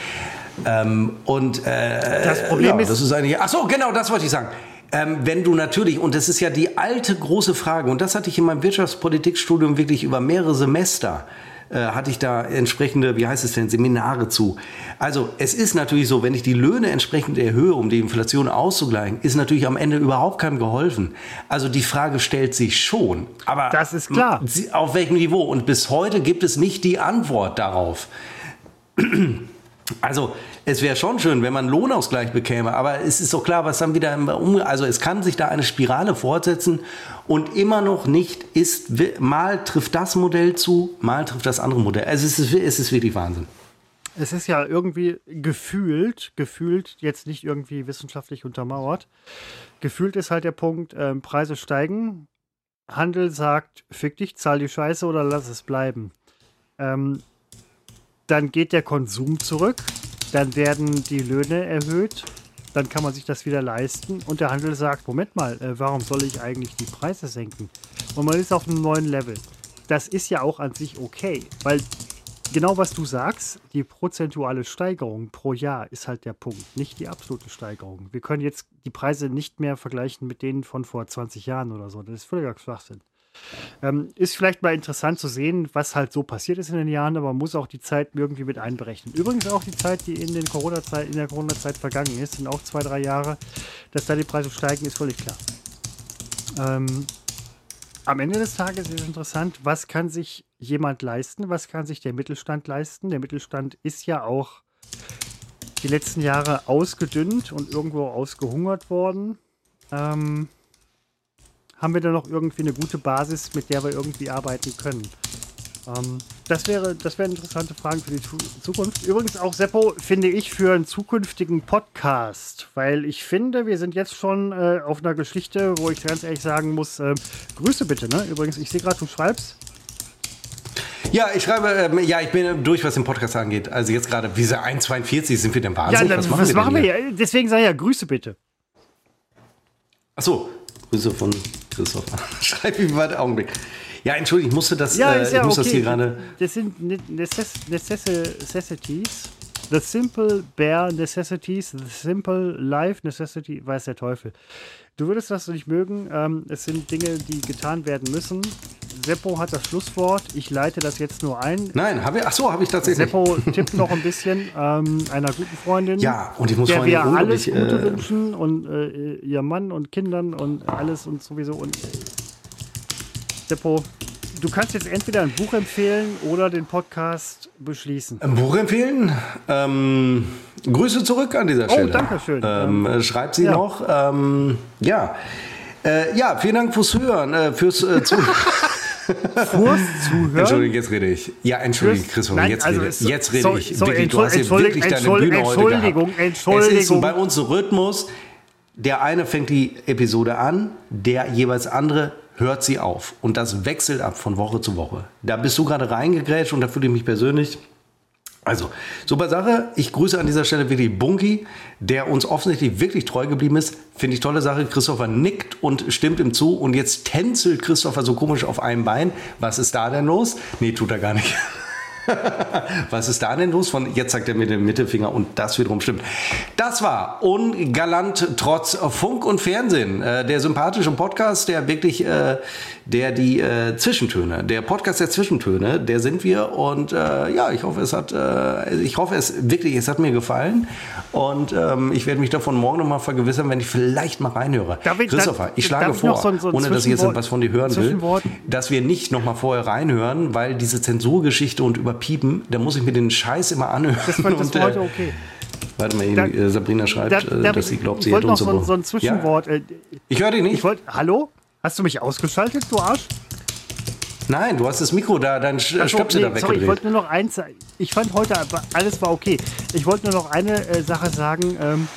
Ähm, und äh, das Problem ja, ist, das ist eigentlich. Ach so, genau, das wollte ich sagen. Ähm, wenn du natürlich, und das ist ja die alte große Frage, und das hatte ich in meinem Wirtschaftspolitikstudium wirklich über mehrere Semester, äh, hatte ich da entsprechende, wie heißt es denn, Seminare zu. Also es ist natürlich so, wenn ich die Löhne entsprechend erhöhe, um die Inflation auszugleichen, ist natürlich am Ende überhaupt keinem geholfen. Also die Frage stellt sich schon. Aber das ist klar. Auf welchem Niveau? Und bis heute gibt es nicht die Antwort darauf. Also es wäre schon schön, wenn man Lohnausgleich bekäme, aber es ist doch klar, was dann wieder um, also es kann sich da eine Spirale fortsetzen und immer noch nicht ist mal trifft das Modell zu, mal trifft das andere Modell. Also es ist, es ist wirklich Wahnsinn. Es ist ja irgendwie gefühlt, gefühlt jetzt nicht irgendwie wissenschaftlich untermauert. Gefühlt ist halt der Punkt, äh, Preise steigen, Handel sagt, fick dich, zahl die Scheiße oder lass es bleiben. Ähm, dann geht der Konsum zurück, dann werden die Löhne erhöht, dann kann man sich das wieder leisten und der Handel sagt, Moment mal, äh, warum soll ich eigentlich die Preise senken? Und man ist auf einem neuen Level. Das ist ja auch an sich okay, weil genau was du sagst, die prozentuale Steigerung pro Jahr ist halt der Punkt, nicht die absolute Steigerung. Wir können jetzt die Preise nicht mehr vergleichen mit denen von vor 20 Jahren oder so. Das ist völliger Schwachsinn. Ähm, ist vielleicht mal interessant zu sehen, was halt so passiert ist in den Jahren, aber man muss auch die Zeit irgendwie mit einberechnen. Übrigens auch die Zeit, die in, den Corona -Zeit, in der Corona-Zeit vergangen ist, sind auch zwei, drei Jahre. Dass da die Preise steigen, ist völlig klar. Ähm, am Ende des Tages ist interessant, was kann sich jemand leisten, was kann sich der Mittelstand leisten. Der Mittelstand ist ja auch die letzten Jahre ausgedünnt und irgendwo ausgehungert worden. Ähm, haben wir da noch irgendwie eine gute Basis, mit der wir irgendwie arbeiten können? Ähm, das wäre, das wären interessante Fragen für die Zukunft. Übrigens auch Seppo finde ich für einen zukünftigen Podcast, weil ich finde, wir sind jetzt schon äh, auf einer Geschichte, wo ich ganz ehrlich sagen muss, äh, Grüße bitte. Ne? Übrigens, ich sehe gerade, du schreibst. Ja, ich schreibe, äh, ja, ich bin durch, was den Podcast angeht. Also jetzt gerade, wie 1,42 sind wir denn wahnsinnig? Ja, was machen, was wir, machen wir? Deswegen sage ich ja, Grüße bitte. Ach so, Grüße von Christopher. <laughs> Schreib ihm mal Augenblick. Ja, entschuldige, ich musste das, Ja, äh, ist ja ich muss okay. das hier gerade. Das sind ne- necess necess Necessities. The simple bare necessities, the simple life necessity, weiß der Teufel. Du würdest das nicht mögen. Ähm, es sind Dinge, die getan werden müssen. Seppo hat das Schlusswort. Ich leite das jetzt nur ein. Nein, habe ich, ach so, habe ich tatsächlich. Seppo tippt noch ein bisschen ähm, einer guten Freundin. Ja, und ich muss der wir alles Gute äh, wünschen und äh, ihr Mann und Kindern und alles und sowieso. Und Seppo, du kannst jetzt entweder ein Buch empfehlen oder den Podcast beschließen. Ein Buch empfehlen? Ähm, Grüße zurück an dieser Stelle. Oh, danke schön. Ähm, äh, schreibt sie ja. noch. Ähm, ja. Äh, ja, vielen Dank fürs Hören, äh, fürs äh, Zuhören. <laughs> Kurs zuhören. Entschuldigung, jetzt rede ich. Ja, entschuldige, Fürs- Christopher, Nein, jetzt also rede, es- jetzt rede sorry, ich. sorry, Wirklich, du hast hier Entschuldigung, wirklich deine Entschuldigung, Bühne heute Entschuldigung. Es ist Entschuldigung. bei uns so Rhythmus, der eine fängt die Episode an, der jeweils andere hört sie auf. Und das wechselt ab von Woche zu Woche. Da bist du gerade reingegrätscht und da fühle ich mich persönlich also, super Sache. Ich grüße an dieser Stelle wirklich Bunky, der uns offensichtlich wirklich treu geblieben ist. Finde ich tolle Sache. Christopher nickt und stimmt ihm zu. Und jetzt tänzelt Christopher so komisch auf einem Bein. Was ist da denn los? Nee, tut er gar nicht. <laughs> <laughs> Was ist da denn los? Von jetzt sagt er mir den Mittelfinger und das wiederum stimmt. Das war ungalant trotz Funk und Fernsehen. Äh, der sympathische Podcast, der wirklich, äh, der die äh, Zwischentöne, der Podcast der Zwischentöne, der sind wir und äh, ja, ich hoffe, es hat, äh, ich hoffe, es wirklich, es hat mir gefallen und ähm, ich werde mich davon morgen nochmal vergewissern, wenn ich vielleicht mal reinhöre. Ich- Christopher, ich schlage ich vor, noch so ein- so ein ohne dass ich jetzt etwas von dir hören will, dass wir nicht nochmal vorher reinhören, weil diese Zensurgeschichte und überpiepen, da muss ich mir den Scheiß immer anhören. Das war, <laughs> das war heute okay. Warte mal, Da- äh, Sabrina schreibt, Da- äh, da- dass sie glaubt, sie ich wollte hätte noch uns so, ein- so ein Ja? Zwischenwort. äh, Ich höre dich nicht. Ich wollte. Hallo? Hast du mich ausgeschaltet, du Arsch? Nein, du hast das Mikro da, dein Sch- Ach Stöpsel nee, da sorry, ich weggedreht. wollte nur noch eins. Ich fand heute, alles war okay. Ich wollte nur noch eine äh, Sache sagen, ähm,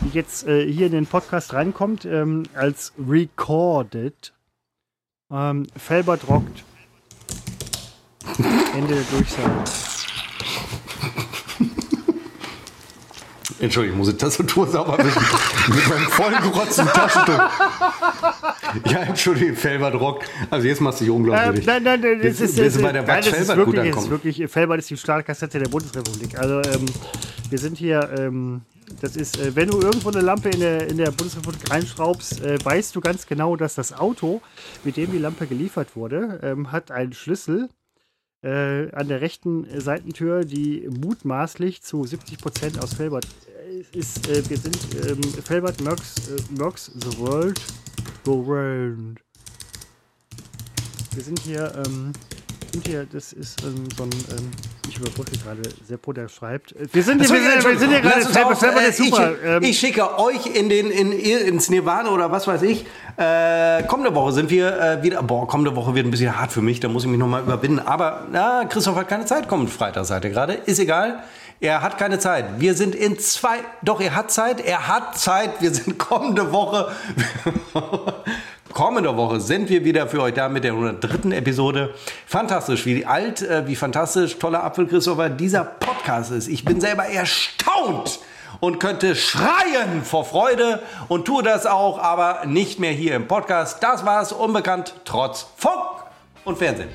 die jetzt äh, hier in den Podcast reinkommt, ähm, als recorded. Ähm, Felbert rockt. Ende der Durchsage. Entschuldigung, ich muss die Tastatur sauber wischen. Mit meinem vollgerotzten Taschentuch. ja, Entschuldigung, Felbert rockt. Also jetzt machst du dich Ähm, unglaubwürdig. nein, nein, nein, das ist, das bei der ist- nein, das ist gut wirklich, es ist wirklich, Felbert ist die Stahlkassette der Bundesrepublik. Also ähm, wir sind hier, ähm, das ist, äh, wenn du irgendwo eine Lampe in der, in der Bundesrepublik reinschraubst, äh, weißt du ganz genau, dass das Auto, mit dem die Lampe geliefert wurde, ähm, hat einen Schlüssel äh, an der rechten äh, Seitentür, die mutmaßlich zu 70 Prozent aus Felbert äh, ist. Äh, wir sind ähm, Felbert Merks, äh, Merks The World. The World. Wir sind hier, ähm, sind hier, das ist ähm, so ein, ähm, ich überbrücke gerade Seppo, der schreibt. Wir sind hier, Achso, wir, sind, wir sind hier gerade, Felbert, auf, Felbert äh, super. Ich, ähm, ich schicke euch in den, in, ins Nirvana oder was weiß ich. Äh, kommende Woche sind wir äh, wieder. Boah, kommende Woche wird ein bisschen hart für mich. Da muss ich mich nochmal überwinden. Aber na, Christoph hat keine Zeit. Kommend Freitag seid ihr gerade. Ist egal. Er hat keine Zeit. Wir sind in zwei. Doch, er hat Zeit. Er hat Zeit. Wir sind kommende Woche. Kommende Woche sind wir wieder für euch da mit der 103. Episode. Fantastisch, wie alt, äh, wie fantastisch, toller Apfel, Christopher, dieser Podcast ist. Ich bin selber erstaunt und könnte schreien vor Freude und tue das auch, aber nicht mehr hier im Podcast. Das war's, unbekannt, trotz Funk und Fernsehen.